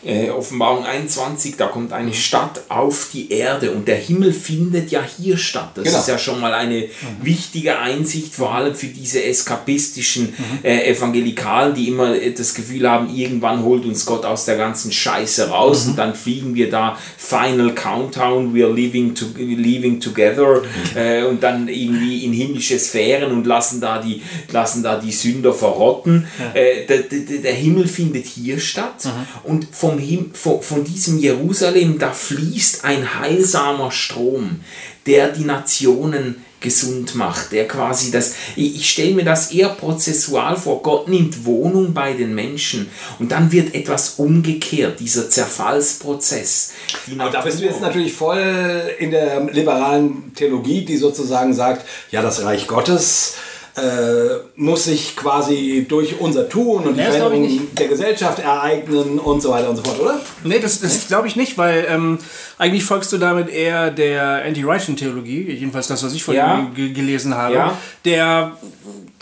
äh, Offenbarung 21, da kommt eine Stadt auf die Erde und der Himmel findet ja hier statt. Das Genau. ist ja schon mal eine wichtige Einsicht, vor allem für diese eskapistischen äh, Evangelikalen, die immer äh, das Gefühl haben, irgendwann holt uns Gott aus der ganzen Scheiße raus und dann fliegen wir da Final Countdown, we are living, to, living together äh, und dann irgendwie in himmlische Sphären und lassen da die, lassen da die Sünder verrotten. Äh, der, der, der Himmel findet hier statt und vom Him von, von diesem Jerusalem, da fließt ein heilsamer Strom, der die Nationen gesund macht, der quasi das, ich, ich stelle mir das eher prozessual vor, Gott nimmt Wohnung bei den Menschen und dann wird etwas umgekehrt, dieser Zerfallsprozess. Die Aber da bist du jetzt natürlich voll in der liberalen Theologie, die sozusagen sagt, ja, das Reich Gottes äh, muss sich quasi durch unser Tun und die das Veränderung der Gesellschaft ereignen und so weiter und so fort, oder? Nee, das, das glaube ich nicht, weil ähm, eigentlich folgst du damit eher der Anti-Righteous-Theologie, jedenfalls das, was ich von Ja. ihm ge gelesen habe, Ja. der,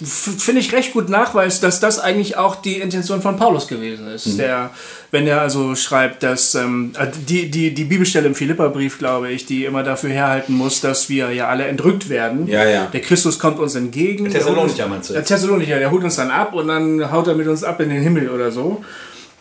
finde ich, recht gut nachweist, dass das eigentlich auch die Intention von Paulus gewesen ist. Mhm. Der, wenn er also schreibt, dass ähm, äh, die, die, die Bibelstelle im Philipperbrief, glaube ich, die immer dafür herhalten muss, dass wir ja alle entrückt werden. Ja, ja. Der Christus kommt uns entgegen. Thessalonicher meinst du Der? Thessalonicher, der holt uns dann ab und dann haut er mit uns ab in den Himmel oder so.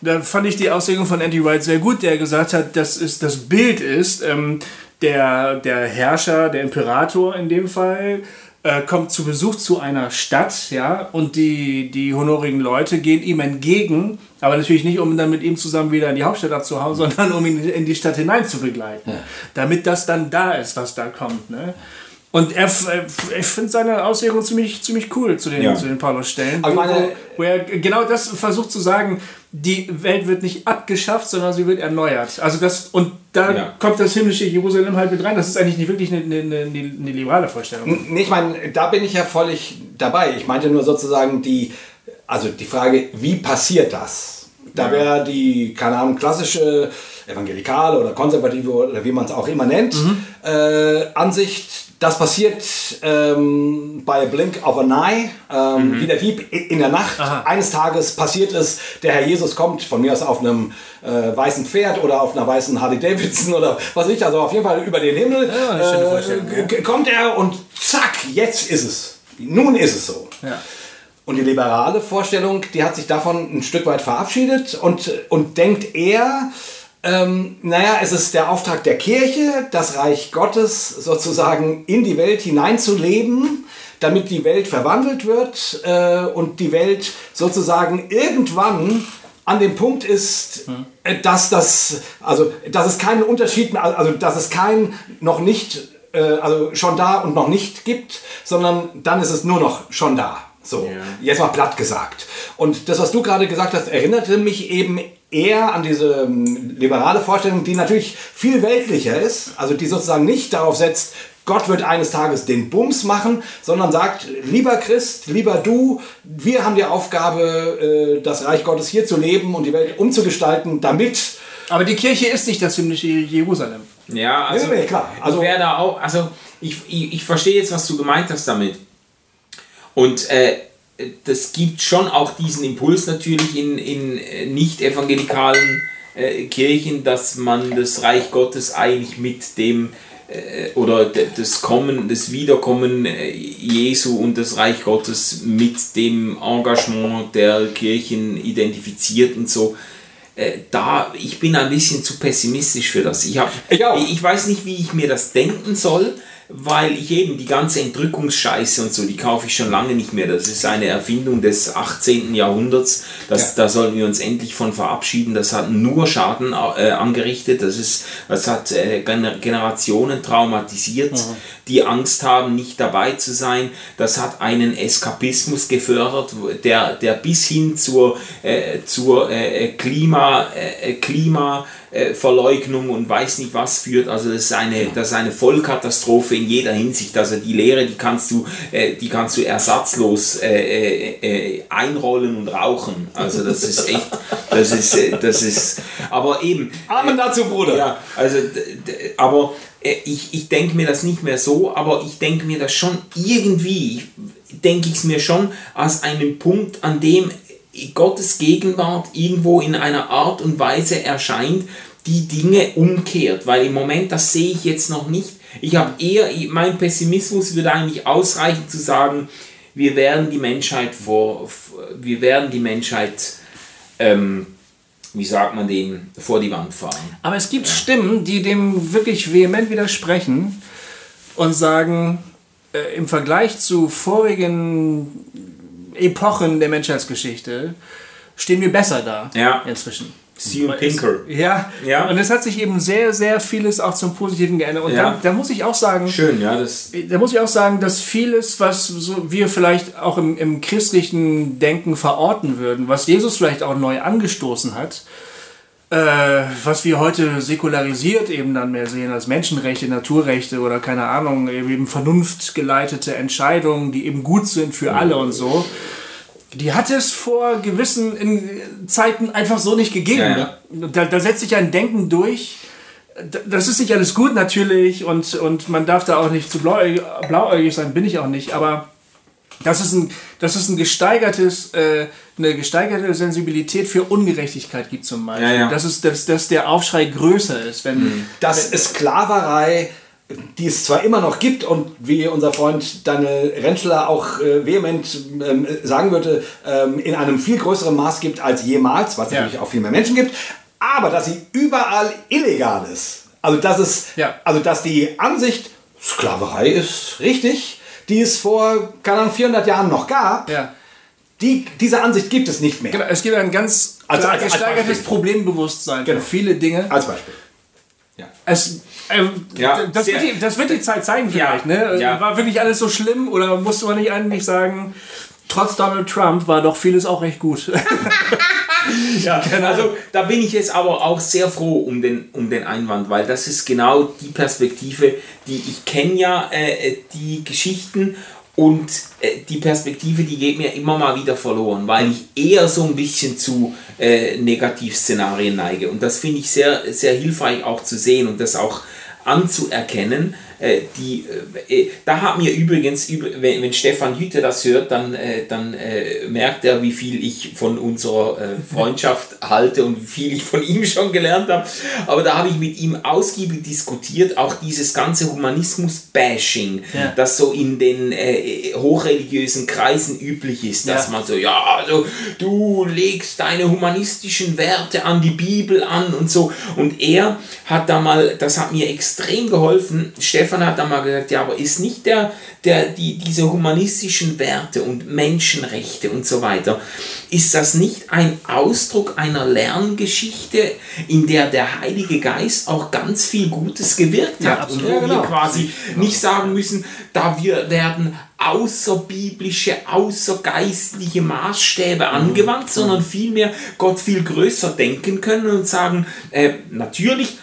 Da fand ich die Auslegung von Andy Wright sehr gut, der gesagt hat, dass es das Bild ist, ähm, der, der Herrscher, der Imperator in dem Fall, äh, kommt zu Besuch zu einer Stadt, ja, und die, die honorigen Leute gehen ihm entgegen, aber natürlich nicht, um dann mit ihm zusammen wieder in die Hauptstadt abzuhauen, sondern um ihn in die Stadt hinein zu begleiten. Damit das dann da ist, was da kommt, ne? Und er, äh, ich finde seine Auslegung ziemlich, ziemlich cool zu den, Ja. zu den ich meine- wo er genau das versucht zu sagen, die Welt wird nicht abgeschafft, sondern sie wird erneuert. Also das, und da Ja. kommt das himmlische Jerusalem halt mit rein. Das ist eigentlich nicht wirklich eine, eine, eine, eine liberale Vorstellung. Nee, ich meine, da bin ich ja völlig dabei. Ich meinte nur sozusagen die, also die Frage, wie passiert das? Da wäre die, keine Ahnung, klassische evangelikale oder konservative oder wie man es auch immer nennt, äh, Ansicht, das passiert ähm, bei Blink of an Eye, ähm, wie der Dieb in der Nacht. Eines Tages passiert es, der Herr Jesus kommt, von mir aus auf einem äh, weißen Pferd oder auf einer weißen Harley Davidson oder was ich, also auf jeden Fall über den Himmel Vorstellung, äh, kommt er und zack, jetzt ist es. Nun ist es so. Ja. Und die liberale Vorstellung, die hat sich davon ein Stück weit verabschiedet und, und denkt eher, Ähm, naja, es ist der Auftrag der Kirche, das Reich Gottes sozusagen in die Welt hineinzuleben, damit die Welt verwandelt wird äh, und die Welt sozusagen irgendwann an dem Punkt ist, äh, dass das, also dass es keinen Unterschied, mehr- also dass es kein noch nicht, äh, also schon da und noch nicht gibt, sondern dann ist es nur noch schon da. So, jetzt mal platt gesagt. Und das, was du gerade gesagt hast, erinnerte mich eben eher an diese ähm, liberale Vorstellung, die natürlich viel weltlicher ist, also die sozusagen nicht darauf setzt, Gott wird eines Tages den Bums machen, sondern sagt, lieber Christ, lieber du, wir haben die Aufgabe, äh, das Reich Gottes hier zu leben und die Welt umzugestalten, damit Aber die Kirche ist nicht das himmlische Jerusalem. Ja, also, Nee, nee, klar. Also- wäre da auch, also ich, ich, ich verstehe jetzt, was du gemeint hast damit. Und äh, das gibt schon auch diesen Impuls natürlich in, in äh, nicht-evangelikalen äh, Kirchen, dass man das Reich Gottes eigentlich mit dem äh, oder das Kommen, das Wiederkommen äh, Jesu und das Reich Gottes mit dem Engagement der Kirchen identifiziert und so. Äh, Da, ich bin ein bisschen zu pessimistisch für das. Ich, hab, Ich ich weiß nicht, wie ich mir das denken soll, weil ich eben die ganze Entrückungsscheiße und so, die kaufe ich schon lange nicht mehr. Das ist eine Erfindung des 18. Jahrhunderts. Das, Da sollten wir uns endlich von verabschieden. Das hat nur Schaden äh, angerichtet. Das, ist, das hat äh, Gener- Generationen traumatisiert, die Angst haben, nicht dabei zu sein. Das hat einen Eskapismus gefördert, der, der bis hin zur, äh, zur äh, Klima, äh, Klima äh, Verleugnung und weiß nicht was führt. Also das ist eine, das ist eine Vollkatastrophe in jeder Hinsicht. Also die Lehre, die kannst du, äh, die kannst du ersatzlos äh, einrollen und rauchen. Also das ist echt, das ist, das ist, aber eben. Amen dazu, Bruder. Ja, also, aber ich, ich denke mir das nicht mehr so, aber ich denke mir das schon irgendwie, denke ich es mir schon als einen Punkt, an dem Gottes Gegenwart irgendwo in einer Art und Weise erscheint, die Dinge umkehrt, weil im Moment, das sehe ich jetzt noch nicht. Ich habe eher, mein Pessimismus würde eigentlich ausreichen zu sagen, wir werden die Menschheit vor, wir werden die Menschheit, ähm, wie sagt man dem, vor die Wand fahren. Aber es gibt Stimmen, die dem wirklich vehement widersprechen und sagen, äh, im Vergleich zu vorigen Epochen der Menschheitsgeschichte stehen wir besser da Ja. inzwischen. Steven Pinker. Ja, Ja. und es hat sich eben sehr, sehr vieles auch zum Positiven geändert. Und Ja. da, da muss ich auch sagen, Schön, ja, das. da muss ich auch sagen, dass vieles, was so wir vielleicht auch im, im christlichen Denken verorten würden, was Jesus vielleicht auch neu angestoßen hat, äh, was wir heute säkularisiert eben dann mehr sehen als Menschenrechte, Naturrechte oder keine Ahnung, eben vernunftgeleitete Entscheidungen, die eben gut sind für alle und so. Die hat es vor gewissen Zeiten einfach so nicht gegeben. Ja, ja. Da, da setzt sich ein Denken durch. Das ist nicht alles gut natürlich und, und man darf da auch nicht zu blauäugig sein, bin ich auch nicht, aber das ist ein, das ist ein gesteigertes, äh, eine gesteigerte Sensibilität für Ungerechtigkeit gibt zum Beispiel. Ja, ja. Das ist, dass, dass der Aufschrei größer ist, wenn, dass Sklaverei, die es zwar immer noch gibt und wie unser Freund Daniel Rentschler auch äh, vehement ähm, sagen würde, ähm, in einem viel größeren Maß gibt als jemals, es Ja. natürlich auch viel mehr Menschen gibt, aber dass sie überall illegal ist. Also dass es, Ja. also dass die Ansicht, Sklaverei ist richtig, die es vor, keine Ahnung, 400 Jahren noch gab, ja. die, diese Ansicht gibt es nicht mehr. Genau, es gibt ein ganz Als- als- als gesteigertes Beispiel. Problembewusstsein Genau. für viele Dinge. Als Beispiel. Es, äh, Ja, das, wird die, das wird die Zeit zeigen vielleicht. Ja, ne? ja. War wirklich alles so schlimm oder musste man nicht eigentlich sagen, trotz Donald Trump war doch vieles auch recht gut. Ja, also da bin ich jetzt aber auch sehr froh um den, um den Einwand, weil das ist genau die Perspektive, die ich kenne ja äh, die Geschichten und äh, die Perspektive, die geht mir immer mal wieder verloren, weil ich eher so ein bisschen zu äh, Negativszenarien neige. Und das finde ich sehr, sehr hilfreich auch zu sehen und das auch anzuerkennen, äh, die, äh, äh, da hat mir übrigens, wenn, wenn Stefan Hütte das hört, dann, äh, dann äh, merkt er, wie viel ich von unserer äh, Freundschaft halte und wie viel ich von ihm schon gelernt habe. Aber da habe ich mit ihm ausgiebig diskutiert, auch dieses ganze Humanismus-Bashing, Ja. das so in den äh, hochreligiösen Kreisen üblich ist, dass Ja. man so, ja, also du legst deine humanistischen Werte an die Bibel an und so. Und er hat da mal, das hat mir extrem geholfen, Stefan hat da mal gesagt, ja, aber ist nicht der, der, die, diese humanistischen Werte und Menschenrechte und so weiter, ist das nicht ein Ausdruck einer Lerngeschichte, in der der Heilige Geist auch ganz viel Gutes gewirkt Ja, hat und absolut. wo Ja, genau. wir quasi nicht sagen müssen, da wir werden außerbiblische, außergeistliche Maßstäbe angewandt, sondern vielmehr Gott viel größer denken können und sagen, äh, natürlich,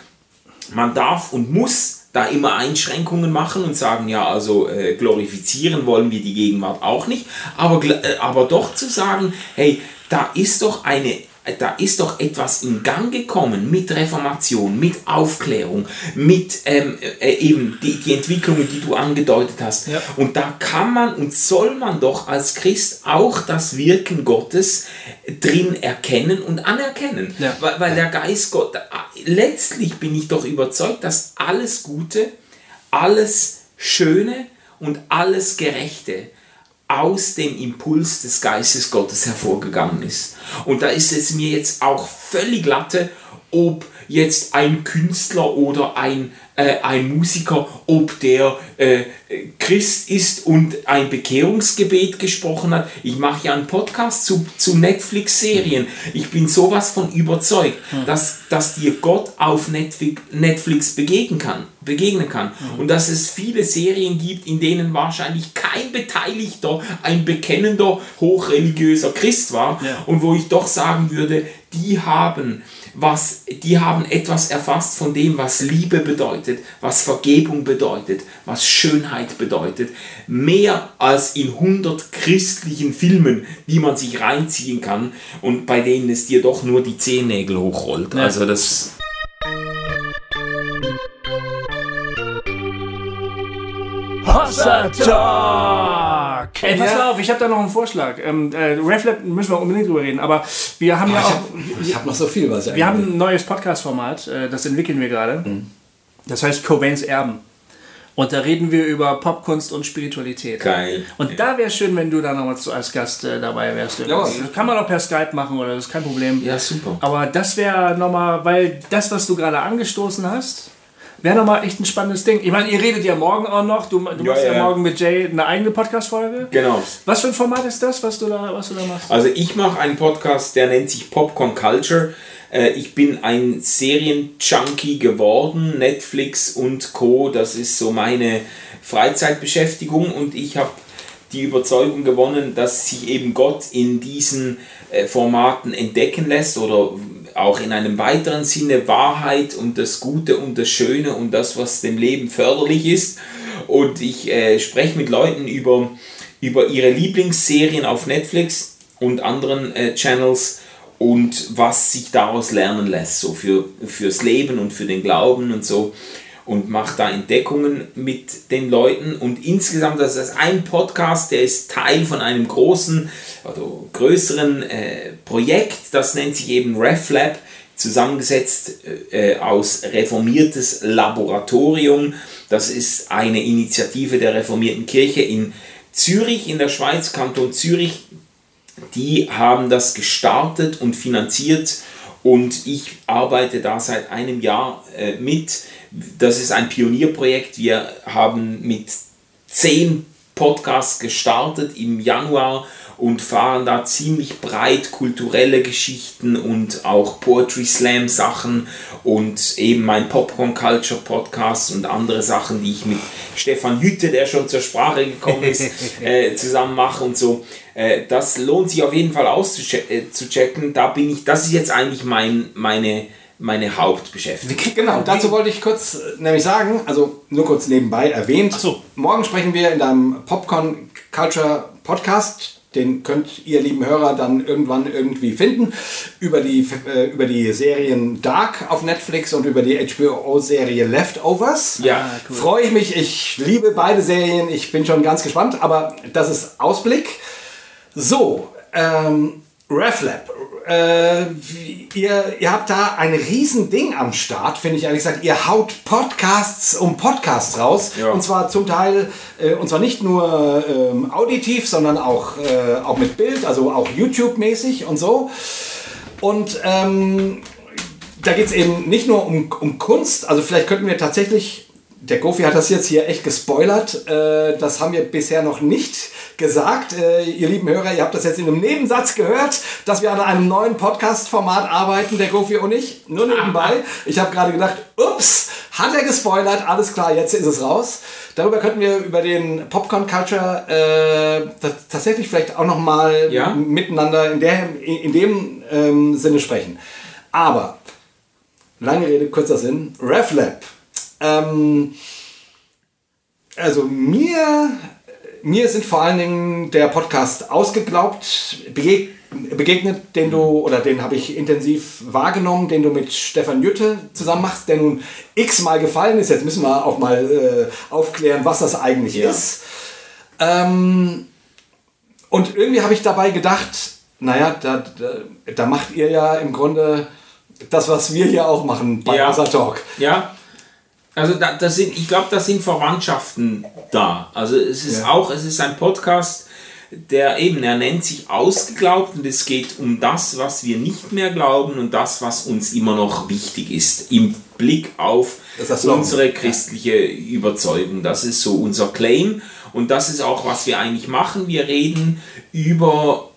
man darf und muss da immer Einschränkungen machen und sagen, ja, also äh, glorifizieren wollen wir die Gegenwart auch nicht, aber, äh, aber doch zu sagen, hey, da ist doch eine da ist doch etwas in Gang gekommen mit Reformation, mit Aufklärung, mit ähm, äh, eben die, die Entwicklungen, die du angedeutet hast. Ja. Und da kann man und soll man doch als Christ auch das Wirken Gottes drin erkennen und anerkennen. Ja. Weil, weil der Geist Gott, letztlich bin ich doch überzeugt, dass alles Gute, alles Schöne und alles Gerechte aus dem Impuls des Geistes Gottes hervorgegangen ist. Und da ist es mir jetzt auch völlig latte, ob jetzt ein Künstler oder ein, äh, ein Musiker, ob der äh, Christ ist und ein Bekehrungsgebet gesprochen hat. Ich mache ja einen Podcast zu, zu Netflix-Serien. Ich bin sowas von überzeugt, dass, dass dir Gott auf Netflix, Netflix begegnen kann. Begegnen kann. Und dass es viele Serien gibt, in denen wahrscheinlich kein Beteiligter ein bekennender, hochreligiöser Christ war. Ja. Und wo ich doch sagen würde, die haben was, die haben etwas erfasst von dem, was Liebe bedeutet, was Vergebung bedeutet, was Schönheit bedeutet, mehr als in 100 christlichen Filmen, die man sich reinziehen kann und bei denen es dir doch nur die Zehennägel hochrollt. Also das Hossa Talk! Ey, pass auf, ich habe da noch einen Vorschlag. Ähm, äh, RefLab müssen wir unbedingt drüber reden, aber wir haben ja Ich auch. habe hab noch so viel, was ich Wir haben ein neues Podcast-Format, äh, das entwickeln wir gerade. Das heißt Cobains Erben. Und da reden wir über Popkunst und Spiritualität. Geil. Und da wäre schön, wenn du da nochmal als Gast äh, dabei wärst. Jawohl. Das kann man auch per Skype machen oder das ist kein Problem. Ja, super. Aber das wäre nochmal, weil das, was du gerade angestoßen hast, wäre nochmal echt ein spannendes Ding. Ich meine, ihr redet ja morgen auch noch. Du, du Ja, machst ja, ja. morgen mit Jay eine eigene Podcast-Folge. Genau. Was für ein Format ist das, was du da, was du da machst? Also ich mache einen Podcast, der nennt sich Popcorn Culture. Äh, Ich bin ein Serienjunkie geworden, Netflix und Co. Das ist so meine Freizeitbeschäftigung und ich habe die Überzeugung gewonnen, dass sich eben Gott in diesen äh, Formaten entdecken lässt oder auch in einem weiteren Sinne Wahrheit und das Gute und das Schöne und das, was dem Leben förderlich ist. Und ich äh, spreche mit Leuten über, über ihre Lieblingsserien auf Netflix und anderen äh, Channels und was sich daraus lernen lässt, so für, fürs Leben und für den Glauben und so. Und mache da Entdeckungen mit den Leuten. Und insgesamt, das ist ein Podcast, der ist Teil von einem großen, also größeren äh, Projekt, das nennt sich eben RefLab, zusammengesetzt äh, aus reformiertes Laboratorium. Das ist eine Initiative der reformierten Kirche in Zürich, in der Schweiz, Kanton Zürich, die haben das gestartet und finanziert und ich arbeite da seit einem Jahr äh, mit. Das ist ein Pionierprojekt. Wir haben mit zehn Podcasts gestartet im Januar und fahren da ziemlich breit kulturelle Geschichten und auch Poetry Slam Sachen und eben mein Popcorn Culture Podcast und andere Sachen, die ich mit Stefan Hütte, der schon zur Sprache gekommen ist, äh, zusammen mache und so. Äh, das lohnt sich auf jeden Fall auszuchecken. Zu checken. da bin ich, das ist jetzt eigentlich mein, meine, meine Hauptbeschäftigung. Genau, dazu wollte ich kurz äh, nämlich sagen, also nur kurz nebenbei erwähnt. So. Morgen sprechen wir in deinem Popcorn Culture Podcast Den könnt ihr, lieben Hörer, dann irgendwann irgendwie finden. Über die, äh, über die Serien Dark auf Netflix und über die HBO-Serie Leftovers. Ja, Freue ich mich. Ich liebe beide Serien. Ich bin schon ganz gespannt. Aber das ist Ausblick. So, ähm, RefLab. Äh, ihr, ihr habt da ein riesen Ding am Start, finde ich ehrlich gesagt. Ihr haut Podcasts um Podcasts raus. Ja. Und zwar zum Teil, äh, und zwar nicht nur ähm, auditiv, sondern auch, äh, auch mit Bild, also auch YouTube-mäßig und so. Und ähm, da geht es eben nicht nur um, um Kunst, also vielleicht könnten wir tatsächlich, der Gofi hat das jetzt hier echt gespoilert, äh, das haben wir bisher noch nicht gesagt. Äh, ihr lieben Hörer, ihr habt das jetzt in einem Nebensatz gehört, dass wir an einem neuen Podcast-Format arbeiten, der Gofi und ich, nur nebenbei. Ich habe gerade gedacht, ups, hat er gespoilert, alles klar, jetzt ist es raus. Darüber könnten wir über den Popcorn Culture äh, ta- tatsächlich vielleicht auch nochmal Ja. miteinander in, der, in, dem ähm, Sinne sprechen. Aber lange Rede, kurzer Sinn. RefLab. Ähm, also mir, mir sind vor allen Dingen der Podcast ausgeglaubt begeg begegnet, den du, oder den habe ich intensiv wahrgenommen, den du mit Stefan Jütte zusammen machst, der nun x-mal gefallen ist. Jetzt müssen wir auch mal äh, aufklären, was das eigentlich Ja. ist. Ähm, und irgendwie habe ich dabei gedacht, naja, da, da, da macht ihr ja im Grunde das, was wir hier auch machen bei Ja. unser Talk. Ja, also da, das sind, ich glaube, da sind Verwandtschaften da. Also es ist Ja. auch, es ist ein Podcast, der eben, er nennt sich Ausgeglaubt und es geht um das, was wir nicht mehr glauben und das, was uns immer noch wichtig ist, im Blick auf unsere christliche Überzeugung. Das ist so unser Claim und das ist auch, was wir eigentlich machen. Wir reden über,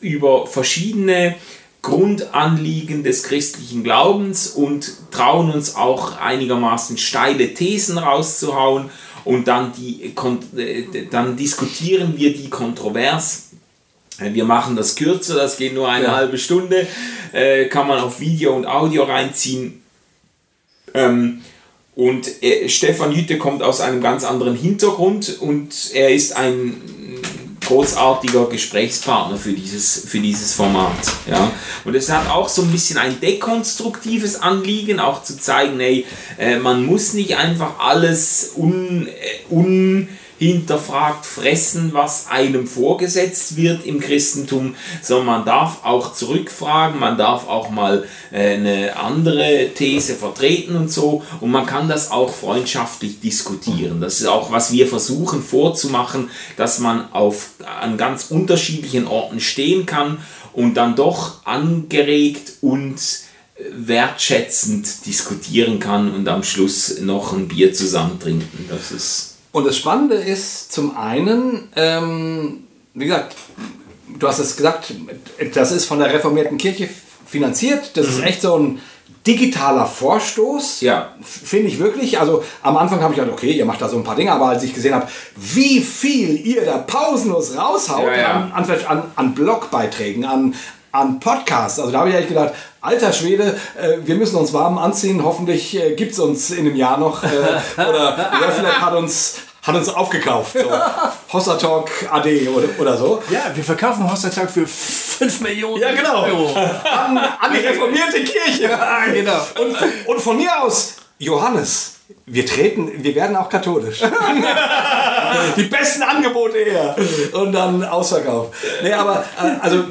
über verschiedene Grundanliegen des christlichen Glaubens und trauen uns auch einigermaßen steile Thesen rauszuhauen und dann, die, äh, dann diskutieren wir die kontrovers. Äh, Wir machen das kürzer, das geht nur eine Ja. halbe Stunde, äh, kann man auf Video und Audio reinziehen. Ähm, und äh, Stefan Jütte kommt aus einem ganz anderen Hintergrund und er ist ein großartiger Gesprächspartner für dieses, für dieses Format. Ja? Und es hat auch so ein bisschen ein dekonstruktives Anliegen, auch zu zeigen, ey, äh, man muss nicht einfach alles un, äh, unhinterfragt fressen, was einem vorgesetzt wird im Christentum, sondern man darf auch zurückfragen, man darf auch mal äh, eine andere These vertreten und so und man kann das auch freundschaftlich diskutieren. Das ist auch, was wir versuchen vorzumachen, dass man auf, an ganz unterschiedlichen Orten stehen kann und dann doch angeregt und äh, wertschätzend diskutieren kann und am Schluss noch ein Bier zusammen trinken. Das ist Und das Spannende ist zum einen, ähm, wie gesagt, du hast es gesagt, das ist von der reformierten Kirche finanziert. Das ist echt so ein digitaler Vorstoß. Ja. Finde ich wirklich. Also am Anfang habe ich gedacht, okay, ihr macht da so ein paar Dinge, aber als ich gesehen habe, wie viel ihr da pausenlos raushaut Ja, ja. An, an, an Blogbeiträgen, an, an Podcasts, also da habe ich eigentlich gedacht, alter Schwede, äh, wir müssen uns warm anziehen. Hoffentlich äh, gibt es uns in einem Jahr noch. Äh, oder RefLab hat uns, hat uns aufgekauft. So. Hossa Talk AD oder, oder so. Ja, wir verkaufen Hostertag für 5 Millionen Ja, genau. Euro. An, an die reformierte Kirche. Ja, genau. Und, und von mir aus, Johannes, wir treten, wir werden auch katholisch. Die besten Angebote her. Und dann Ausverkauf. Nee, aber äh, also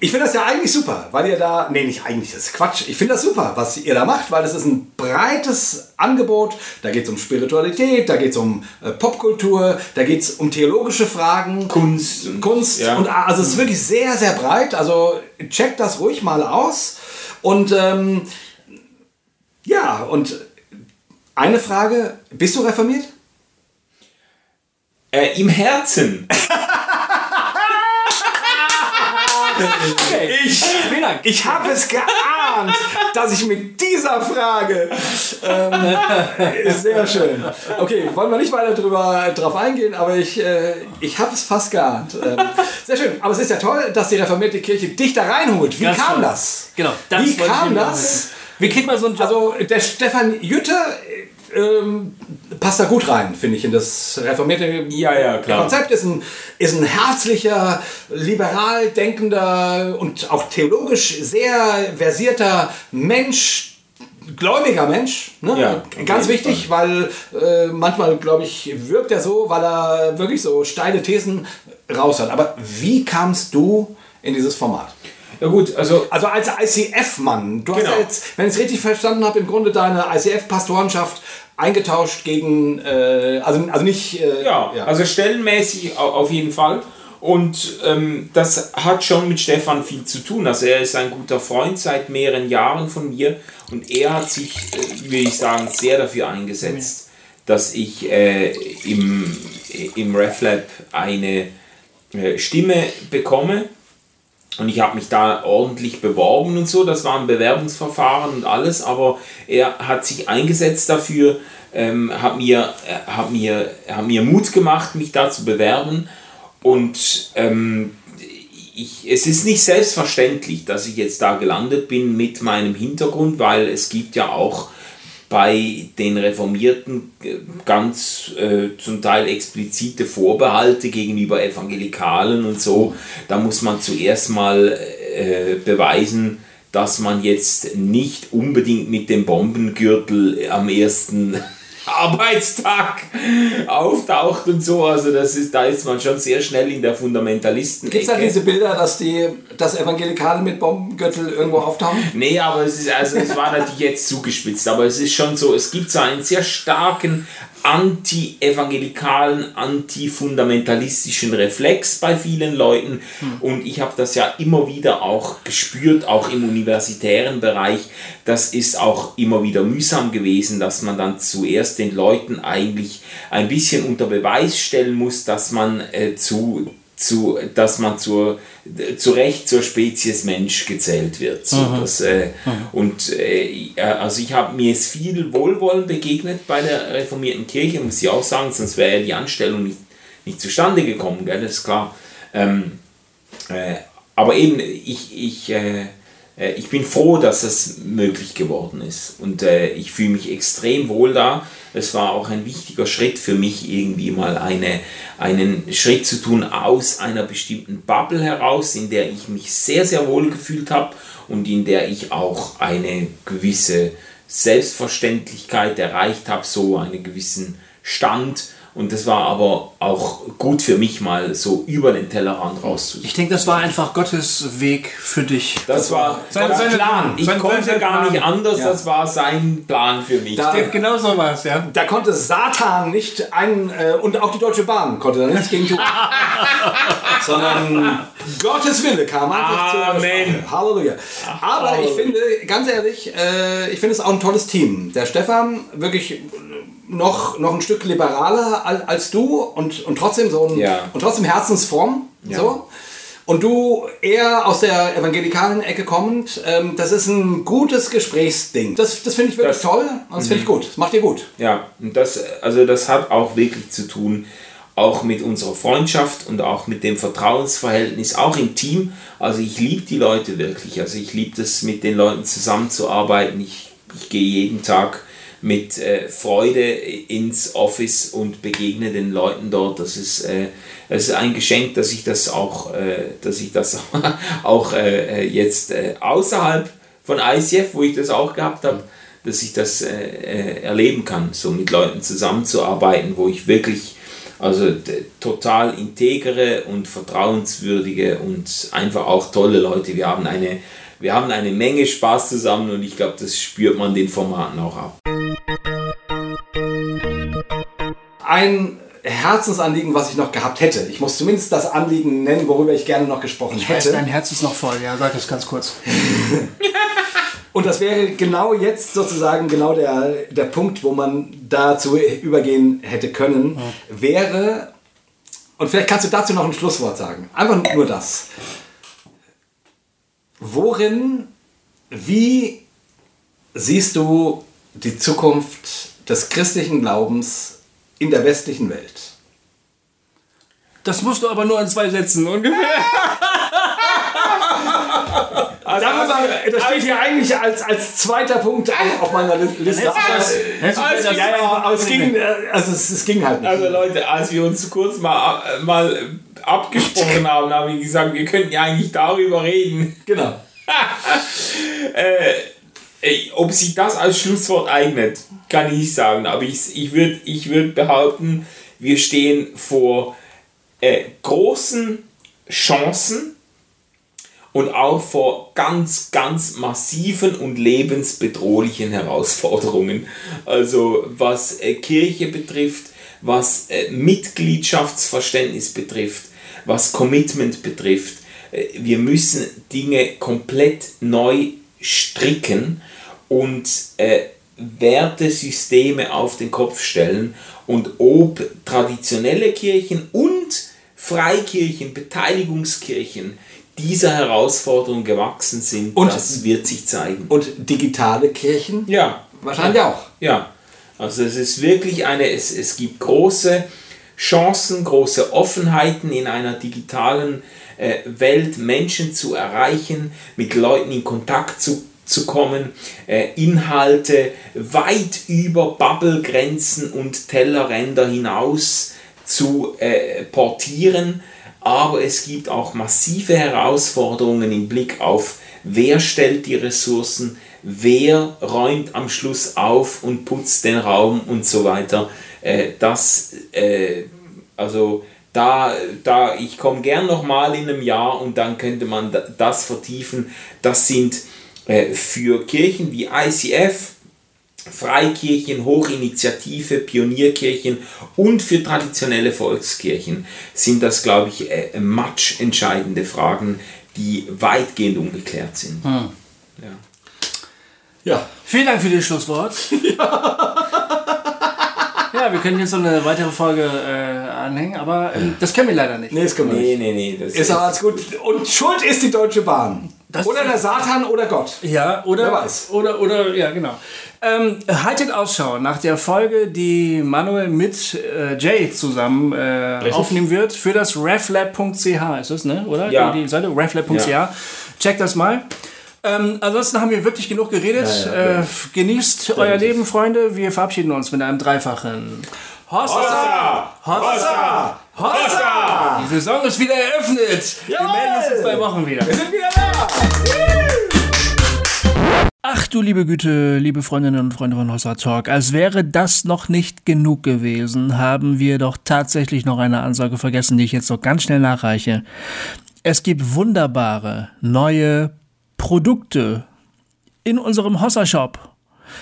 ich finde das ja eigentlich super, weil ihr da, nee, nicht eigentlich, das ist Quatsch. Ich finde das super, was ihr da macht, weil es ist ein breites Angebot. Da geht es um Spiritualität, da geht es um äh, Popkultur, da geht es um theologische Fragen. Kunst. Kunst Ja. und also es ist wirklich sehr, sehr breit. Also checkt das ruhig mal aus. Und ähm, ja, und eine Frage, bist du reformiert? Äh, Im Herzen. Ich, ich habe es geahnt, dass ich mit dieser Frage. Ähm, sehr schön. Okay, wollen wir nicht weiter drüber, drauf eingehen, aber ich, äh, ich habe es fast geahnt. Ähm, sehr schön. Aber es ist ja toll, dass die reformierte Kirche dich da reinholt. Wie Das kam war- das? Genau, das Wie kam das? Wie kriegt man so einen Job? Also der Stefan Jütte, ähm, passt da gut rein, finde ich, in das reformierte Ja, ja, klar. Konzept. Ist ein, ist ein herzlicher, liberal denkender und auch theologisch sehr versierter Mensch, gläubiger Mensch. Ne? Ja, Ganz wichtig, weil äh, manchmal, glaube ich, wirkt er so, weil er wirklich so steile Thesen raus hat. Aber wie kamst du in dieses Format? Ja gut, also Also als ICF-Mann, du hast Genau. ja jetzt, wenn ich es richtig verstanden habe, im Grunde deine ICF-Pastorenschaft eingetauscht gegen, äh, also, also nicht... Äh, Ja, also stellenmäßig au- auf jeden Fall. Und ähm, das hat schon mit Stefan viel zu tun. Also er ist ein guter Freund seit mehreren Jahren von mir und er hat sich, äh, würde ich sagen, sehr dafür eingesetzt, dass ich äh, im, im RefLab eine äh, Stimme bekomme. Und ich habe mich da ordentlich beworben und so. Das war ein Bewerbungsverfahren und alles. Aber er hat sich eingesetzt dafür, ähm, hat, mir, äh, hat, mir, hat mir Mut gemacht, mich da zu bewerben. Und ähm, ich, es ist nicht selbstverständlich, dass ich jetzt da gelandet bin mit meinem Hintergrund, weil es gibt ja auch bei den Reformierten äh, ganz äh, zum Teil explizite Vorbehalte gegenüber Evangelikalen und so. Da muss man zuerst mal äh, beweisen, dass man jetzt nicht unbedingt mit dem Bombengürtel am ersten Arbeitstag auftaucht und so. Also das ist, da ist man schon sehr schnell in der Fundamentalisten. Gibt es da diese Bilder, dass die dass Evangelikale mit Bombengürtel irgendwo auftauchen? Nee, aber es ist, also es war natürlich jetzt zugespitzt, aber es ist schon so, es gibt so einen sehr starken anti-evangelikalen, anti-fundamentalistischen Reflex bei vielen Leuten und ich habe das ja immer wieder auch gespürt, auch im universitären Bereich. Das ist auch immer wieder mühsam gewesen, dass man dann zuerst den Leuten eigentlich ein bisschen unter Beweis stellen muss, dass man äh, zu zu, dass man zur, zu Recht zur Spezies Mensch gezählt wird. So, das, äh, Und äh, also ich habe mir ist viel Wohlwollen begegnet bei der reformierten Kirche, muss ich auch sagen, sonst wäre ja die Anstellung nicht, nicht zustande gekommen, gell? das ist klar. Ähm, äh, aber eben, ich, ich, äh, ich bin froh, dass es möglich geworden ist. Und äh, ich fühle mich extrem wohl da. Es war auch ein wichtiger Schritt für mich, irgendwie mal eine, einen Schritt zu tun aus einer bestimmten Bubble heraus, in der ich mich sehr, sehr wohl gefühlt habe und in der ich auch eine gewisse Selbstverständlichkeit erreicht habe, so einen gewissen Stand. Und das war aber auch gut für mich, mal so über den Tellerrand rauszusehen. Ich denke, das war einfach Gottes Weg für dich. Das war Sein- Gottes seine- Plan. Ich sein- konnte sein gar nicht Plan. anders, Ja. das war sein Plan für mich. Da- Genau so war es, ja. Da konnte Satan nicht ein, äh, und auch die Deutsche Bahn konnte da nichts gegen tun. Sondern Gottes Wille kam einfach Amen. zur Halleluja. Aber ich finde, ganz ehrlich, äh, ich finde es auch ein tolles Team. Der Stefan, wirklich noch, noch ein Stück liberaler al- als du und, und trotzdem so ein, Ja. und trotzdem Herzensform. So. Und du eher aus der evangelikalen Ecke kommend, ähm, das ist ein gutes Gesprächsding. Das, das finde ich wirklich Das- toll und das finde ich gut. Das macht dir gut. Ja, und das, also das hat auch wirklich zu tun, auch mit unserer Freundschaft und auch mit dem Vertrauensverhältnis, auch im Team. Also ich liebe die Leute wirklich. Also ich liebe es, mit den Leuten zusammenzuarbeiten. Ich, ich gehe jeden Tag mit äh, Freude ins Office und begegne den Leuten dort. Das ist, äh, das ist ein Geschenk, dass ich das auch, äh, dass ich das auch äh, jetzt äh, außerhalb von ICF, wo ich das auch gehabt habe, dass ich das äh, äh, erleben kann, so mit Leuten zusammenzuarbeiten, wo ich wirklich also total integere und vertrauenswürdige und einfach auch tolle Leute. Wir haben eine, wir haben eine Menge Spaß zusammen und ich glaube, das spürt man den Formaten auch ab. Ein Herzensanliegen, was ich noch gehabt hätte. Ich muss zumindest das Anliegen nennen, worüber ich gerne noch gesprochen Ich weiß, hätte. dein Herz ist noch voll, ja, sag das ganz kurz. Und das wäre genau jetzt sozusagen genau der, der Punkt, wo man dazu übergehen hätte können, wäre, und vielleicht kannst du dazu noch ein Schlusswort sagen. Einfach nur das. Worin, wie siehst du die Zukunft des christlichen Glaubens in der westlichen Welt? Das musst du aber nur in zwei Sätzen ungefähr. Also, Darüber, als wir- das steht hier eigentlich als, als zweiter Punkt auf, auf meiner Liste. Aber- Mal- letztes Mal als- das- ja, ja, aber es ging, äh, also es, es ging halt nicht. Also Leute, als wir uns kurz mal, äh, mal abgesprochen haben, habe ich gesagt, wir könnten ja eigentlich darüber reden, genau. Ey, ob sich das als Schlusswort eignet, kann ich nicht sagen. Aber ich, ich würde ich würd behaupten, wir stehen vor äh, großen Chancen und auch vor ganz, ganz massiven und lebensbedrohlichen Herausforderungen. Also was äh, Kirche betrifft, was äh, Mitgliedschaftsverständnis betrifft, was Commitment betrifft. Äh, wir müssen Dinge komplett neu stricken und äh, Wertesysteme auf den Kopf stellen und ob traditionelle Kirchen und Freikirchen, Beteiligungskirchen dieser Herausforderung gewachsen sind, Und- das wird sich zeigen. Und digitale Kirchen? Ja, Wahrscheinlich auch. ja, also es ist wirklich eine, es, es gibt große Chancen, große Offenheiten in einer digitalen äh, Welt, Menschen zu erreichen, mit Leuten in Kontakt zu, zu kommen, äh, Inhalte weit über Bubble-Grenzen und Tellerränder hinaus zu äh, portieren. Aber es gibt auch massive Herausforderungen im Blick auf, wer stellt die Ressourcen, wer räumt am Schluss auf und putzt den Raum und so weiter. Äh, das, also da, da ich komme gern nochmal in einem Jahr und dann könnte man da- das vertiefen. Das sind für Kirchen wie ICF, Freikirchen, Hochinitiative, Pionierkirchen und für traditionelle Volkskirchen sind das, glaube ich, äh, match entscheidende Fragen, die weitgehend ungeklärt sind. Ja. Ja. Vielen Dank für das Schlusswort. Ja. wir können jetzt noch eine weitere Folge äh, anhängen, aber ähm, das können wir leider nicht. Nee, das können wir Nee, nicht. nee, nee. Das Ist aber alles gut. Und schuld ist die Deutsche Bahn. Das- oder der Satan oder Gott. Ja, oder? Wer weiß. Oder, oder, ja, genau. Ähm, haltet Ausschau nach der Folge, die Manuel mit äh, Jay zusammen äh, aufnehmen wird für das reflab.ch ist das, ne? Oder? Ja. Die, die Seite reflab.ch. Ja. Checkt das mal. Ähm, ansonsten haben wir wirklich genug geredet. Ja, ja, äh, genießt euer Leben, Freunde. Wir verabschieden uns mit einem dreifachen Hossa! Hossa! Hossa! Die Saison ist wieder eröffnet. Wir Jawohl! melden uns in zwei Wochen wieder. Wir sind wieder da! Ach du liebe Güte, liebe Freundinnen und Freunde von Hossa Talk, als wäre das noch nicht genug gewesen, haben wir doch tatsächlich noch eine Ansage vergessen, die ich jetzt noch ganz schnell nachreiche. Es gibt wunderbare neue Produkte in unserem Hossa Shop.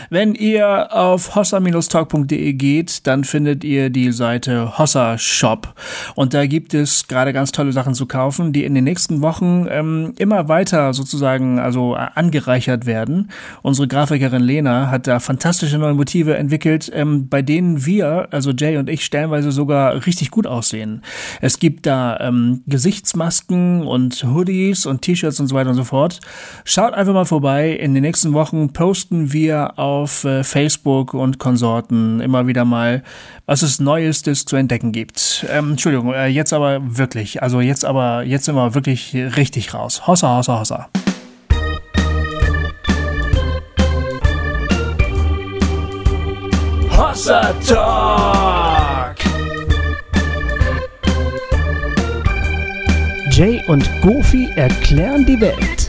Wenn ihr auf hossa-talk.de geht, dann findet ihr die Seite Hossa Shop. Und da gibt es gerade ganz tolle Sachen zu kaufen, die in den nächsten Wochen ähm, immer weiter sozusagen also äh, angereichert werden. Unsere Grafikerin Lena hat da fantastische neue Motive entwickelt, ähm, bei denen wir, also Jay und ich, stellenweise sogar richtig gut aussehen. Es gibt da ähm, Gesichtsmasken und Hoodies und T-Shirts und so weiter und so fort. Schaut einfach mal vorbei. In den nächsten Wochen posten wir auf äh, Facebook und Konsorten immer wieder mal, was es Neuestes zu entdecken gibt. Ähm, Entschuldigung, äh, jetzt aber wirklich, also jetzt aber, jetzt sind wir wirklich richtig raus. Hossa, hossa, hossa. Hossa Talk. Jay und Goofy erklären die Welt.